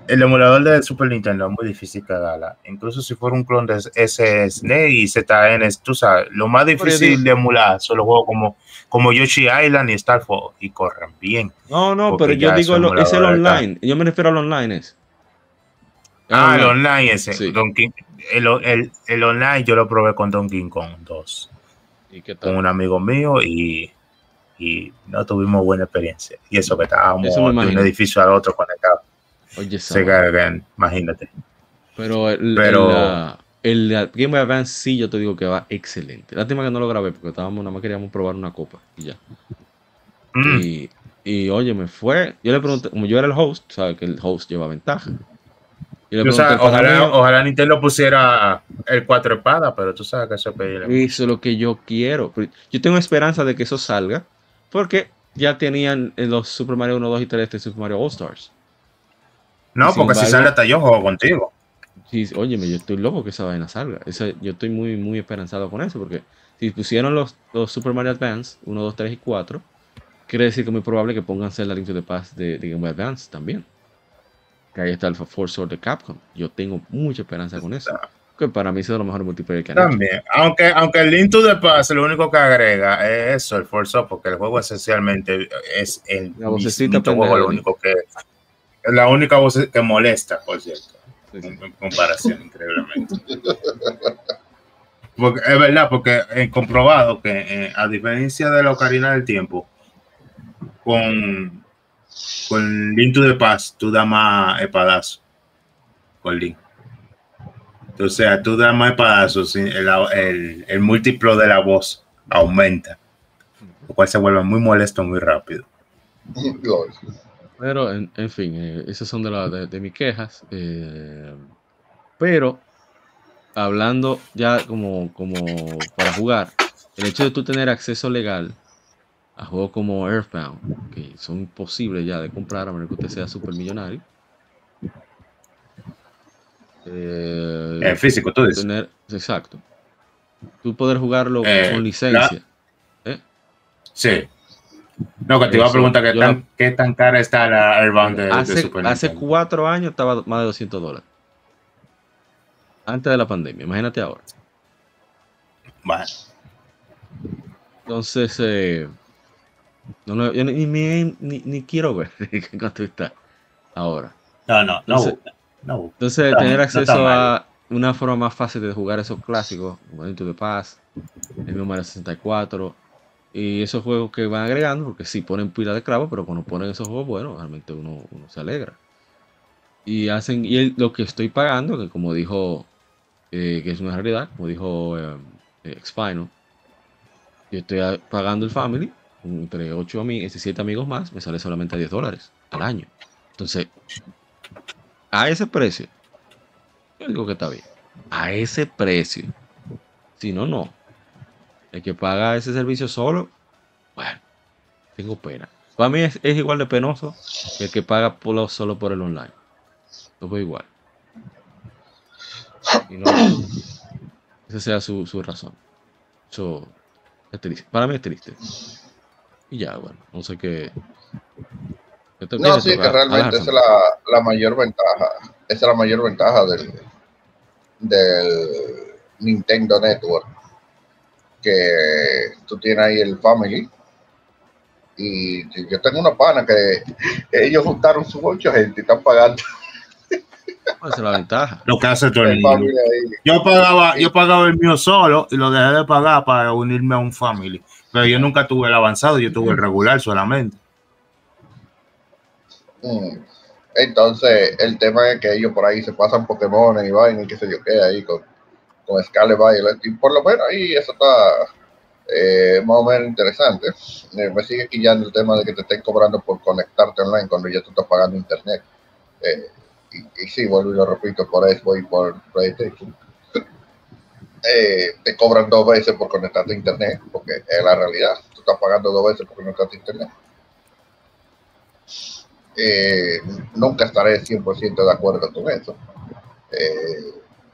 el emulador de Super Nintendo es muy difícil cagarla. Incluso si fuera un clon de SSD y ZN, tú sabes, lo más difícil de emular son los juegos como, como Yoshi Island y Star Fox y corren bien. No, no, pero yo digo, lo- es el online. Yo me refiero al online. Es. Ah, el online. online ese. Sí. Donkey- el, el- el online yo lo probé con Donkey Kong 2, ¿Y qué con un amigo mío y, y no tuvimos buena experiencia. Y eso que estábamos de un edificio al otro conectados. Oye, esa Se vaina. cagan, imagínate. Pero el, Pero- el, el, Game Boy Advance sí, yo te digo que va excelente. Lástima que no lo grabé porque estábamos, nada más queríamos probar una copa y ya. Mm. Y, y oye, me fue. Yo le pregunté, como yo era el host, sabes que el host lleva ventaja. O sea, ojalá, ojalá Nintendo pusiera el cuatro espadas, pero tú sabes que eso es pedirle. Eso es lo que yo quiero. Yo tengo esperanza de que eso salga. Porque ya tenían en los Super Mario 1, 2 y 3 de Super Mario All Stars. No, porque si sale hasta yo juego contigo. Sí, óyeme, yo estoy loco que esa vaina salga. Esa- yo estoy muy, muy esperanzado con eso. Porque si pusieron los, los Super Mario Advance 1, 2, 3 y 4, quiere decir que es muy probable que pongan Zelda Link to the Past de, de Game Boy Advance también. Que ahí está el Force Sword de Capcom. Yo tengo mucha esperanza con eso. Que para mí es lo mejor multiplayer que han hecho. También. Aunque, aunque el Link to the Past lo único que agrega es eso, el Force Up, porque el juego esencialmente es el La vocecita pendeja juego, de lo único que es la única voz que molesta, por cierto, Sí, sí. en, comparación, increíblemente. Porque, es verdad, porque he comprobado que eh, a diferencia de la Ocarina del Tiempo, con, con Link to the Past, tú das más espadazo con Link. O sea, tú das más espadazos, el, el, el múltiplo de la voz aumenta, lo cual se vuelve muy molesto muy rápido. Lol. Pero, en, en fin, eh, esas son de, la- de- de mis quejas. eh, pero, hablando ya como, como para jugar, el hecho de tú tener acceso legal a juegos como Earthbound, que son imposibles ya de comprar a menos que usted sea super millonario. eh, En físico, tú dices. tener, exacto. Tú poder jugarlo Eh, con licencia. Sí. No, que te iba a preguntar qué tan, la- qué tan cara está la Airbound de, de hace, Super hace Nintendo. cuatro años estaba más de 200 dólares. Antes de la pandemia, imagínate ahora. Bueno, Entonces, eh, no, no, yo ni, ni, ni- ni quiero ver cuánto está ahora. no, no, no. Entonces- no tener acceso a una forma más fácil de jugar esos clásicos, como Into the Past, el mismo Mario 64, y esos juegos que van agregando, porque sí ponen pila de clavos, pero cuando ponen esos juegos, bueno, realmente uno, uno se alegra. Y hacen, y el- lo que estoy pagando, que como dijo, eh, que es una realidad, como dijo eh, eh, Xpino, yo estoy pagando el Family, entre 8 amigos, 7 amigos más, me sale solamente a 10 dólares al año. Entonces, a ese precio, yo digo que está bien. A ese precio. Si no, no. El que paga ese servicio solo, bueno, tengo pena. Para mí es, es igual de penoso que el que paga por lo- solo por el online. Veo igual. Y no, esa sea su, su razón. Eso es triste. Para mí es triste. Y ya, bueno, no sé qué. ¿qué te- qué No, sí, que realmente esa es la, la mayor ventaja. Esa es la mayor ventaja del, del Nintendo Network. Que tú tienes ahí el Family. Y yo tengo una pana que ellos juntaron sus ocho gente y están pagando Esa es la ventaja. Lo que hace todo el el mundo. Yo pagaba, yo pagaba el mío solo y lo dejé de pagar para unirme a un family. Pero yo nunca tuve el avanzado, yo tuve el regular solamente. Mm. Entonces, el tema es que ellos por ahí se pasan Pokémon y vaina y qué sé yo qué ahí con, con Scarlet Violet. Y por lo menos ahí eso está eh, más o menos interesante. Eh, me sigue quillando el tema de que te estén cobrando por conectarte online cuando ya tú estás pagando internet. Eh, y, sí, vuelvo y lo repito, por Xbox y por PlayStation. Te cobran dos veces por conectarte a internet, porque es la realidad. Tú estás pagando dos veces por conectarte a internet. Nunca estaré 100% de acuerdo con eso.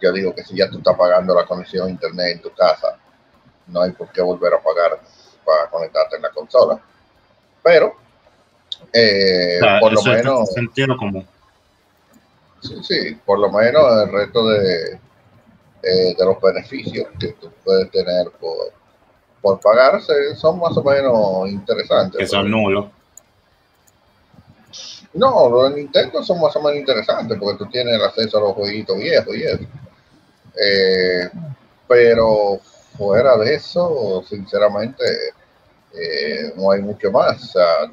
Yo digo que si ya tú estás pagando la conexión a internet en tu casa, no hay por qué volver a pagar para conectarte en la consola. Pero, eh, O sea, por lo menos, sentido común. sí, sí, por lo menos el resto de, eh, de los beneficios que tú puedes tener por, por pagarse son más o menos interesantes. Que son nulos. No, los Nintendo son más o menos interesantes porque tú tienes el acceso a los jueguitos viejos y eso. Eh, pero fuera de eso, sinceramente, eh, no hay mucho más. O sea,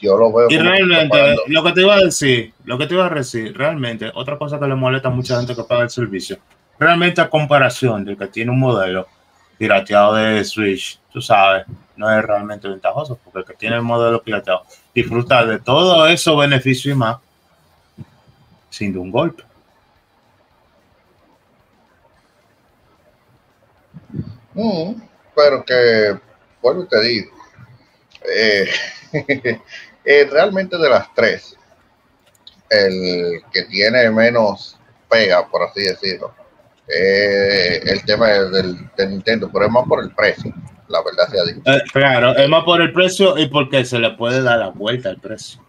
yo lo veo Y realmente, lo que te iba a decir, lo que te iba a decir, realmente, otra cosa que le molesta a mucha gente que paga el servicio, realmente a comparación de que tiene un modelo pirateado de Switch, tú sabes, no es realmente ventajoso, porque el que tiene el modelo pirateado disfruta de todos esos beneficios y más sin de un golpe. Mm, pero que, vuelvo y te digo, eh, eh, realmente de las tres, el que tiene menos pega, por así decirlo, eh, el tema del, de Nintendo, pero es más por el precio, la verdad sea dicho. Eh, claro, es más por el precio y porque se le puede dar la vuelta al precio.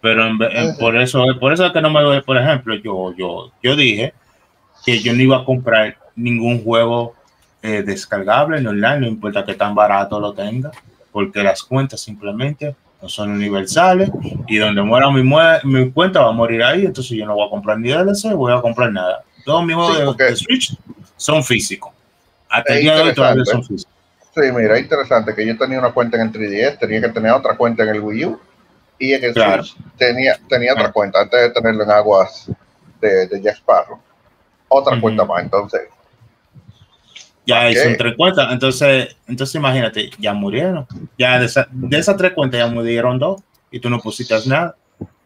Pero en en- por eso, por eso es que no me voy, por ejemplo, yo, yo, yo dije que yo no iba a comprar ningún juego eh, descargable en online, no importa que tan barato lo tenga, porque las cuentas simplemente no son universales y donde muera mi, mi cuenta va a morir ahí, entonces yo no voy a comprar ni DLC, voy a comprar nada. Todos mis juegos Sí, de- Switch son físicos. Hasta el Es día de hoy todavía interesante. son físicos. Sí, mira, es interesante que yo tenía una cuenta en el 3DS, tenía que tener otra cuenta en el Wii U y en el Claro. Switch tenía, tenía otra Ah. cuenta antes de tenerlo en aguas de, de Jack Sparrow. Otra cuenta más, entonces. Ya ¿Para son tres cuentas. Entonces, entonces imagínate, ya murieron. Ya de, esa- de esas tres cuentas ya murieron dos y tú no pusiste nada.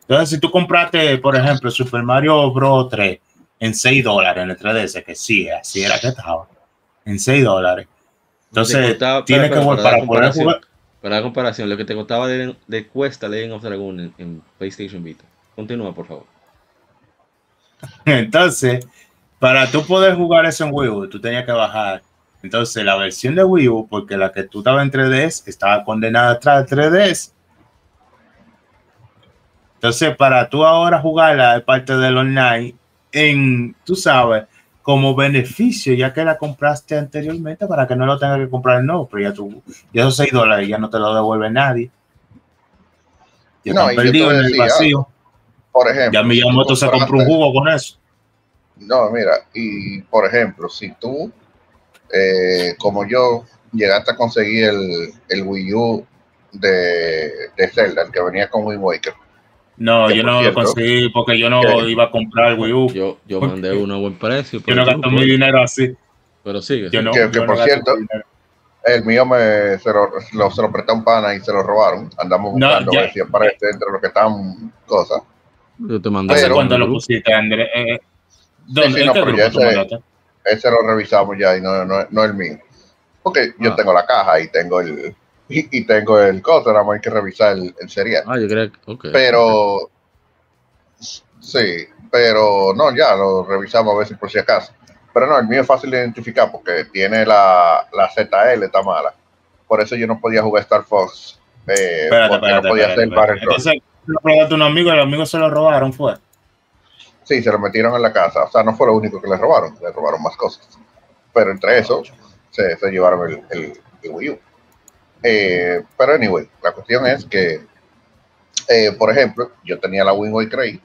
Entonces, si tú compraste, por ejemplo, Super Mario Bros. 3 en 6 dólares en el 3DS, que sí, así era que estaba, en 6 dólares. Entonces, costaba- tienes espera, que espera, volver para para poder jugar. Para dar comparación, lo que te costaba de, de cuesta Legend of Dragon en, en PlayStation Vita. Continúa, por favor. Entonces, para tú poder jugar eso en Wii U, tú tenías que bajar. Entonces, la versión de Wii U, porque la que tú estabas en 3DS estaba condenada atrás de 3DS. Entonces, para tú ahora jugar la parte del online, en, tú sabes, como beneficio, ya que la compraste anteriormente para que no lo tengas que comprar no, pero ya tú, ya esos 6 dólares ya no te lo devuelve nadie. Ya No, están perdidos en el decía, vacío. Por ejemplo. Ya Miyamoto si se compró un jugo con eso. No, mira, y por ejemplo, si tú, eh, como yo, llegaste a conseguir el, el Wii U de, de Zelda, el que venía con Wind Waker, No, Que yo no lo conseguí porque yo no iba a comprar el Wii U. Yo, yo ¿Por mandé uno a buen precio. Yo no gasto mi dinero así. Pero sigue. Yo no, Que- que yo no por cierto, el mío me, se, lo, lo- se lo presté a un pana y se lo robaron. Andamos No, buscando ver si aparece entre lo que están cosas. Yo te mandé. ¿Hace cuánto lo pusiste, Andrés? Eh, ¿Dónde? sí, ¿En no, qué pero ya ese-? Ese lo revisamos ya y no, no, no el mío. Porque yo Ah. tengo la caja y tengo el y, y tengo el cosa, nada más hay que revisar el, el serial. Ah, yo creo que. Ok. Pero sí, pero no, ya lo revisamos a ver si por si acaso. Pero no, el mío es fácil de identificar porque tiene la, la ZL, está mala. Por eso yo no podía jugar Star Fox. Eh, Espérate, porque espérate, no podía espérate, hacer. Entonces, lo probaste a un amigo y el amigo se lo robaron, fue. Sí, se lo metieron en la casa. O sea, no fue lo único que le robaron, le robaron más cosas. Pero entre eso, se, se llevaron el, el, el Wii U. Eh, pero anyway, la cuestión es que, eh, por ejemplo, yo tenía la Wind Waker ahí.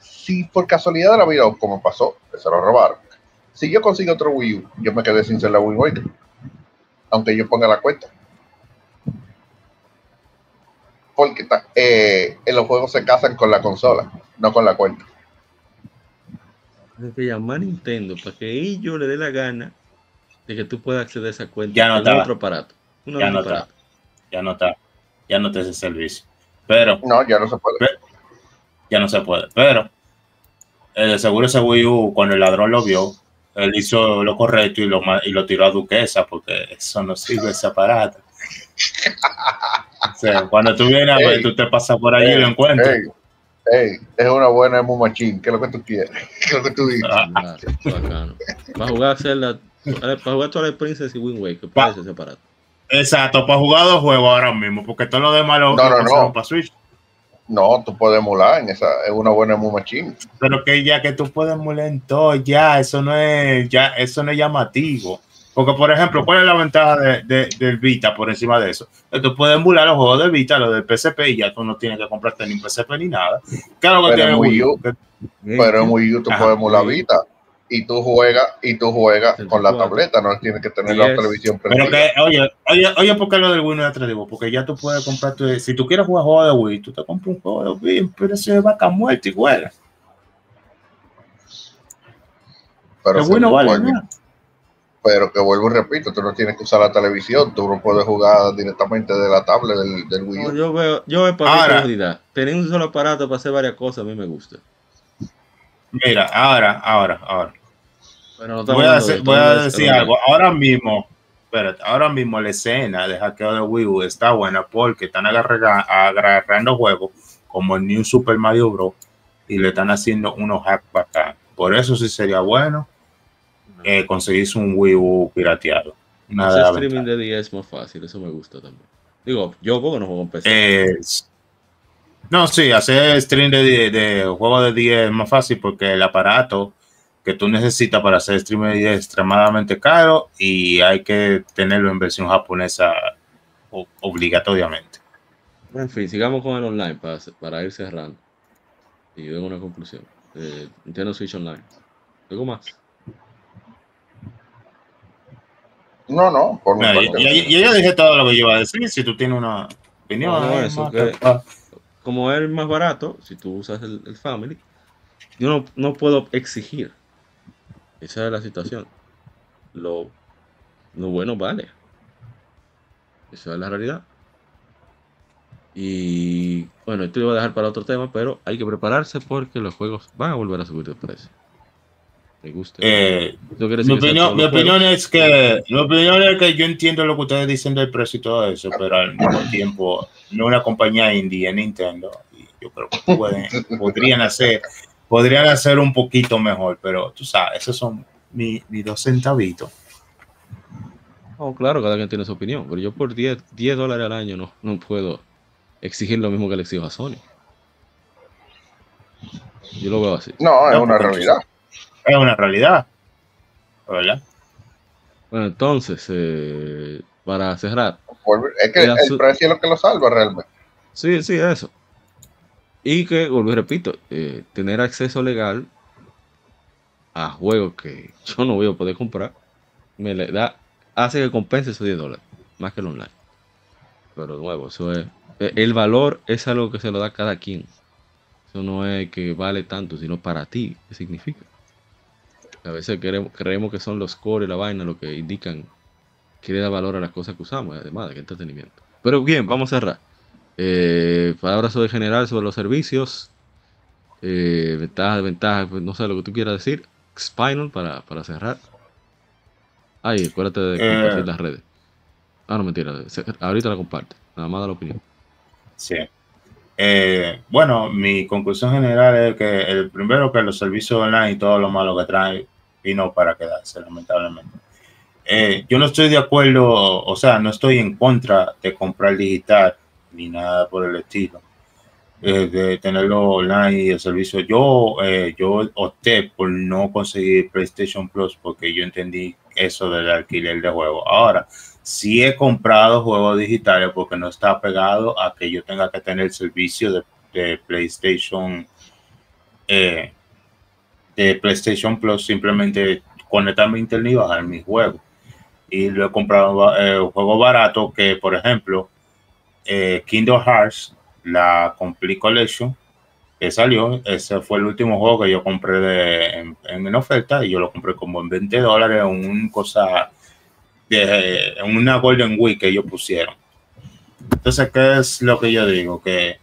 Si por casualidad de la vida, como pasó, que se lo robaron, si yo consigo otro Wii U, yo me quedé sin ser la Wind Waker. Aunque yo ponga la cuenta. Porque eh, en los juegos se casan con la consola, no con la cuenta. Tienes que llamar a Nintendo para que ellos le dé la gana de que tú puedas acceder a esa cuenta. Ya no está. otro aparato. Ya no está. Ya no está. Ya no te ese servicio. Pero, No, ya no se puede. ya no se puede. Pero, eh, de seguro ese Wii U, cuando el ladrón lo vio, él hizo lo correcto y lo, y lo tiró a Duquesa, porque eso no sirve ese aparato. O sea, cuando tú vienes a ver, Ey. tú te pasas por allí y lo encuentras. Ey, es una buena Emu Machine. ¿Qué es lo que tú quieres? ¿Qué es lo que tú dices? Ah, Ah, bacano. Para jugar Zelda, para jugar Twilight Princess y Wind Waker, Pa- parece ese aparato. Exacto, para jugar dos juegos ahora mismo, porque todo lo demás lo, No, no, no. para Switch. No, tú puedes emular en esa. Es una buena Emu Machine. Pero que ya que tú puedes emular en todo, ya, eso no es, ya, eso no es llamativo. Porque, por ejemplo, ¿cuál es la ventaja de, de- del Vita por encima de eso? Que tú puedes emular los juegos del Vita, los del PSP, y ya tú no tienes que comprarte ni un PSP ni nada. Claro que Pero tiene en Wii U, que- Pero en Wii U tú Ajá, puedes emular. Vita. Y tú juegas, y tú juegas con la 64. tableta, no tienes que tener la televisión Pero prendida. que, oye, oye, oye, ¿por qué lo del Wii no es atractivo? Porque ya tú puedes comprar tu, si tú quieres jugar juegos de Wii, tú te compras un juego de Wii, pero ese es vaca muerta y juega. Pero, El Wii no vale nada. Pero que vuelvo y repito, tú no tienes que usar la televisión, tú no puedes jugar directamente de la tablet del, del Wii No, U. yo veo, yo veo para mi Ahora. comodidad. Tener un solo aparato para hacer varias cosas a mí me gusta. Mira, ahora, ahora, ahora. Pero no Voy a, de voy a decir algo. Ahora mismo, espérate, ahora mismo la escena de hackeo de Wii U está buena porque están agarra- agarrando juegos como el New Super Mario Bros. y le están haciendo unos hacks acá. Por eso sí sería bueno eh, conseguirse un Wii U pirateado. Hacer las streaming de día es más fácil, eso me gusta también. Digo, yo porque no juego en PC. Eh, no, sí, hacer stream de, de, de juego de 10 es más fácil porque el aparato que tú necesitas para hacer stream de 10 es extremadamente caro y hay que tenerlo en versión japonesa obligatoriamente. En fin, sigamos con el online para, para ir cerrando. Y yo tengo una conclusión. Eh, Nintendo Switch Online. ¿Algo más? No, no, por y yo dije todo lo que yo iba a decir. Si tú tienes una opinión, No, no, eh, eso más que- que- ah, Como es más barato, si tú usas el, el Family, yo no, no puedo exigir. Esa es la situación. Lo, lo bueno vale. Esa es la realidad. Y bueno, esto lo voy a dejar para otro tema, pero hay que prepararse porque los juegos van a volver a subir de precio. Me gusta. eh, ¿Eso quiere Mi opinión, mi es que mi opinión es que yo entiendo lo que ustedes dicen del precio y todo eso, pero al mismo tiempo no una compañía indie, Nintendo, y yo creo que pueden, podrían hacer, podrían hacer un poquito mejor, pero tú sabes, esos son mi- mis dos centavitos. No, claro, cada quien tiene su opinión, pero yo por 10, 10 dólares al año no, no puedo exigir lo mismo que le exijo a Sony. Yo lo veo así. No, es No, una realidad. Es una realidad. ¿verdad? Bueno, entonces, eh, para cerrar. Es que el, precio es lo que lo salva realmente. Sí, sí, eso. Y que, vuelvo y repito, eh, tener acceso legal a juegos que yo no voy a poder comprar, me le da, hace que compense esos 10 dólares, más que el online. Pero nuevo, eso es. Eh, el valor es algo que se lo da cada quien. Eso no es que vale tanto, sino para ti, ¿qué significa? A veces queremos, creemos que son los core y la vaina lo que indican que le da valor a las cosas que usamos, además de que entretenimiento. Pero bien, vamos a cerrar. Eh, palabras sobre general sobre los servicios. Eh, ventajas, desventajas, pues, no sé lo que tú quieras decir. Spinal para, para cerrar. Ay, acuérdate de compartir eh. las redes. Ah, no, mentira. Ahorita la comparte. Nada más da la opinión. Sí. Eh, bueno, mi conclusión general es que el primero que los servicios online y todo lo malo que trae vino para quedarse, lamentablemente. Eh, yo no estoy de acuerdo, o sea, no estoy en contra de comprar digital ni nada por el estilo, eh, de tenerlo online y el servicio. Yo, yo opté por no conseguir PlayStation Plus porque yo entendí eso del alquiler de juegos. Ahora, sí he comprado juegos digitales porque no está pegado a que yo tenga que tener el servicio de, PlayStation eh, de PlayStation Plus, simplemente conectarme a internet y bajar mis juegos. Y lo he comprado eh, juegos baratos que, por ejemplo, eh, Kingdom Hearts, la Complete Collection, que salió, ese fue el último juego que yo compré de, en, en, oferta y yo lo compré como en 20 dólares, un cosa de una Golden Week que ellos pusieron. Entonces, ¿qué es lo que yo digo? Que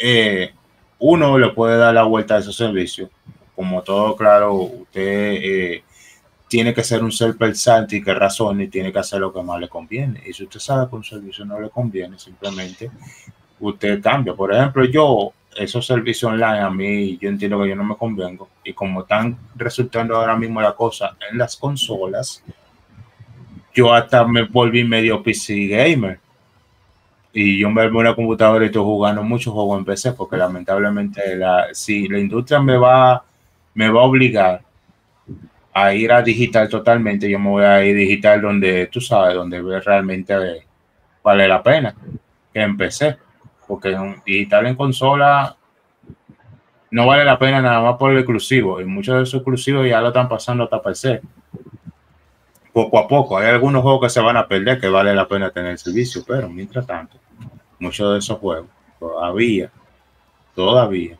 eh, uno le puede dar la vuelta a esos servicios. Como todo claro, usted eh, tiene que ser un ser pensante y que razone y tiene que hacer lo que más le conviene. Y si usted sabe que un servicio no le conviene, simplemente usted cambia. Por ejemplo, yo, esos servicios online a mí, yo entiendo que yo no me convengo. Y como están resultando ahora mismo la cosa en las consolas, yo hasta me volví medio PC gamer. Y yo me en una computadora y estoy jugando muchos juegos en PC porque lamentablemente la, si la industria me va, me va a obligar a ir a digital totalmente, yo me voy a ir digital donde tú sabes, donde realmente vale la pena que en PC. Porque digital en consola no vale la pena nada más por el exclusivo. Y muchos de esos exclusivos ya lo están pasando hasta PC poco a poco. Hay algunos juegos que se van a perder que vale la pena tener el servicio, pero mientras tanto, muchos de esos juegos todavía, todavía,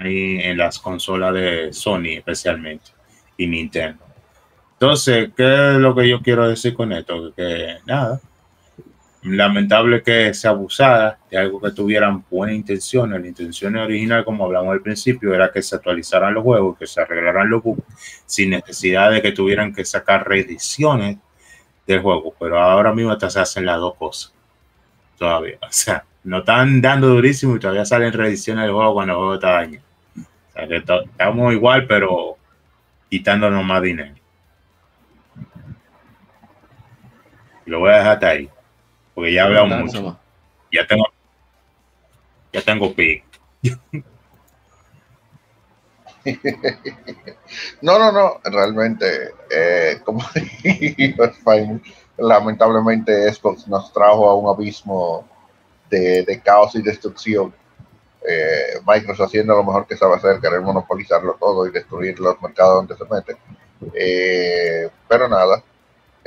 ahí en las consolas de Sony especialmente y Nintendo. Entonces, ¿qué es lo que yo quiero decir con esto? Que nada, lamentable que se abusara de algo que tuvieran buena intención. La intención original, como hablamos al principio, era que se actualizaran los juegos, que se arreglaran los bugs, sin necesidad de que tuvieran que sacar reediciones del juego. Pero ahora mismo hasta se hacen las dos cosas. Todavía. O sea, no están dando durísimo y todavía salen reediciones del juego cuando el juego está dañado. O sea, que estamos igual, pero quitándonos más dinero. Lo voy a dejar hasta ahí porque ya hablamos mucho. Ya tengo, ya tengo pic. No, no, no, realmente, eh, como lamentablemente Xbox nos trajo a un abismo de, caos y destrucción. Eh, Microsoft haciendo lo mejor que sabe hacer, querer monopolizarlo todo y destruir los mercados donde se mete. Eh, pero nada,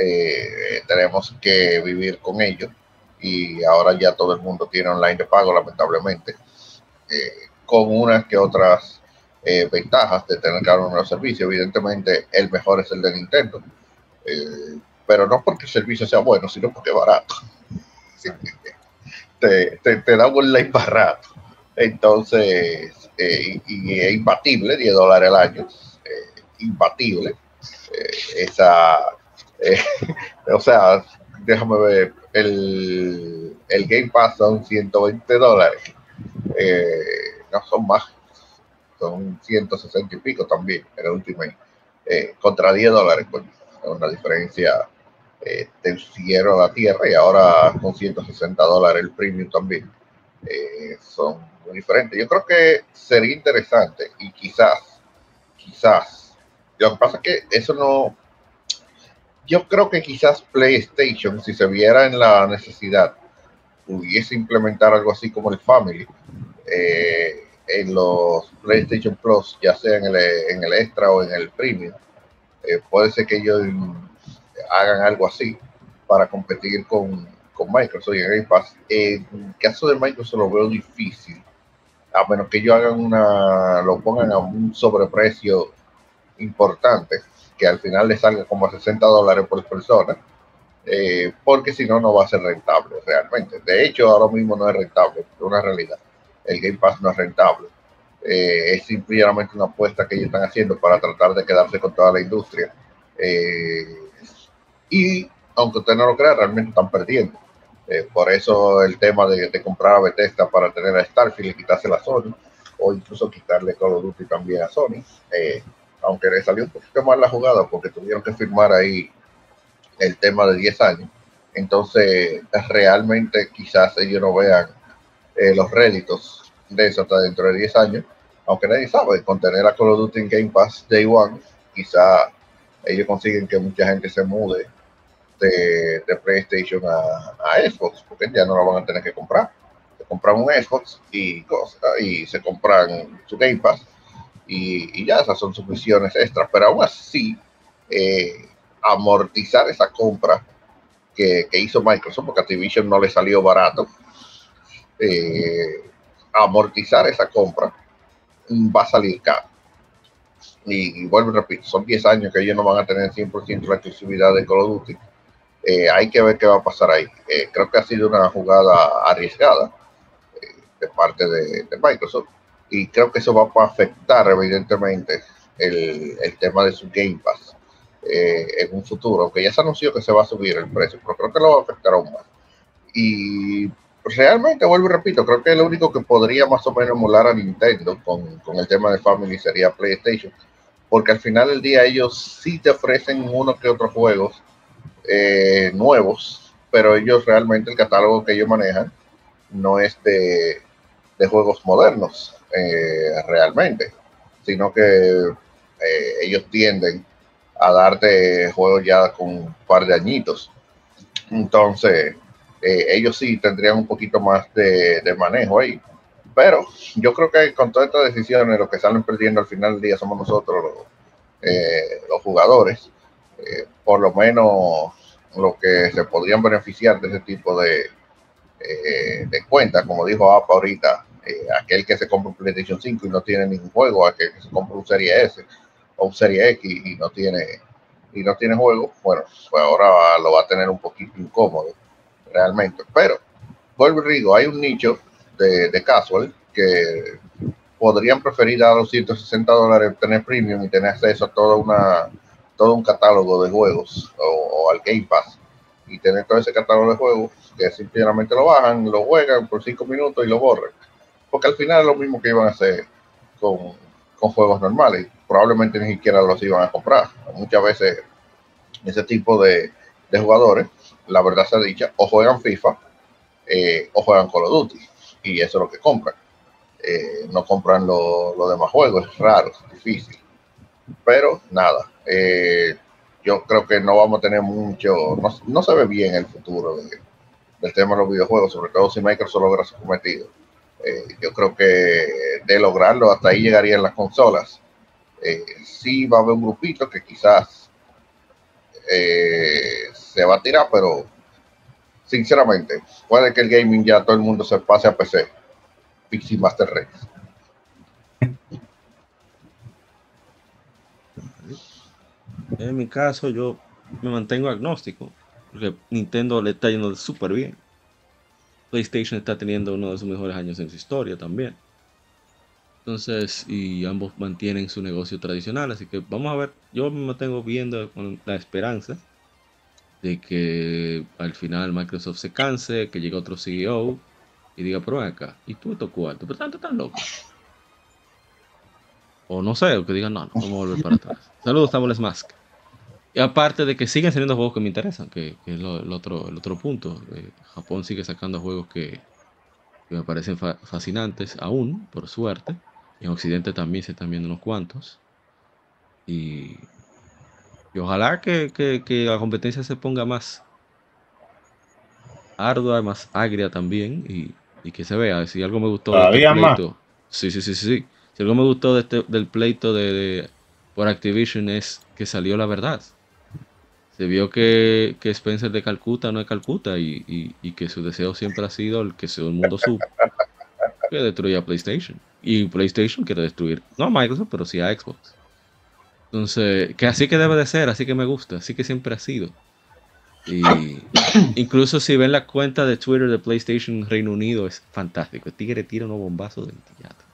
eh, tenemos que vivir con ello y ahora ya todo el mundo tiene online de pago, lamentablemente, eh, con unas que otras eh, ventajas de tener cada uno de los servicios. Evidentemente, el mejor es el de Nintendo, pero no porque el servicio sea bueno, sino porque es barato. te, te, da un online barato. Entonces, y, es imbatible, 10 dólares al año, imbatible. esa eh, o sea, déjame ver, el, el Game Pass son 120 dólares. Eh, no son más, son 160 y pico también el último eh, contra 10 dólares, pues, es una diferencia eh, del cielo a la tierra y ahora con 160 dólares el premium también. son muy diferentes. Yo creo que sería interesante y quizás, quizás, lo que pasa es que eso no, yo creo que quizás PlayStation, si se viera en la necesidad, pudiese implementar algo así como el Family eh, en los PlayStation Plus, ya sea en el, en el Extra o en el Premium. Eh, puede ser que ellos hagan algo así para competir con, con Microsoft y Game Pass. En el caso de Microsoft lo veo difícil, a menos que ellos hagan una, lo pongan a un sobreprecio importante, que al final le salga como a 60 dólares por persona, eh, porque si no, no va a ser rentable realmente. De hecho, ahora mismo no es rentable, es una realidad. El Game Pass no es rentable. Eh, es simplemente una apuesta que ellos están haciendo para tratar de quedarse con toda la industria. Eh, y aunque usted no lo crea, realmente están perdiendo. por eso el tema de, comprar a Bethesda para tener a Starfield y quitarse la Sony, o incluso quitarle Call of Duty también a Sony aunque le salió un poquito mal la jugada porque tuvieron que firmar ahí el tema de 10 años. Entonces, realmente quizás ellos no vean eh, los réditos de eso hasta dentro de 10 años, aunque nadie sabe, con tener a Call of Duty en Game Pass Day One, quizás ellos consiguen que mucha gente se mude de, PlayStation a, Xbox, porque ya no lo van a tener que comprar. Se compran un Xbox y se compran su Game Pass y, ya esas son sus misiones extras, pero aún así, eh, amortizar esa compra que, hizo Microsoft, porque Activision no le salió barato, eh, amortizar esa compra va a salir caro. Y, vuelvo y repito, son 10 años que ellos no van a tener 100% la exclusividad de Call of Duty. Eh, hay que ver qué va a pasar ahí. creo que ha sido una jugada arriesgada de parte de Microsoft y creo que eso va a afectar evidentemente el, el tema de su Game Pass eh, en un futuro, aunque ya se anunció que se va a subir el precio, pero creo que lo va a afectar aún más. Y realmente, vuelvo y repito, creo que lo único que podría más o menos emular a Nintendo con, con el tema de Family sería PlayStation, porque al final del día ellos sí te ofrecen uno que otros juegos eh, nuevos, pero ellos realmente el catálogo que ellos manejan no es de, de juegos modernos eh, realmente, sino que eh, ellos tienden a darte juegos ya con un par de añitos. Entonces, eh, ellos sí tendrían un poquito más de, manejo ahí. Pero yo creo que con todas estas decisiones, lo que salen perdiendo al final del día somos nosotros, los, los jugadores. por lo menos los que se podrían beneficiar de ese tipo de, de cuentas, como dijo APA ahorita, eh, aquel que se compra un PlayStation 5 y no tiene ningún juego, aquel que se compra un Serie S o un Serie X y no tiene y no tiene juego, bueno, pues ahora lo va a tener un poquito incómodo realmente. Pero, vuelvo y digo, hay un nicho de, de casual que podrían preferir a los 160 dólares tener premium y tener acceso a toda una, todo un catálogo de juegos o, al Game Pass y tener todo ese catálogo de juegos que simplemente lo bajan, lo juegan por 5 minutos y lo borran porque al final es lo mismo que iban a hacer con, juegos normales. Probablemente ni siquiera los iban a comprar. Muchas veces ese tipo de, jugadores, la verdad se ha dicha, o juegan FIFA eh, o juegan Call of Duty. Y eso es lo que compran. Eh, no compran los demás juegos, es raro, es difícil. Pero nada, eh, yo creo que no vamos a tener mucho, no, se ve bien el futuro del tema de los videojuegos, sobre todo si Microsoft logra su cometido. Eh, yo creo que de lograrlo, hasta ahí llegarían las consolas. Eh, sí va a haber un grupito que quizás eh, se va a tirar, pero sinceramente, puede que el gaming ya todo el mundo se pase a PC. Pixie Master Race. En mi caso, yo me mantengo agnóstico, porque Nintendo le está yendo súper bien. PlayStation está teniendo uno de sus mejores años en su historia también. Entonces, y ambos mantienen su negocio tradicional, así que vamos a ver, yo me mantengo viendo con la esperanza de que al final Microsoft se canse, que llegue otro CEO y diga, pero acá, y tú esto cuarto, pero tanto tan loco. O no sé, o que digan, no, no, vamos a volver para atrás. Saludos, Samuel Mask. Aparte de que siguen saliendo juegos que me interesan, que, es el, otro, el otro punto. Eh, Japón sigue sacando juegos que, me parecen fascinantes aún, por suerte. En Occidente también se están viendo unos cuantos. Y Y ojalá que, que- que la competencia se ponga más ardua, más agria también y, y que se vea. Si algo me gustó de este Todavía más. pleito. Sí, sí, sí, sí, sí. Si algo me gustó de este- del pleito de, de- por Activision es que salió la verdad. Se vio que, que Spencer de Calcuta no es Calcuta y, y- y que su deseo siempre ha sido el que todo el mundo supo. Que destruya PlayStation. Y PlayStation quiere destruir, no a Microsoft, pero sí a Xbox. Entonces, que así que debe de ser, así que me gusta, así que siempre ha sido. Y incluso si ven la cuenta de Twitter de PlayStation Reino Unido, es fantástico. El tigre tira unos bombazos de teatro.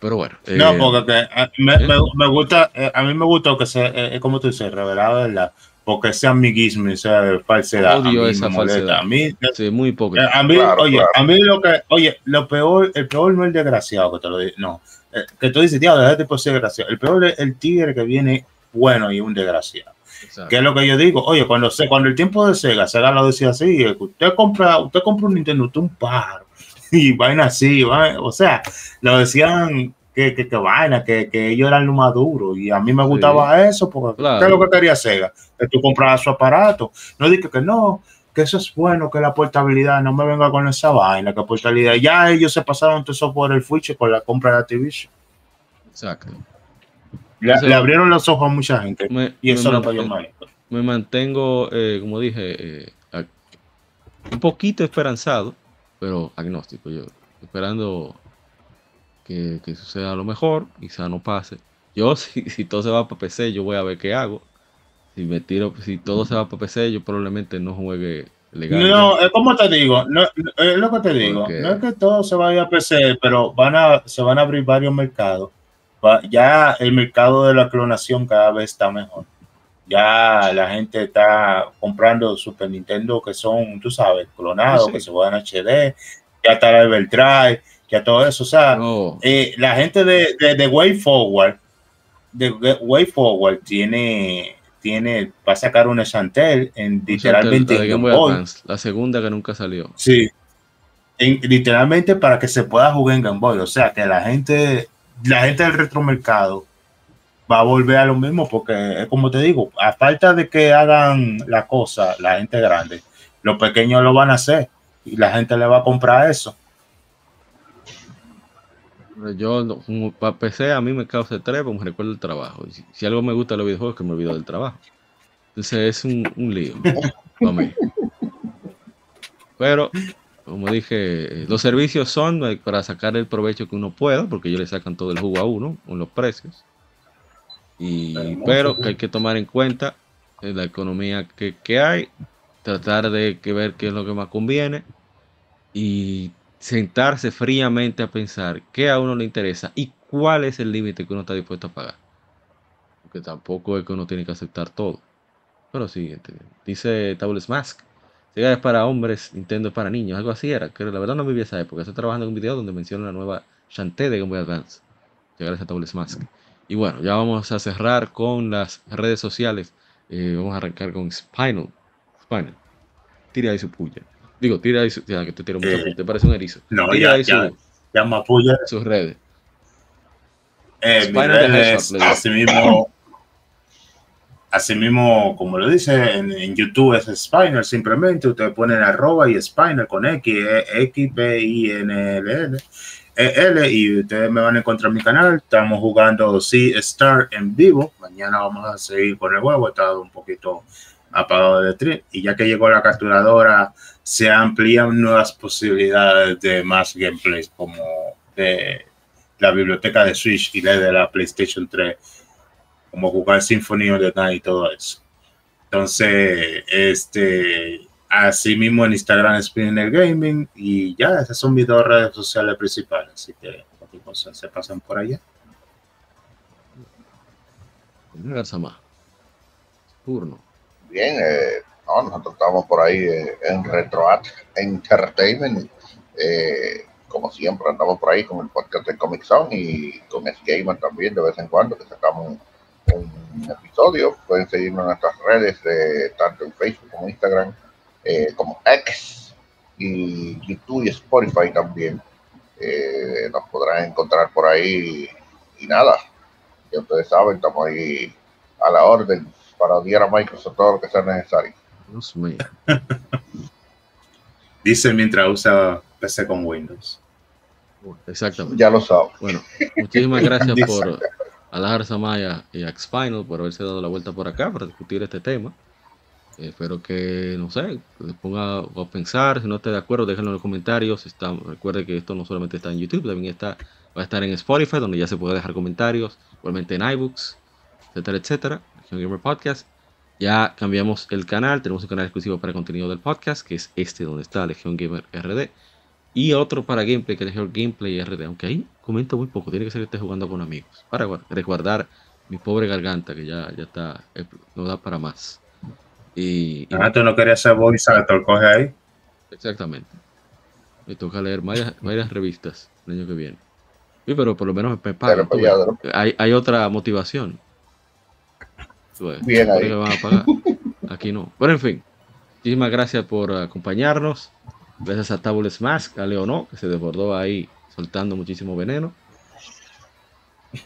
Pero bueno. No, eh, porque que, eh, me, ¿eh? me- me gusta, a mí me gustó que sea, eh, como tú dices, revelado, ¿verdad? Porque ese amiguismo, esa falsedad. Odio a mí esa me falsedad. A mí, sí, muy poco. a mí, Claro, oye, claro. a mí lo que, oye, lo peor, el peor no es el desgraciado que te lo digo, no. Eh, que tú dices, tío, déjate por ser desgraciado. El peor es el tigre que viene bueno y un desgraciado. Exacto. ¿Qué es lo que yo digo? Oye, cuando se, cuando el tiempo de Sega, Sega lo decía así, que usted compra, usted compra un Nintendo, usted un paro. Y vaina así, vaina- o sea, lo decían que, que, que vaina, que, que ellos eran lo más duro. Y a mí me gustaba eso, porque Claro. ¿qué es lo que quería Sega? Que tú comprabas su aparato. No dije que no, que eso es bueno, que la portabilidad, no me venga con esa vaina, que portabilidad. Ya ellos se pasaron todo eso por el fuiche con la compra de Activision. Exacto. Le, abrieron los ojos a mucha gente. Me, Y me eso es lo yo me me mantengo, eh, como dije, eh, un poquito esperanzado, pero agnóstico. Yo esperando que, que suceda lo mejor, quizá no pase. Yo, si, si todo se va para PC, yo voy a ver qué hago. Si me tiro, si todo se va para PC, yo probablemente no juegue legal. No, es como te digo, no, es lo que te digo, Porque- no es que todo se vaya a PC, pero van a, se van a abrir varios mercados. Va- ya el mercado de la clonación cada vez está mejor. Ya la gente está comprando Super Nintendo que son, tú sabes, clonados, Sí, que se juegan HD, ya está el Everdrive, ya todo eso. O sea, eh, la gente de, de, de Way Forward, de Way Forward tiene, tiene, va a sacar una Chantel en literalmente la de en. Advance, la segunda que nunca salió. Sí. En- literalmente para que se pueda jugar en Game Boy. O sea que la gente, la gente del retromercado va a volver a lo mismo porque es como te digo, a falta de que hagan la cosa, la gente grande, los pequeños lo van a hacer y la gente le va a comprar eso. Yo, no- como para PC, a mí me causa estrés, porque me recuerda el trabajo. Si, algo me gusta de los videojuegos, que me olvido del trabajo. Entonces es un, un lío. Pero, como dije, los servicios son eh, para sacar el provecho que uno pueda, porque ellos le sacan todo el jugo a uno con los precios. Y, Pero hay que tomar en cuenta eh, la economía que, que hay, tratar de que ver qué es lo que más conviene y sentarse fríamente a pensar qué a uno le interesa y cuál es el límite que uno está dispuesto a pagar. Porque tampoco es que uno tiene que aceptar todo. Pero sí, este, dice Tables Mask. Sega es para hombres, Nintendo es para niños, algo así era. Que la verdad no viví esa época. Estoy trabajando en un video donde menciona la nueva Shantae de Game Boy Advance. Llegar a Tables Mask. Y bueno, ya vamos a cerrar con las redes sociales. Eh, vamos a arrancar con Spinal. Spinal. Tira ahí su puya. Digo, tira ahí su. Ya, que te tiro mucha Eh. Te parece un erizo. no, tira ya- ahí ya. su- Ya Mapuya, sus redes. eh, Hedgehog, así mismo, así mismo, como lo dice en, en YouTube es Spiner, simplemente ustedes ponen arroba y Spiner con X, eh, X, P, I, N, L, L, E, L, y ustedes me van a encontrar en mi canal. Estamos jugando Sea Star en vivo. Mañana vamos a seguir con el juego. He estado un poquito apagado de tri y ya que llegó la capturadora, se amplían nuevas posibilidades de más gameplays, como de la biblioteca de Switch y la de la PlayStation 3, como jugar Symphony of the Night y todo eso. Entonces, este, así mismo en Instagram Spinner Gaming y ya, esas son mis dos redes sociales principales, así que cualquier cosa se pasan por allá. Garzamá. Turno. Bien, eh, no, nosotros estamos por ahí eh, en RetroArt Entertainment. eh, como siempre, andamos por ahí con el podcast de Comic Zone y con Gamer también de vez en cuando, que sacamos un, un episodio. Pueden seguirnos en nuestras redes, eh, tanto en Facebook como Instagram, eh, como X y YouTube y Spotify también. Eh, nos podrán encontrar por ahí y nada, ya ustedes saben, estamos ahí a la orden para odiar a Microsoft todo lo que sea necesario. Dios mío. Dice mientras usa PC con Windows. Exactamente. Ya lo sabes. Bueno, muchísimas gracias por a Lajar Samaya y a Xfinal por haberse dado la vuelta por acá para discutir este tema. Eh, espero que, no sé, les ponga a pensar. Si no está de acuerdo, déjenlo en los comentarios. Está, recuerde que esto no solamente está en YouTube, también está, va a estar en Spotify, donde ya se puede dejar comentarios. Igualmente en iBooks, etcétera, etcétera. Legion Gamer Podcast. Ya cambiamos el canal, tenemos un canal exclusivo para contenido del podcast, que es este donde está Legion Gamer RD. Y otro para gameplay, que es Legion Gameplay RD. Aunque ahí comento muy poco, tiene que ser que esté jugando con amigos. Para guar- resguardar mi pobre garganta, que ya, ya está, eh, no da para más. Y, y- Ah, tú no querías ser voice actor, coge ahí. exactamente. Me toca leer varias, varias revistas el año que viene. Sí, pero por lo menos me pagan. pues. ¿no? Hay, hay otra motivación. Ves, Bien ahí. van a pagar. Aquí no. Pero en fin, muchísimas gracias por acompañarnos. Gracias a Tabules Mask, a Leonó, que se desbordó ahí soltando muchísimo veneno.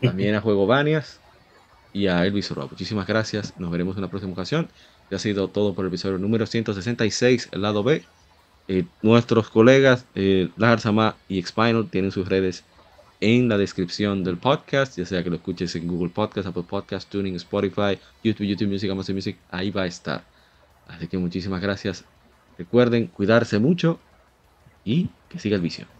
También a Juego Banias y a Elvis Roa. Muchísimas gracias. Nos veremos en la próxima ocasión. Ya ha sido todo por el episodio número 166, el lado B. Eh, nuestros colegas eh, Lajar Sama y Xpinal tienen sus redes en la descripción del podcast, ya sea que lo escuches en Google Podcast, Apple Podcast, Tuning, Spotify, YouTube, YouTube Music, Amazon Music, ahí va a estar. Así que muchísimas gracias. Recuerden cuidarse mucho y que siga el vicio.